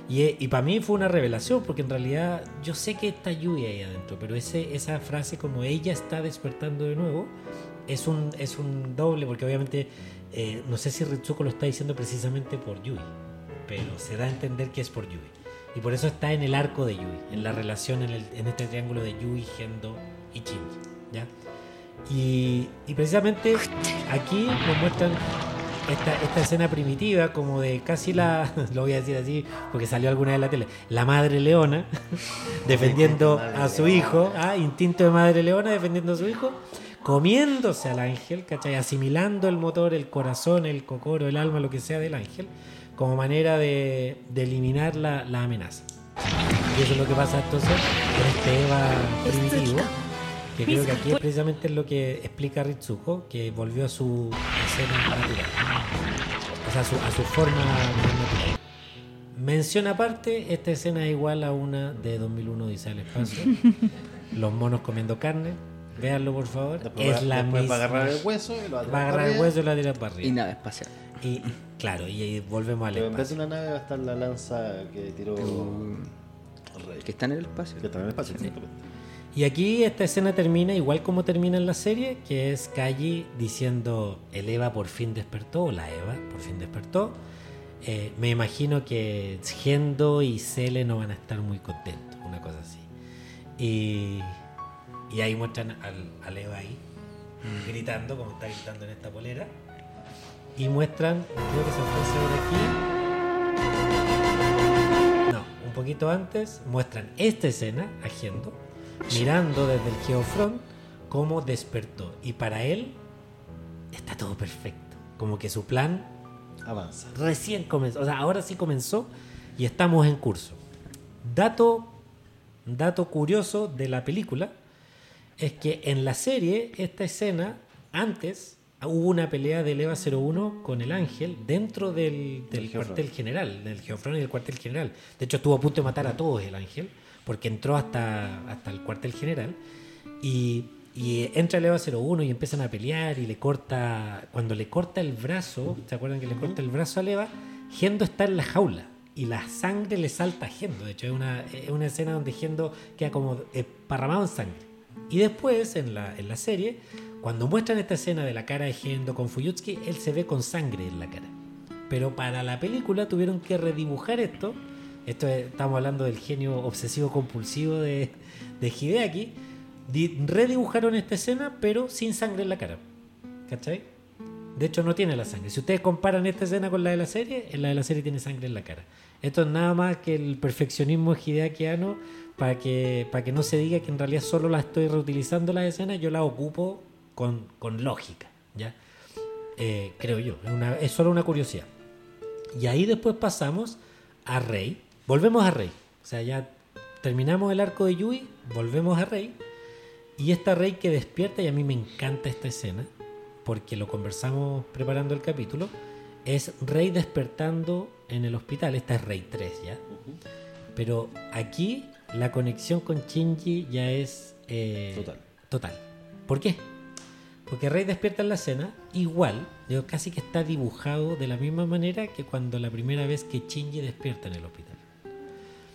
Y, para mí fue una revelación porque en realidad yo sé que está Yui ahí adentro, pero ese, esa frase como ella está despertando de nuevo es un, es un doble porque obviamente eh, no sé si Ritsuko lo está diciendo precisamente por Yui, pero se da a entender que es por Yui. Y por eso está en el arco de Yui, en la relación en, el- en este triángulo de Yui, Gendo y Shinji. ¿ya? Y, y precisamente aquí nos muestran esta, esta escena primitiva, como de casi la, [laughs] lo voy a decir así, porque salió alguna vez en la tele, la madre leona [laughs] defendiendo a su hijo, ah, instinto de madre leona defendiendo a su hijo, comiéndose al ángel, ¿cachai? Asimilando el motor, el corazón, el cocoro, el alma, lo que sea del ángel, como manera de, de eliminar la, la amenaza. Y eso es lo que pasa entonces con este Eva primitivo, que creo que aquí es precisamente lo que explica Ritsuko, que volvió a su escena natural. O sea, a su, a su forma natural. Mención aparte, esta escena es igual a una de 2001 Dice al Espacio. [laughs] Los monos comiendo carne. Véanlo, por favor. Después, es va, la después va a misma. agarrar el hueso y lo va a Va a tirar agarrar el hueso y lo va a tirar para Y arriba. nada espacial. Y, y- claro, y ahí volvemos al Pero en vez de espacio. una nave va a estar la lanza que tiró Rey. Que está en el espacio. Que está en el espacio, exactamente. Y aquí esta escena termina igual como termina en la serie, que es Kaji diciendo el Eva por fin despertó, o la Eva por fin despertó. Eh, me imagino que Gendo y Cele no van a estar muy contentos, una cosa así. Y, ahí muestran al, Eva ahí, gritando, como está gritando en esta polera. Y muestran, creo que se a ver aquí. No, un poquito antes, muestran esta escena a Gendo, mirando desde el Geofront cómo despertó. Y para él está todo perfecto. Como que su plan Avanza. recién comenzó. O sea, ahora sí comenzó y estamos en curso. Dato, dato curioso de la película es que en la serie, esta escena, antes hubo una pelea del EVA 01 con el Ángel dentro del, del Del Geofront. cuartel general, del Geofront y del cuartel general. De hecho, estuvo a punto de matar a todos el Ángel, porque entró hasta, hasta el cuartel general. Y, y entra el EVA 01 y empiezan a pelear y le corta, cuando le corta el brazo, ¿se acuerdan que le corta el brazo al EVA? Gendo está en la jaula y la sangre le salta a Gendo. De hecho, es una, es una escena donde Gendo queda como parramado en sangre. Y después, en la, en la serie, cuando muestran esta escena de la cara de Gendo con Fuyutsuki, él se ve con sangre en la cara. Pero para la película tuvieron que redibujar esto. Esto es- estamos hablando del genio obsesivo compulsivo de, de Hideaki. Di- redibujaron esta escena, pero sin sangre en la cara. ¿Cachai? De hecho, no tiene la sangre. Si ustedes comparan esta escena con la de la serie, la de la serie tiene sangre en la cara. Esto es nada más que el perfeccionismo hideakiano para que, para que no se diga que en realidad solo la estoy reutilizando la escena, yo la ocupo con, con lógica. ¿ya? Eh, creo yo. Es solo una curiosidad. Y ahí después pasamos a Rey. Volvemos a Rey. O sea, ya terminamos el arco de Yui, volvemos a Rey. Y esta Rey que despierta, y a mí me encanta esta escena, porque lo conversamos preparando el capítulo, es Rey despertando en el hospital. Esta es Rey 3 ya. Pero aquí la conexión con Shinji ya es eh, Total. total. ¿Por qué? Porque Rey despierta en la escena igual, digo, casi que está dibujado de la misma manera que cuando la primera vez que Shinji despierta en el hospital.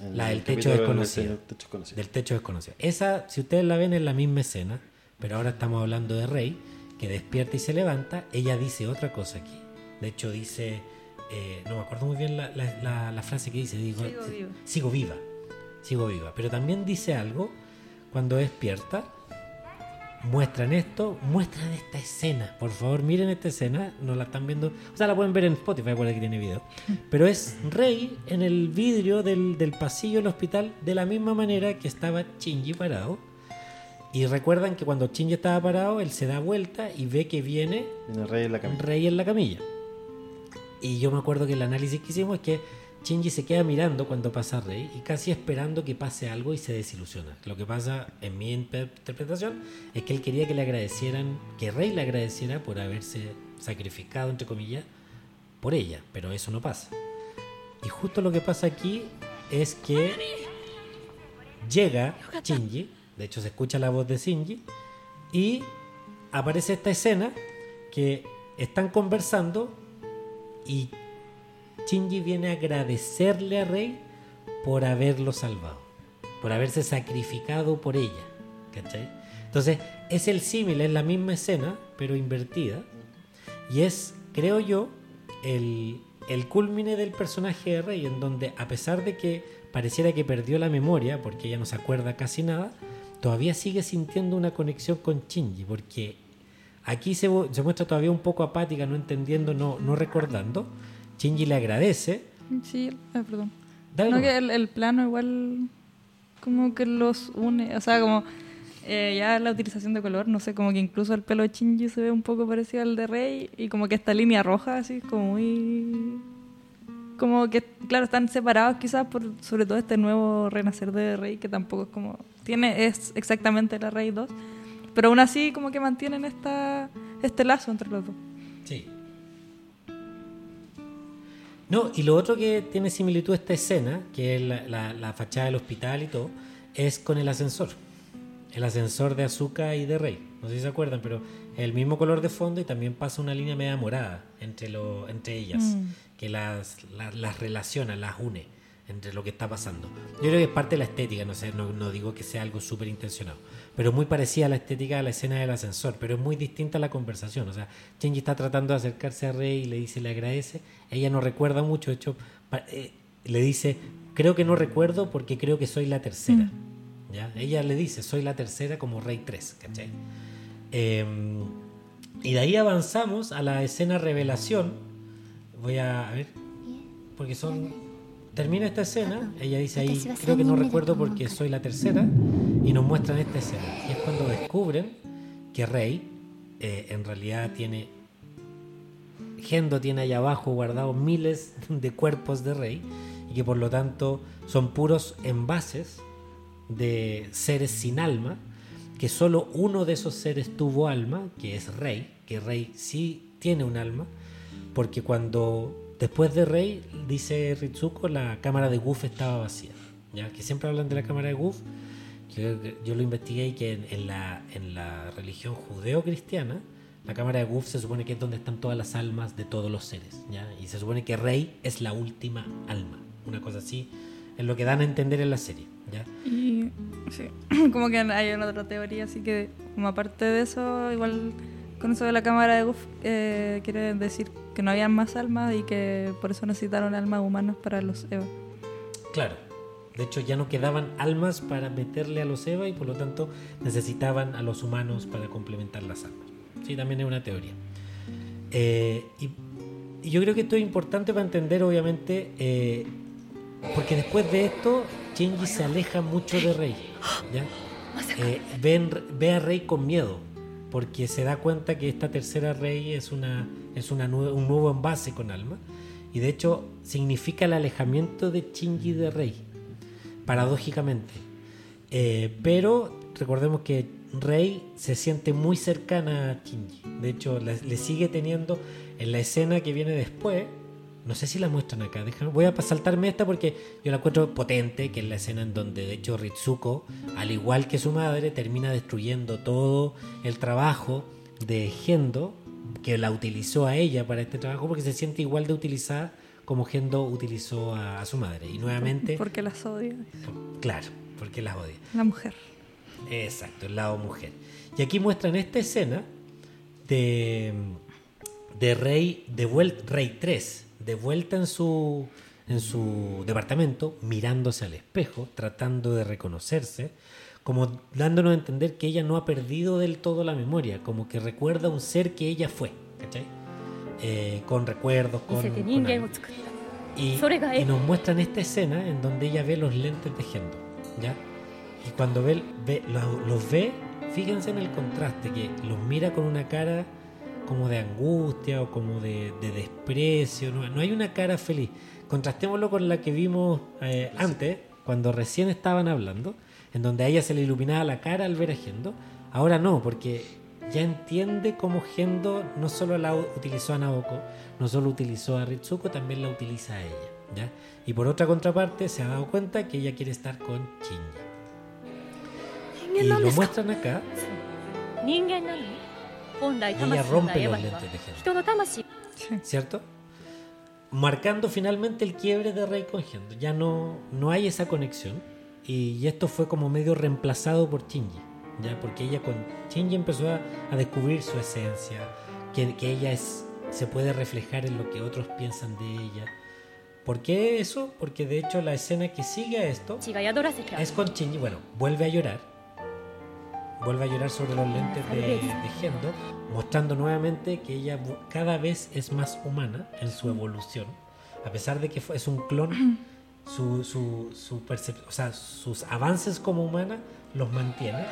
En La el del techo desconocido. del techo desconocido. Del techo desconocido. Esa, si ustedes la ven, es la misma escena, pero ahora estamos hablando de Rey, que despierta y se levanta. Ella dice otra cosa aquí. De hecho, dice, eh, no me acuerdo muy bien la, la- la- la frase que dice. Digo, Sigo viva. Sigo viva. Sigo viva. Pero también dice algo cuando despierta. Muestran esto, muestran esta escena. Por favor, miren esta escena. No la están viendo. O sea, la pueden ver en Spotify, acuérdate que tiene video. Pero es Rey en el vidrio del, del pasillo del hospital de la misma manera que estaba Shinji parado. Y recuerdan que cuando Shinji estaba parado, él se da vuelta y ve que viene Viene rey en la camilla. rey en la camilla. Y yo me acuerdo que el análisis que hicimos es que Shinji se queda mirando cuando pasa Rey y casi esperando que pase algo y se desilusiona. Lo que pasa, en mi inter- interpretación, es que él quería que le agradecieran, que Rey le agradeciera por haberse sacrificado, entre comillas, por ella, pero eso no pasa. Y justo lo que pasa aquí es que llega Shinji, de hecho se escucha la voz de Shinji, y aparece esta escena que están conversando y Shinji viene a agradecerle a Rey por haberlo salvado, por haberse sacrificado por ella. ¿Cachai? Entonces, es el símil, es la misma escena, pero invertida. Y es, creo yo, el, el culmine del personaje de Rey, en donde a pesar de que pareciera que perdió la memoria, porque ella no se acuerda casi nada, todavía sigue sintiendo una conexión con Shinji, porque aquí se, se muestra todavía un poco apática, no entendiendo, no, no recordando. Shinji le agradece. Sí, ah, perdón. Dale no, que el, el plano igual como que los une, o sea, como eh, ya la utilización de color, no sé, como que incluso el pelo de Shinji se ve un poco parecido al de Rey y como que esta línea roja así, como muy... Como que, claro, están separados quizás por sobre todo este nuevo renacer de Rey, que tampoco es como... Tiene, es exactamente la Rey 2, pero aún así como que mantienen esta, este lazo entre los dos. Sí. No, y lo otro que tiene similitud esta escena, que es la, la- la fachada del hospital y todo, es con el ascensor. El ascensor de Azuka y de Rey. No sé si se acuerdan, pero el mismo color de fondo y también pasa una línea media morada entre, lo, entre ellas, Mm. que las, las, las relaciona, las une entre lo que está pasando. Yo creo que es parte de la estética, no sé, no, no digo que sea algo súper intencionado, pero muy parecida a la estética de la escena del ascensor, pero es muy distinta a la conversación. O sea, Shinji está tratando de acercarse a Rey y le dice, le agradece. Ella no recuerda mucho, de hecho, eh, le dice, creo que no recuerdo porque creo que soy la tercera. ¿Ya? Ella le dice, soy la tercera como Rey 3, ¿cachai? Eh, y de ahí avanzamos a la escena revelación. Voy a, a ver, porque son... Termina esta escena, ella dice ahí, creo que no recuerdo porque soy la tercera, y nos muestran esta escena. Y es cuando descubren que Rey eh, en realidad tiene... Gendo tiene allá abajo guardados miles de cuerpos de Rey, y que por lo tanto son puros envases de seres sin alma, que solo uno de esos seres tuvo alma, que es Rey, que Rey sí tiene un alma, porque cuando después de Rey, dice Ritsuko, la cámara de Goof estaba vacía. ¿ya? Que siempre hablan de la cámara de Goof, yo, yo lo investigué y que en, en la, en la religión judeo-cristiana, la cámara de Goof se supone que es donde están todas las almas de todos los seres. ¿ya? Y se supone que Rey es la última alma. Una cosa así es lo que dan a entender en la serie. ¿ya? Y sí, [clears throat] como que hay una otra teoría, así que como aparte de eso, igual con eso de la cámara de Goof eh, quiere decir que no habían más almas y que por eso necesitaron almas humanas para los Eva. Claro. De hecho, ya no quedaban almas para meterle a los Eva y por lo tanto necesitaban a los humanos para complementar las almas. Sí, también es una teoría. Eh, y, y yo creo que esto es importante para entender, obviamente, eh, porque después de esto, Shinji se aleja mucho de Rey. ¿ya? [gasps] Eh, ven- ve a Rey con miedo, porque se da cuenta que esta tercera Rey es, una, es una un nuevo envase con alma Y de hecho significa el alejamiento de Shinji de Rei, paradójicamente. Eh, pero recordemos que Rei se siente muy cercana a Shinji. De hecho, le sigue teniendo en la escena que viene después. No sé si la muestran acá. déjame- voy a saltarme esta porque yo la encuentro potente, que es la escena en donde de hecho Ritsuko, al igual que su madre, termina destruyendo todo el trabajo de Gendo, que la utilizó a ella para este trabajo, porque se siente igual de utilizada como Gendo utilizó a, a su madre. Y nuevamente, Porque las odio. claro, porque las odia. La mujer. Exacto, el lado mujer. Y aquí muestran esta escena de, de Rey, de vuel- Rey 3, de vuelta en su, en su departamento, mirándose al espejo, tratando de reconocerse, como dándonos a entender que ella no ha perdido del todo la memoria, como que recuerda un ser que ella fue, ¿cachai? Eh, con recuerdos, con... Y, y, nos muestran esta escena en donde ella ve los lentes tejiendo, ¿ya? Y cuando ve, los ve, fíjense en el contraste, que los mira con una cara como de angustia o como de, desprecio. No, hay una cara feliz. Contrastémoslo con la que vimos eh, antes, cuando recién estaban hablando, en donde a ella se le iluminaba la cara al ver a Gendo. Ahora no, porque ya entiende cómo Gendo no solo la utilizó a Naoko, no solo utilizó a Ritsuko, también la utiliza a ella. ¿ya? Y por otra contraparte, se ha dado cuenta que ella quiere estar con Shinya. Y lo muestran acá. Ella rompe los lentes de género. ¿Cierto? Marcando finalmente el quiebre de Rey con Ya no, no hay esa conexión. Y, y, esto fue como medio reemplazado por Shinji. ¿ya? Porque ella con Shinji empezó a, a descubrir su esencia. Que, que ella es, se puede reflejar en lo que otros piensan de ella. ¿Por qué eso? Porque de hecho la escena que sigue a esto es con Shinji. Bueno, vuelve a llorar Vuelve a llorar sobre los lentes de, de Gendo, mostrando nuevamente que ella cada vez es más humana en su evolución. A pesar de que es un clon, [clears throat] su, su, su o sea, sus avances como humana los mantiene.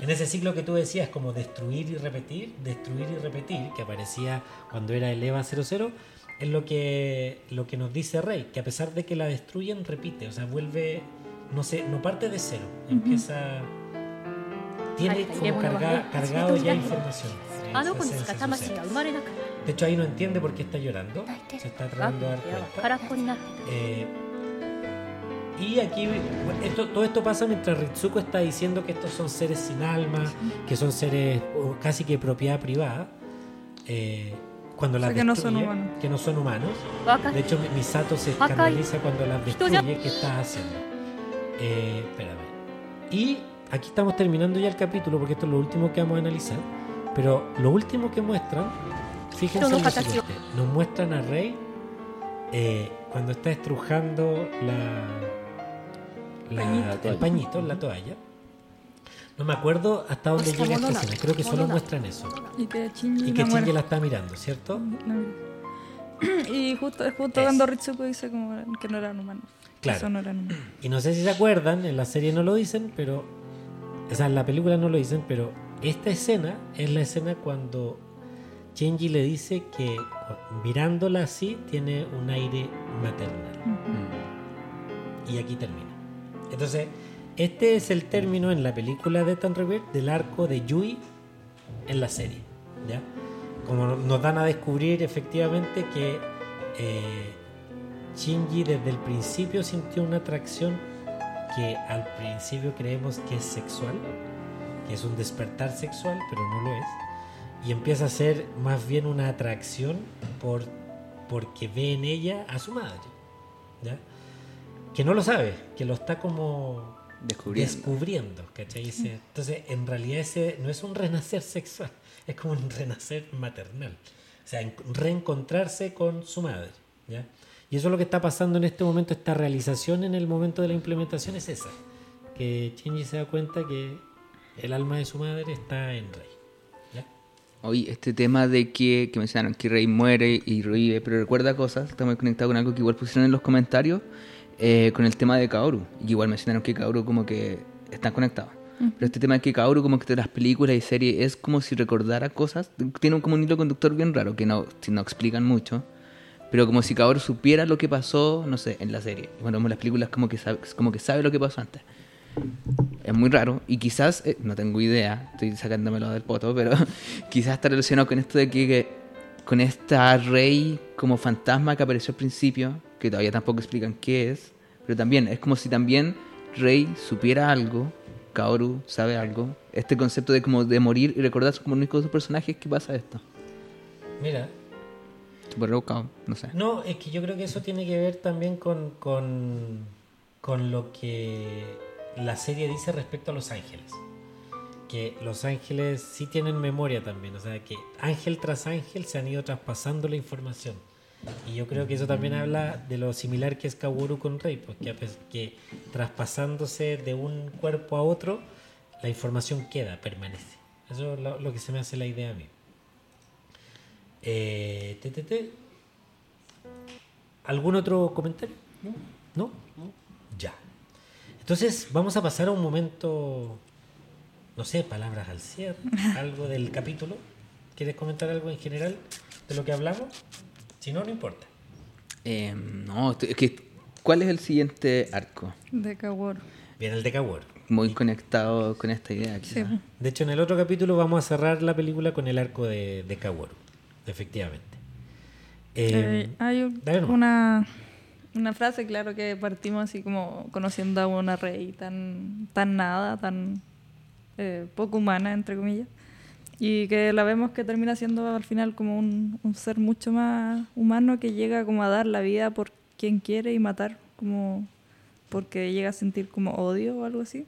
En ese ciclo que tú decías, como destruir y repetir, destruir y repetir, que aparecía cuando era el EVA 00, es lo que, lo que nos dice Rey, que a pesar de que la destruyen, repite, o sea, vuelve, no sé, no parte de cero, empieza, tiene como carga, cargado ya información. De hecho, ahí no entiende por qué está llorando. Se está tratando de dar cuenta. Eh, y aquí, esto, todo esto pasa mientras Ritsuko está diciendo que estos son seres sin alma, que son seres uh, casi que propiedad privada. Eh, cuando las que, destruye, no son que no son humanos. De hecho, Misato se escandaliza cuando las destruye. ¿Qué estás haciendo? Eh, espérame. Y aquí estamos terminando ya el capítulo porque esto es lo último que vamos a analizar. Pero lo último que muestran, fíjense no en lo Katachi- siguiente. Nos muestran a Rey eh, cuando está estrujando la, la- Pañito. el pañito, la toalla. No me acuerdo hasta dónde llega esta escena. Creo que solo muestran eso. Y que Shinji Y que la la está mirando, ¿cierto? No. [clears throat] Y justo, justo cuando Ritsuko dice como que no eran humanos. Claro. Eso no eran humanos. Y no sé si se acuerdan, en la serie no lo dicen, pero. O sea, en la película no lo dicen, pero esta escena es la escena cuando Shinji le dice que mirándola así tiene un aire maternal. Y aquí termina. Entonces, este es el término en la película de Tan Rebirth del arco de Yui en la serie. ¿ya? Como nos dan a descubrir efectivamente que eh, Shinji desde el principio sintió una atracción que al principio creemos que es sexual, que es un despertar sexual, pero no lo es. Y empieza a ser más bien una atracción por, porque ve en ella a su madre. ¿ya? Que no lo sabe, que lo está como Descubriendo. descubriendo, ¿cachai? Entonces, en realidad ese no es un renacer sexual, [laughs] es como un renacer maternal. O sea, en- reencontrarse con su madre, ¿ya? Y eso es lo que está pasando en este momento, esta realización en el momento de la implementación es esa. Que Shinji se da cuenta que el alma de su madre está en Rey. ¿ya? Oye, este tema de que, que mencionaron que Rey muere y revive, pero recuerda cosas, está muy conectado con algo que igual pusieron en los comentarios, eh, con el tema de Kaoru. Y igual mencionaron que Kaoru como que están conectados. Pero este tema de que Kaoru como que de las películas y series es como si recordara cosas, tiene un- como un hilo conductor bien raro, que no, no explican mucho, pero como si Kaoru supiera lo que pasó, no sé, en la serie. Cuando vemos las películas como que sabe, como que sabe lo que pasó antes. Es muy raro y quizás, eh, no tengo idea, estoy sacándomelo del poto, pero [laughs] quizás está relacionado con esto de que, que con esta rey como fantasma que apareció al principio, que todavía tampoco explican qué es, pero también es como si también Rey supiera algo, Kaoru sabe algo, este concepto de como de morir y recordarse como uno de sus personajes, ¿qué pasa esto? Mira, No sé. No, es que yo creo que eso tiene que ver también con, con, con lo que la serie dice respecto a Los Ángeles. Que Los Ángeles sí tienen memoria también, o sea que ángel tras ángel se han ido traspasando la información. Y yo creo que eso también habla de lo similar que es Kaworu con Rey, pues que, a pes- que traspasándose de un cuerpo a otro, la información queda, permanece. Eso es lo, lo que se me hace la idea a mí. Eh, te, te, te. ¿Algún otro comentario? ¿No? Ya. Entonces vamos a pasar a un momento, no sé, palabras al cierre, [laughs] algo del capítulo. ¿Quieres comentar algo en general de lo que hablamos? Si no, no importa. Eh, no, es que, ¿cuál es el siguiente arco? De Kaworu. Viene el de Kaworu. Muy conectado con esta idea. Sí. De hecho, en el otro capítulo vamos a cerrar la película con el arco de, de Kaworu. Efectivamente. Eh, Eh, hay un- una, una frase, claro, que partimos así como conociendo a una rey tan, tan nada, tan eh, poco humana, entre comillas, y que la vemos que termina siendo al final como un, un ser mucho más humano que llega como a dar la vida por quien quiere y matar como porque llega a sentir como odio o algo así.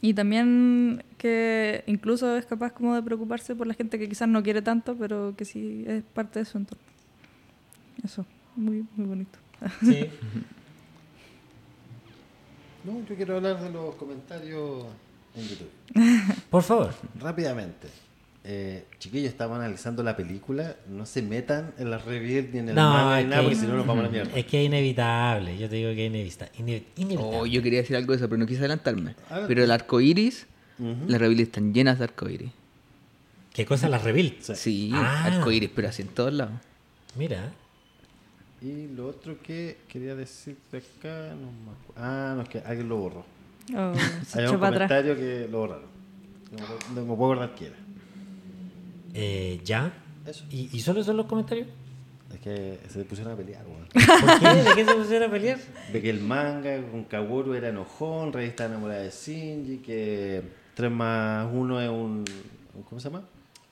Y también que incluso es capaz como de preocuparse por la gente que quizás no quiere tanto, pero que sí es parte de su entorno. Eso, muy, muy bonito. sí. [laughs] [laughs] No, yo quiero hablar de los comentarios en YouTube. [laughs] Por favor. Rápidamente. Eh, chiquillos, estamos analizando la película. No se metan en la reveal ni en el No, manga nada, que- porque si no nos vamos a la mierda. Es que es inevitable. Yo te digo que es inevita- ine- inevitable. Oh, yo quería decir algo de eso, pero no quise adelantarme. Pero el arco iris, las reveals están llenas de arco iris. ¿Qué cosa la reveal? Sí. Sí, Ah. arco iris, pero así en todos lados. Mira. Y lo otro que quería decir de acá, no me acuerdo. Ah, no, es que alguien lo borró. Oh, Hay un atrás. comentario que lo borraron. No, me- no me puedo acordar quién era. Eh, ¿Ya? Eso. ¿Y, y solo son los comentarios? Es que se pusieron a pelear, weón. ¿Por qué? ¿De qué se pusieron a pelear? De que el manga con Kaworu era enojón, Rey está enamorada de Shinji, que 3 más 1 es un. un- ¿Cómo se llama?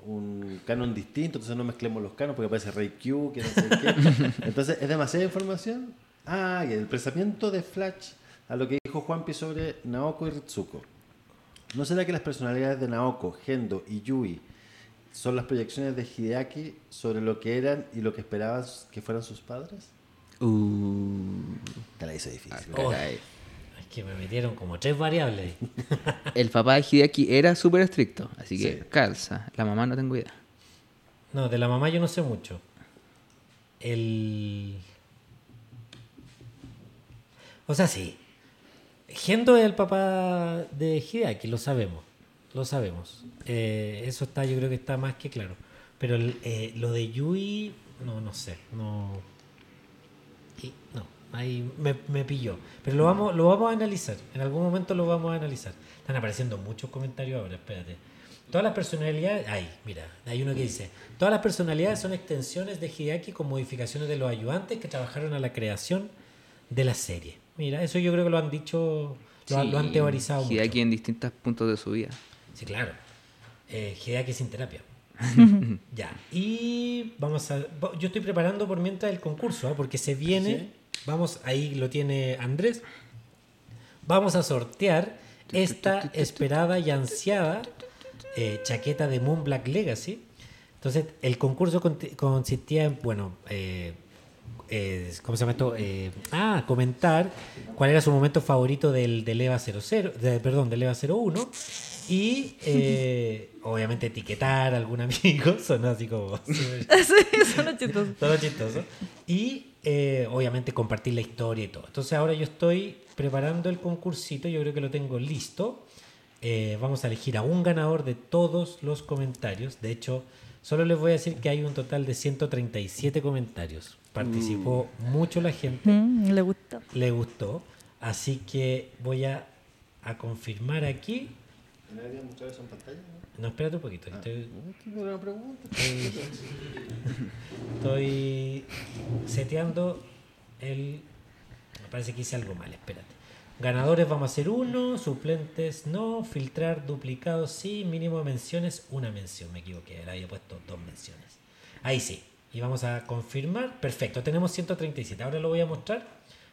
Un canon distinto, entonces no mezclemos los canos porque aparece Rey Q, que no sé qué. [laughs] Entonces es demasiada información. Ah, y el pensamiento de Flash a lo que dijo Juanpi sobre Naoko y Ritsuko. ¿No será que las personalidades de Naoko, Gendo y Yui son las proyecciones de Hideaki sobre lo que eran y lo que esperabas que fueran sus padres? Uh, Te la hice difícil. Oh, es que me metieron como tres variables. [laughs] El papá de Hideaki era súper estricto, así que Sí. calza. La mamá no tengo idea. No, de la mamá yo no sé mucho. El. O sea, sí. Gendo es el papá de Hideaki, lo sabemos. Lo sabemos. Eh, eso está, yo creo que está más que claro. Pero el, eh, lo de Yui, no, no sé. No. Y- no, ahí me, me pilló. Pero lo vamos, lo vamos a analizar. En algún momento lo vamos a analizar. Están apareciendo muchos comentarios ahora, espérate. Todas las personalidades. Ay, mira, hay uno que dice: Todas las personalidades son extensiones de Hideaki con modificaciones de los ayudantes que trabajaron a la creación de la serie. Mira, eso yo creo que lo han dicho, lo, Sí, lo han teorizado mucho. Hideaki en distintos puntos de su vida. Sí, claro. Eh, Hideaki sin terapia. [laughs] ya. Y vamos a. Yo estoy preparando por mientras el concurso, ¿ah? porque se viene. Vamos, ahí lo tiene Andrés. Vamos a sortear esta esperada y ansiada eh, chaqueta de Moon Black Legacy. Entonces, el concurso consistía en, bueno, eh, eh, ¿cómo se llama esto? Eh, ah, comentar cuál era su momento favorito del, del EVA 00, de- perdón, del EVA 01 y eh, obviamente etiquetar a algún amigo, [laughs] sonó así como [laughs] sí, son chistosos. todo chistoso. Y eh, obviamente compartir la historia y todo. Entonces ahora yo estoy preparando el concursito, yo creo que lo tengo listo. Eh, vamos a elegir a un ganador de todos los comentarios. De hecho, Solo les voy a decir que hay un total de 137 comentarios. Participó mucho la gente, Mm, le gustó. le gustó. Así que voy a, a confirmar aquí. ¿No en pantalla? no? No, espérate un poquito. Estoy, No, tengo una pregunta. estoy, estoy seteando el. Me parece que hice algo mal, espérate. Ganadores vamos a hacer uno, suplentes no, filtrar duplicados sí, mínimo de menciones, una mención, me equivoqué, le había puesto dos menciones. Ahí sí, y vamos a confirmar, perfecto, tenemos 137, ahora lo voy a mostrar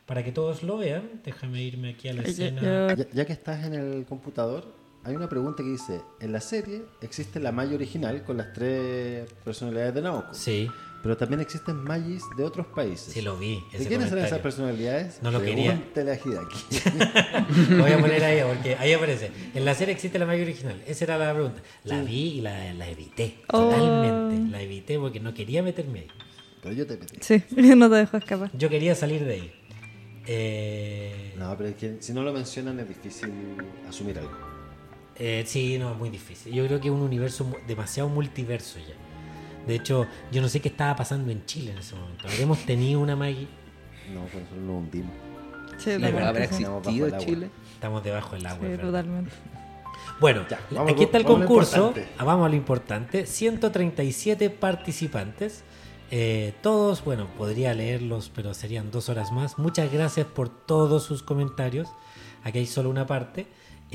para que todos lo vean, déjame irme aquí a la escena. ya que estás en el computador, hay una pregunta que dice: En la serie existe la Maya original con las tres personalidades de Naoko, Sí, pero también existen Magis de otros países. sí lo vi. ¿De quiénes son esas personalidades? No lo quería. Pregúntale a Hidaki. Lo [laughs] voy a poner ahí porque ahí aparece. En la serie existe la magia original. Esa era la pregunta. La vi y la, la evité. Oh. Totalmente. La evité porque no quería meterme ahí. pero yo te metí. Sí, [laughs] no te dejo escapar. Yo quería salir de ahí. Eh, No, pero es que si no lo mencionan es difícil asumir algo. Eh, sí, no, es muy difícil. Yo creo que es un universo demasiado multiverso ya. De hecho, yo no sé qué estaba pasando en Chile en ese momento. Habremos tenido una Maggie. No, por eso nos hundimos. Sí, La verdad ¿Habrá existido. Chile? Estamos debajo del agua. Sí, totalmente. Bueno, Ya, vamos aquí con- está el vamos a lo concurso. importante. Ah, Vamos a lo importante. 137 participantes. Eh, todos, bueno, podría leerlos, pero serían dos horas más. Muchas gracias por todos sus comentarios. Aquí hay solo una parte.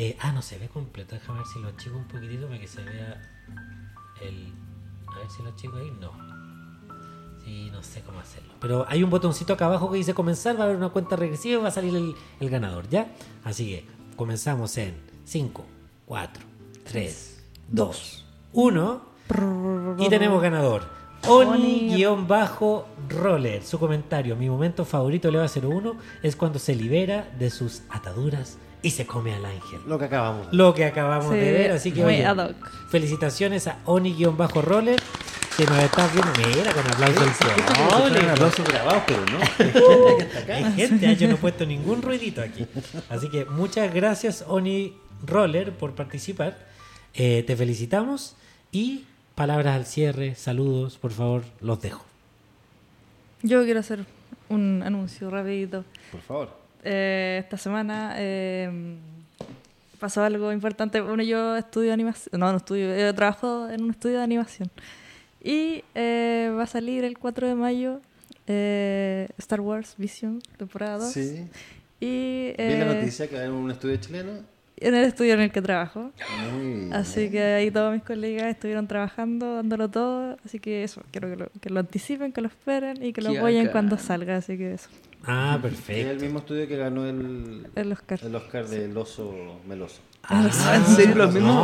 Eh, ah, no se ve completo. Déjame ver si lo achico un poquitito para que se vea el. A ver si lo achico ahí. No. Sí, no sé cómo hacerlo. Pero hay un botoncito acá abajo que dice comenzar. Va a haber una cuenta regresiva y va a salir el, el ganador, ¿ya? Así que comenzamos en 5, 4, 3, 2, 1. Y tenemos ganador. Oni-roller. Su comentario. Mi momento favorito de Leva 01 es cuando se libera de sus ataduras y se come al ángel. Lo que acabamos. de Lo que acabamos Sí, de ver. Así que muy oye, ad hoc. felicitaciones a Oni-roller. Que nos estás viendo. Mira, con aplauso al No, público. un aplauso grabado, pero no. [laughs] Hay gente acá. Hay gente, ah, yo no he puesto ningún ruidito aquí. Así que muchas gracias, Oni Roller, por participar. Eh, te felicitamos y palabras al cierre, saludos, por favor, los dejo. Yo quiero hacer un anuncio rapidito. Por favor. Eh, esta semana eh, pasó algo importante. Bueno, yo estudio animación. No, no estudio. Yo trabajo en un estudio de animación. Y eh, va a salir el 4 de mayo eh, Star Wars Vision, temporada 2. Sí. Y Vi la eh, noticia que en un estudio chileno. en el estudio en el que trabajo. Así que ahí todos mis colegas estuvieron trabajando, dándolo todo. Así que eso, quiero que lo, que lo anticipen, que lo esperen y que lo apoyen cuando salga. Así que eso, Ah, [laughs] Es el perfecto. mismo estudio que ganó el, el Oscar. el Oscar del oso meloso. Ah, ¿En serio los mismos?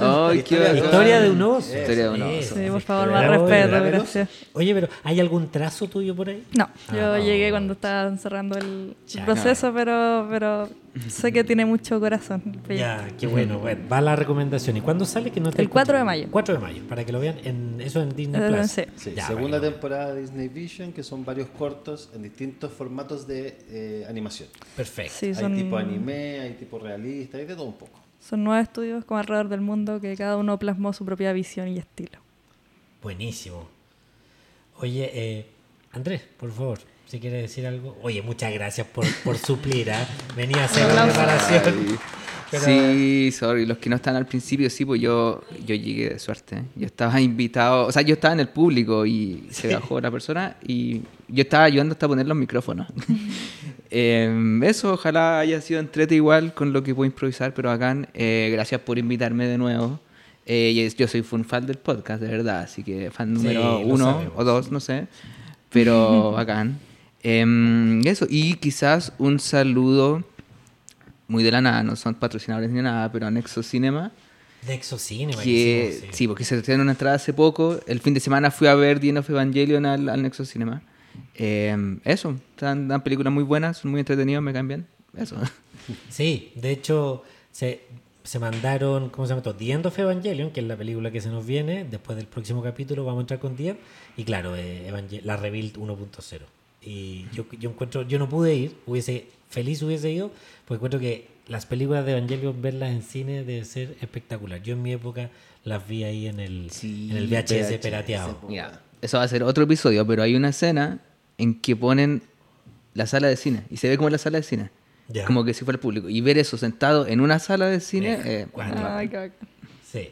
No. [laughs] [laughs] Qué Historia. Historia de un oso. Historia de un oso. Sí, por favor, más respeto, ¿Era gracias. Oye, pero ¿hay algún trazo tuyo por ahí? No, yo Ah. llegué cuando estaban cerrando el Ya, proceso, pero, pero sé que tiene mucho corazón. el. Ya, qué bueno. bueno. Va la recomendación. ¿Y cuándo sale? Que no te El 4 de mayo. 4 de mayo, para que lo vean. En, eso en Disney Eh, Plus. sí. Sí, Ya, segunda temporada de Disney Vision, que son varios cortos en distintos formatos de eh, animación. Perfecto. Sí, son, Hay tipo anime, hay tipo realista, hay de todo un poco. son nueve estudios como alrededor del mundo que cada uno plasmó su propia visión y estilo. Buenísimo. Oye, eh, Andrés, por favor, si quieres decir algo. Oye, muchas gracias por, por suplir, ¿ah? Venía a hacer la preparación. [laughs] Pero- Sí, sorry, los que no están al principio, sí, pues yo, yo llegué de suerte. ¿eh? Yo estaba invitado, o sea, yo estaba en el público y se bajó la persona y yo estaba ayudando hasta poner los micrófonos. [laughs] Eh, eso, ojalá haya sido entrete igual con lo que puedo improvisar, pero bacán. Eh, gracias por invitarme de nuevo. Eh, yo soy fan fan del podcast, de verdad, así que fan número uno sabemos. o dos, no sé, pero [laughs] bacán. Em, eso, y quizás un saludo muy de la nada, no son patrocinadores ni nada, pero a Nexo Cinema, De Exocine, que buenísimo, sí. porque se estrenó una entrada hace poco. El fin de semana fui a ver End of Evangelion al, al Nexo Cinema. Em, eso, dan, dan películas muy buenas, son muy entretenidos, me caen bien. Eso. [laughs] Sí, de hecho, se, se mandaron, ¿cómo se llama esto? The End of Evangelion, que es la película que se nos viene. Después del próximo capítulo vamos a entrar con The End. Y claro, eh, la Rebuild 1.0. Y yo, yo encuentro, yo no pude ir, hubiese, feliz hubiese ido, porque encuentro que las películas de Evangelion, verlas en cine debe ser espectacular. Yo en mi época las vi ahí en el, Sí, en el VHS, VHS. Mira, eso va a ser otro episodio, pero hay una escena en que ponen la sala de cine y se ve como la sala de cine. Como que si fuera el público. Y ver eso sentado en una sala de cine. Mira, eh. Sí.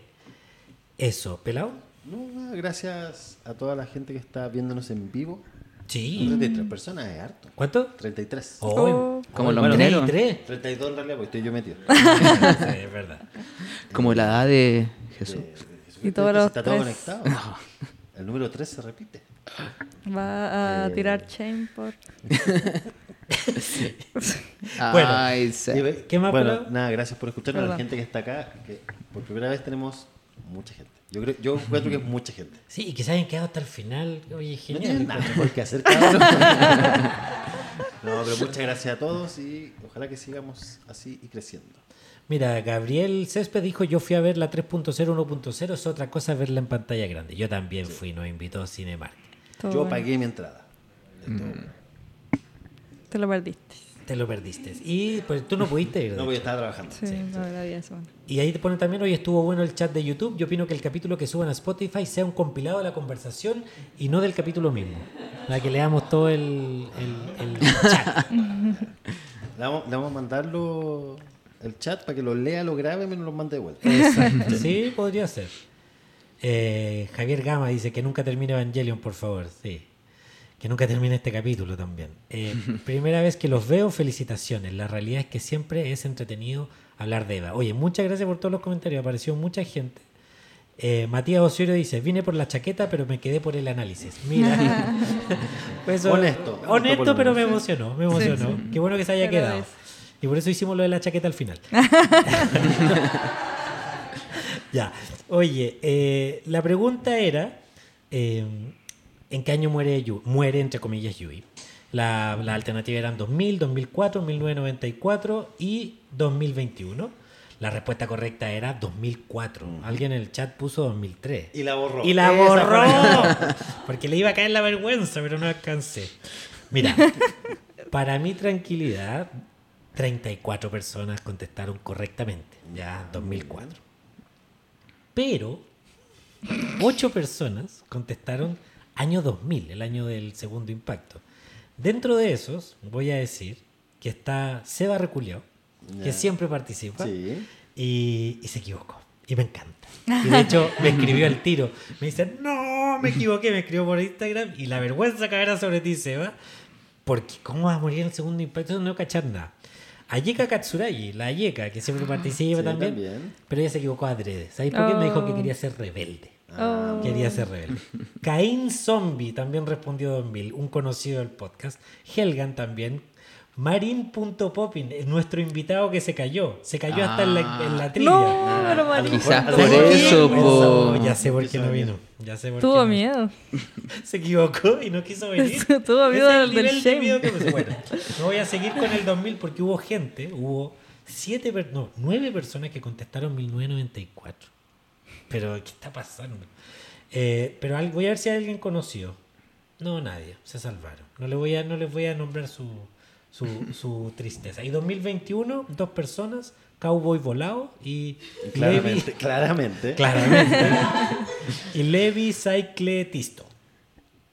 Eso, pelado. No, gracias a toda la gente que está viéndonos en vivo. Sí. 33 personas es harto. ¿Cuánto? 33. Oh, Oh. Como los bueno, mineros. 23. 32 en realidad, porque estoy yo metido. sí, es verdad. [laughs] como la edad de Jesús. Y todos los Está todo tres. conectado. [laughs] El número 3 se repite. Va a Eh. tirar chain por. [laughs] Bueno, Ay, ¿Qué más, Bueno, nada, gracias por escucharnos. A la Perdón. gente que está acá, que por primera vez tenemos mucha gente. Yo creo, yo encuentro que es mucha gente. Sí, y que se hayan quedado hasta el final. Oye, No tienen genial. nada mejor que hacer. [laughs] No, pero muchas gracias a todos y ojalá que sigamos así y creciendo. Mira, Gabriel Césped dijo, yo fui a ver la 3.0, 1.0, es otra cosa verla en pantalla grande. Yo también fui, nos invitó Cinemark. Todo Yo bueno. pagué mi entrada. De todo. Te lo perdiste. Te lo perdiste. Y pues tú no pudiste ir. [laughs] No, porque estaba trabajando. Sí, vi eso. Y ahí te ponen también, hoy estuvo bueno el chat de YouTube. Yo opino que el capítulo que suban a Spotify sea un compilado de la conversación y no del capítulo mismo. Para que leamos todo el, el- el chat. [laughs] Le vamos, le vamos a mandarlo el chat para que lo lea, lo grabe y me lo mande de vuelta. Exacto. [laughs] Sí, podría ser. Eh, Javier Gama dice que nunca termine Evangelion, por favor. Sí. Que nunca termine este capítulo también. Eh, [laughs] primera vez que los veo, felicitaciones. La realidad es que siempre es entretenido hablar de Eva. Oye, muchas gracias por todos los comentarios. Apareció mucha gente. Eh, Matías Osorio dice, vine por la chaqueta, pero me quedé por el análisis. Mira. [laughs] [laughs] Pues eso- Honesto, honesto pero me emocionó. Me emocionó. Qué bueno que se haya quedado. Y por eso hicimos lo de la chaqueta al final. ya. Oye, eh, la pregunta era: eh, ¿en qué año muere Yu- muere, entre comillas, Yui? La, la alternativa eran 2000, 2004, 1994 y 2021. La respuesta correcta era 2004. Alguien en el chat puso 2003. Y la borró. Y la borró. [laughs] Porque le iba a caer la vergüenza, pero no alcancé. Mira, para mi tranquilidad, 34 personas contestaron correctamente. Ya, 2004. Pero 8 personas contestaron año 2000, el año del segundo impacto. Dentro de esos, voy a decir que está Seba Reculeado, que Ya. siempre participa Sí. y, y se equivocó. Y me encanta. Y de [laughs] hecho me escribió al tiro. Me dice, no, me equivoqué. Me escribió por Instagram y la vergüenza caerá sobre ti, Seba. Porque ¿cómo vas a morir en el segundo impacto? No cachar nada. Ayeka Katsuragi, la Ayeka, que siempre participa Sí, también, también. Pero ella se equivocó adrede. ¿Sabéis por qué? Me dijo que Oh. quería ser rebelde. Oh. Quería ser rebelde. Caín Zombie también respondió 2000, un conocido del podcast. Helgan también. Marin.popin, es nuestro invitado que se cayó. Se cayó hasta en la, en la trivia. No, pero Marín. Quizás a lo por eso, po. ya sé por qué no vino. Ya sé por Tuvo qué miedo. [laughs] Se equivocó y no quiso [laughs] venir. Tuvo miedo es el del nivel de shame. miedo que. Bueno, no voy a seguir con el 2000 porque hubo gente, hubo siete, no, nueve personas que contestaron 1994. Pero, ¿qué está pasando? Eh, pero al- voy a ver si hay alguien conocido. No, nadie. Se salvaron. No, le voy a, no les voy a nombrar su, su, [laughs] su tristeza. Y 2021, dos personas, Cowboy Volado y Levi, Claramente, claramente. Claramente. [laughs] y Levi Cycletisto.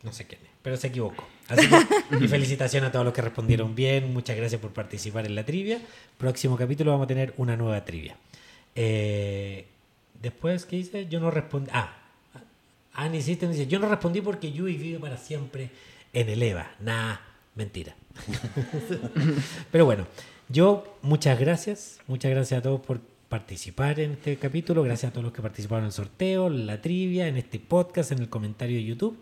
No sé quién es, pero se equivocó. Así que, [laughs] y felicitaciones a todos los que respondieron bien. Muchas gracias por participar en la trivia. Próximo capítulo vamos a tener una nueva trivia. Eh, después, ¿qué dice? Yo no respondí. Ah, Annie System dice: Yo no respondí porque Yui vive para siempre en el EVA. Nah, mentira. [laughs] Pero bueno, yo muchas gracias, muchas gracias a todos por participar en este capítulo, gracias a todos los que participaron en el sorteo, en la trivia, en este podcast, en el comentario de YouTube.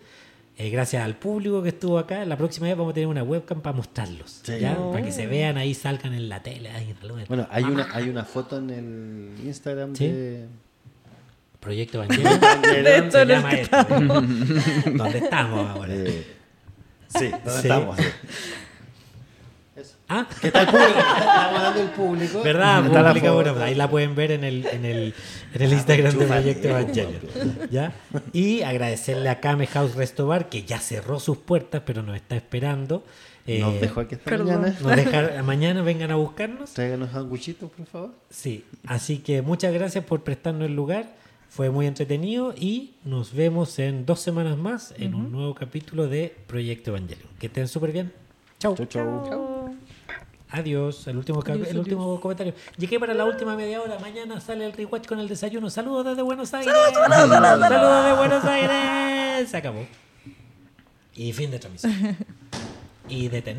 Eh, gracias al público que estuvo acá. La próxima vez vamos a tener una webcam para mostrarlos. Sí. ¿ya? Para que se vean ahí, salgan en la tele. ahí. Bueno, hay una, hay una foto en el Instagram Sí. de. Proyecto Evangelion. [laughs] de se el llama que esto. [laughs] ¿Dónde estamos ahora? eh, sí, ¿dónde Sí. estamos? Sí. Eso. Ah, ¿Qué tal público? [laughs] Estamos dando el público. ¿Verdad? Está la Pública, foto. bueno, ahí la pueden ver en el, en el, en el Instagram de Proyecto Evangelion. ¿Ya? Y agradecerle a Kame House Restobar que ya cerró sus puertas, pero nos está esperando. Eh, Nos dejó aquí esta perdón. mañana. nos deja- mañana vengan a buscarnos. Tráiganos sanguchitos, por favor. Sí, así que muchas gracias por prestarnos el lugar. Fue muy entretenido y nos vemos en dos semanas más en un nuevo capítulo de Proyecto Evangelion. Que estén súper bien. Chau. Chau, chau. Adiós. El último, cap- Adiós, el último comentario. Llegué para la última media hora. Mañana sale el rewatch con el desayuno. Saludos desde Buenos Aires. Saludos de Buenos Aires. Se acabó. Y fin de transmisión. [laughs] y de